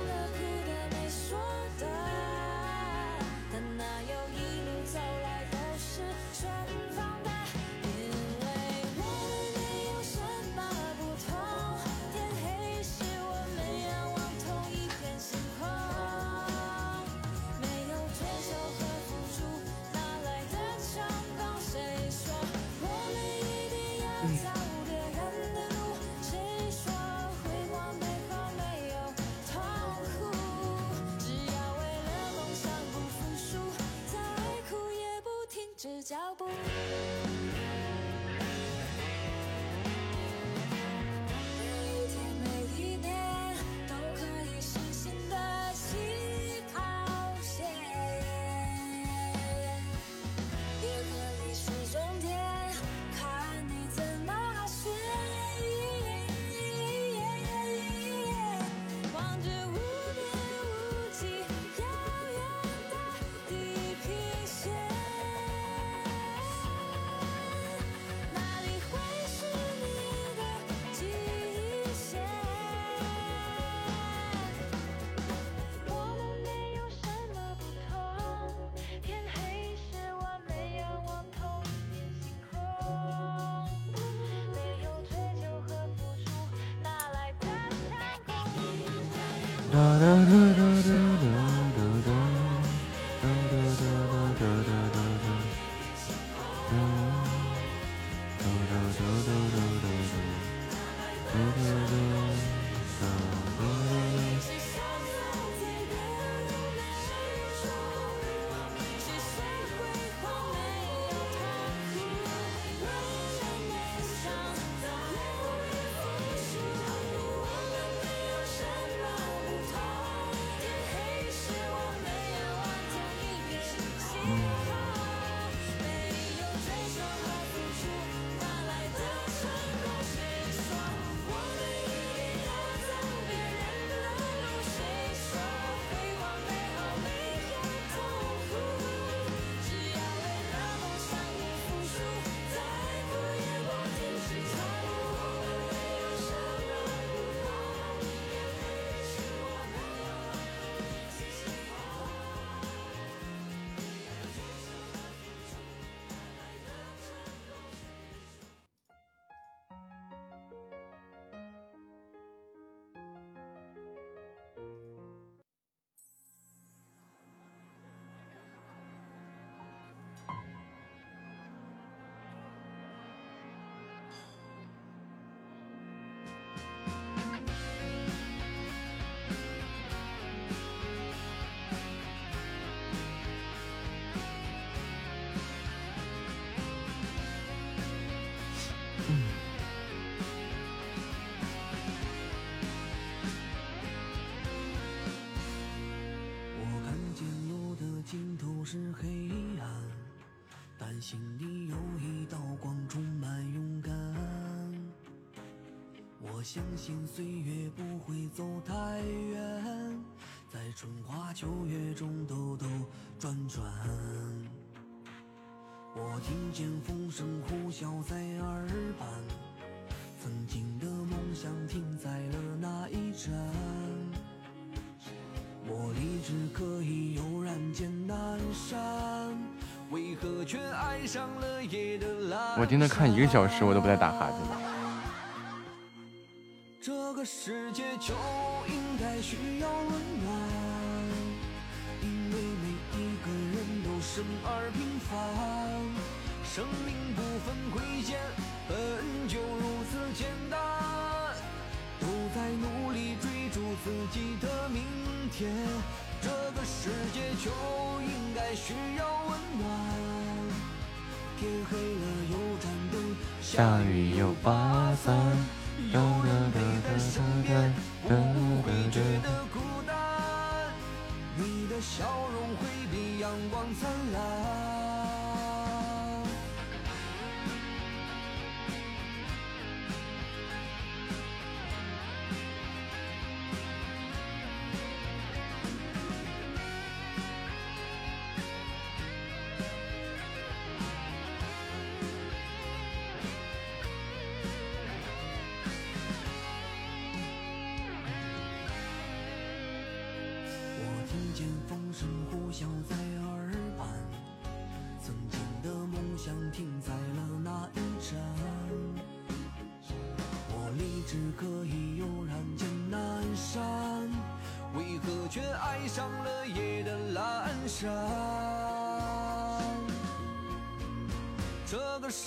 Speaker 18: 是黑
Speaker 12: 暗但心里有一道光充满勇敢。我相信岁月不会走太远在春花秋月中兜兜转转。我听见风声呼啸在耳畔曾经的梦想停在了那一站我一直可以有然见南山，为何却爱上了夜的阑
Speaker 3: 我盯着看一个小时，我都不带打哈欠的。
Speaker 12: 这个世界就应该需要温暖，因为每一个人都生而平凡，生命不分贵贱，本就如此简单，都在努力追逐自己的明天。这个世界就应该需要温暖，天黑了有盏灯，
Speaker 3: 下雨有把伞，哒哒哒哒哒哒哒
Speaker 12: 觉得孤单，你的笑容会比阳光灿烂。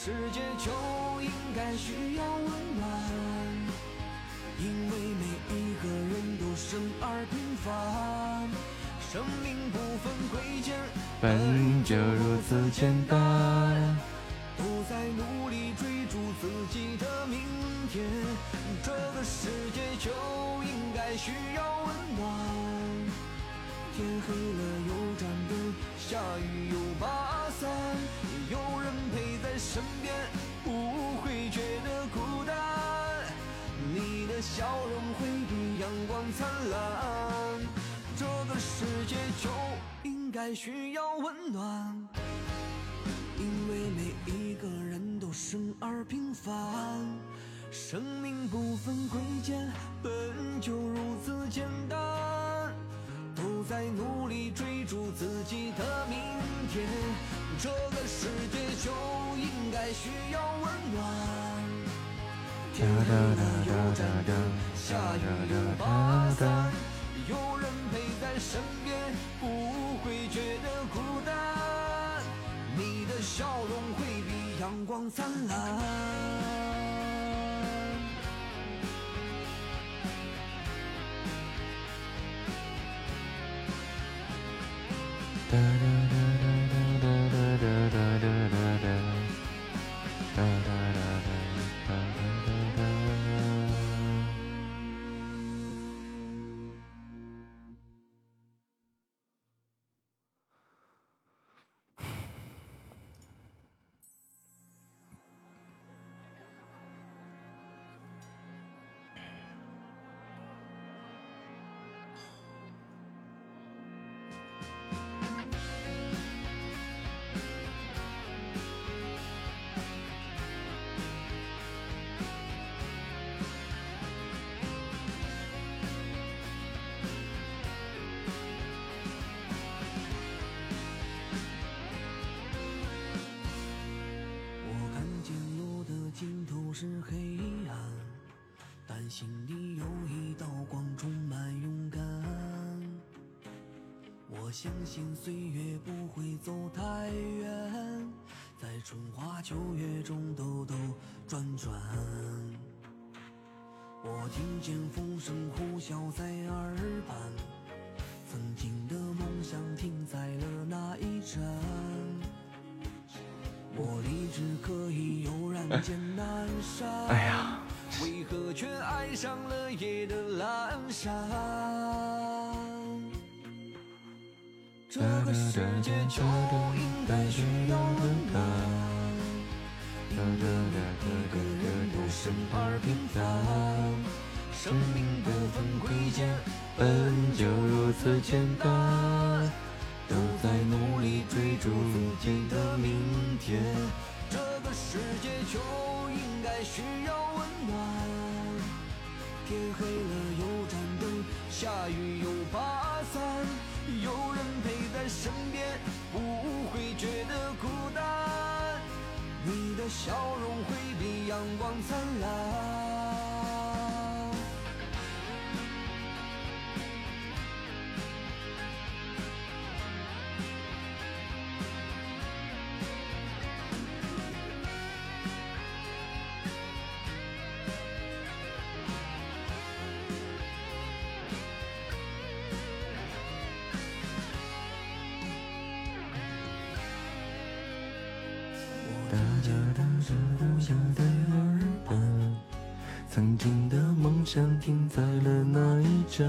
Speaker 12: 世界就应该需要温暖。因为每一个人都生而平凡，生命不分贵贱，
Speaker 3: 本就如此简单。
Speaker 12: 不再努力追逐自己的明天。这个世界就应该需要温暖。天黑了有盏灯，下雨有把伞，身边，不会觉得孤单。你的笑容会比阳光灿烂，这个世界就应该需要温暖，因为每一个人都生而平凡，生命不分贵贱，本就如此简单，都在努力追逐自己的明天，这个世界就应该需要温暖。
Speaker 3: 哒哒哒哒哒哒
Speaker 12: 下雨有把伞，有人陪在身边，不会觉得孤单。你的笑容会比阳光灿烂。Da, da, da. 是黑暗，但心里有一道光，充满勇敢。我相信岁月不会走太远，在春花秋月中兜兜转转。我听见风声呼啸在耳畔，曾经的梦想停在了那一站。
Speaker 3: 哎呀，
Speaker 12: 为何却爱上了夜的阑珊？这个世界就应该需要温暖，因
Speaker 3: 人都生而平凡，生命不分贵贱，本就如此简单，都在努力追逐自己的明天。
Speaker 12: 这个世界就应该需要温暖。天黑了有盏灯，下雨有把伞，有人陪在身边，不会觉得孤单。你的笑容会比阳光灿烂。
Speaker 3: 曾经的梦想停在了那一站。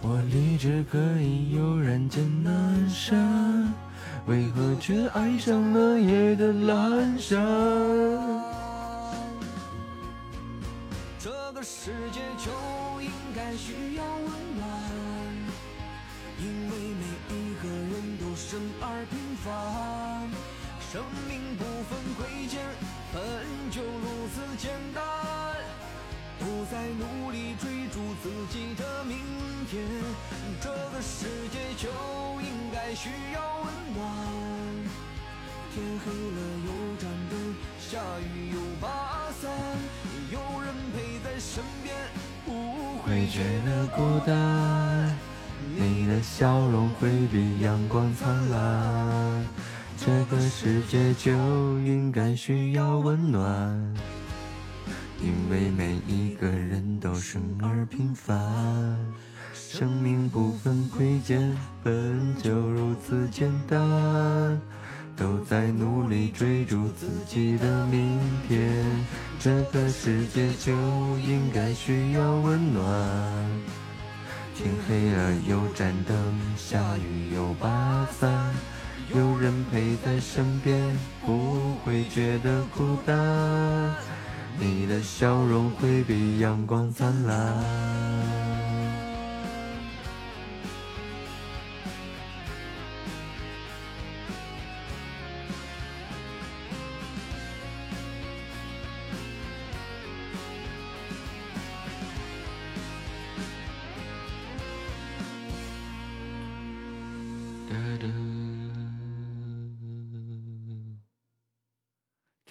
Speaker 3: 我立志可以悠然见南山，为何却爱上了夜的阑珊？
Speaker 12: 就应该需要温暖，天黑了有盏灯，下雨有把伞，有人陪在身边，不
Speaker 3: 会觉得孤单，你的笑容会比阳光灿烂。这个世界就应该需要温暖，因为每一个人都生而平凡，生命不分贵贱，本就如此简单。都在努力追逐自己的明天，这个世界就应该需要温暖。天黑了有盏灯，下雨有把伞，有人陪在身边，不会觉得孤单。你的笑容会比阳光灿烂。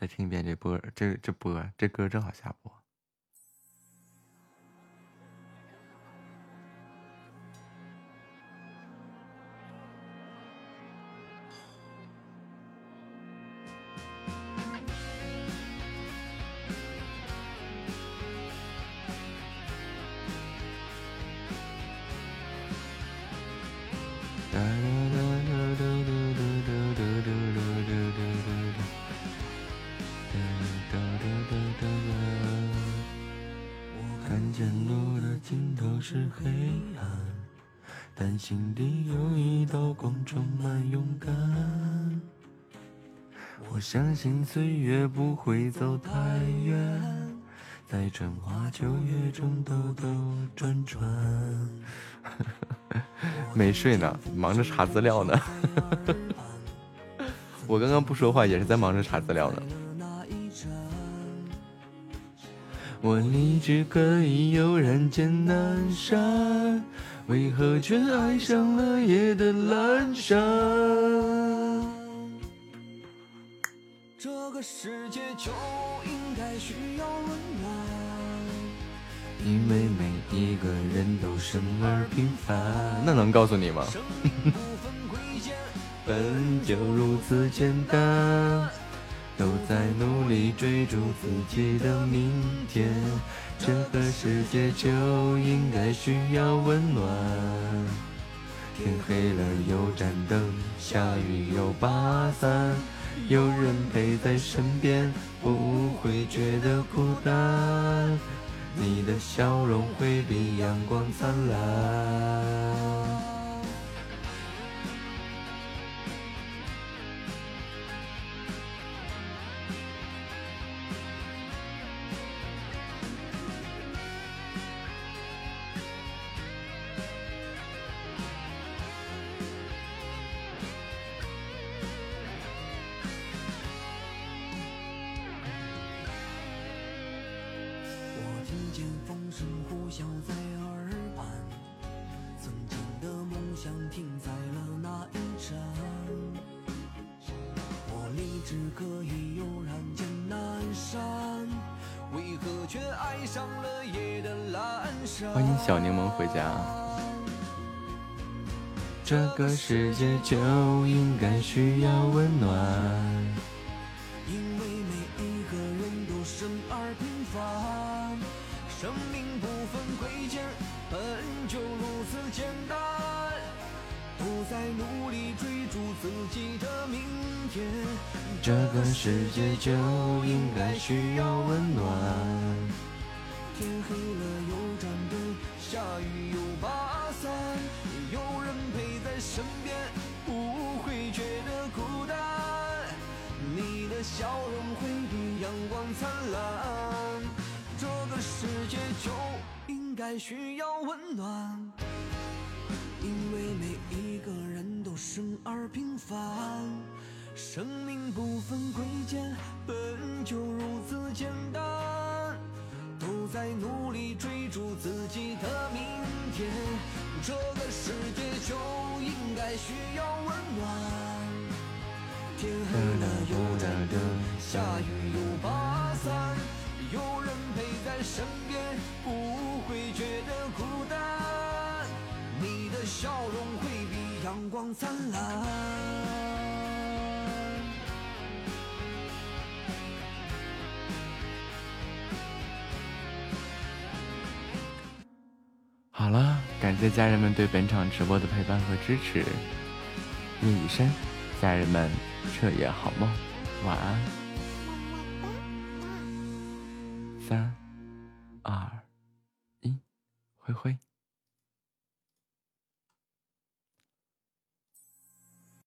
Speaker 3: 再听一遍这波，这这波，这歌正好下播。心底有一道光充满勇敢。我相信岁月不会走太远，在春花秋月中兜兜转转。没睡呢，忙着查资料呢。我刚刚不说话也是在忙着查资料呢。我立志可以悠然见南山，为何却爱上了夜的阑珊？
Speaker 12: 这个世界就应该需要温暖。
Speaker 3: 因为每一个人都生而平凡，那能告诉你吗？本就如此简单，都在努力追逐自己的明天。这个世界就应该需要温暖。天黑了有盏灯，下雨有把伞，有人陪在身边，不会觉得孤单。你的笑容会比阳光灿烂。小柠檬回家。这个世界就应该需要温暖。
Speaker 19: 因为每一个人都生而平凡，生命不分贵贱，本就如此简单。不再努力追逐自己的明天。
Speaker 3: 这个世界就应该需要温暖。
Speaker 19: 天黑了有盏灯，下雨有把伞，有人陪在身边，不会觉得孤单。你的笑容会比阳光灿烂，这个世界就应该需要温暖。因为每一个人都生而平凡，生命不分贵贱，本就如此简单。都在努力追逐自己的明天，这个世界就应该需要温暖。天黑了有盏灯，下雨有把伞，有人陪在身边，不会觉得孤单。你的笑容会比阳光灿烂。
Speaker 3: 好了，感谢家人们对本场直播的陪伴和支持。夜已深，家人们彻夜好梦，晚安。三、二、一，灰灰。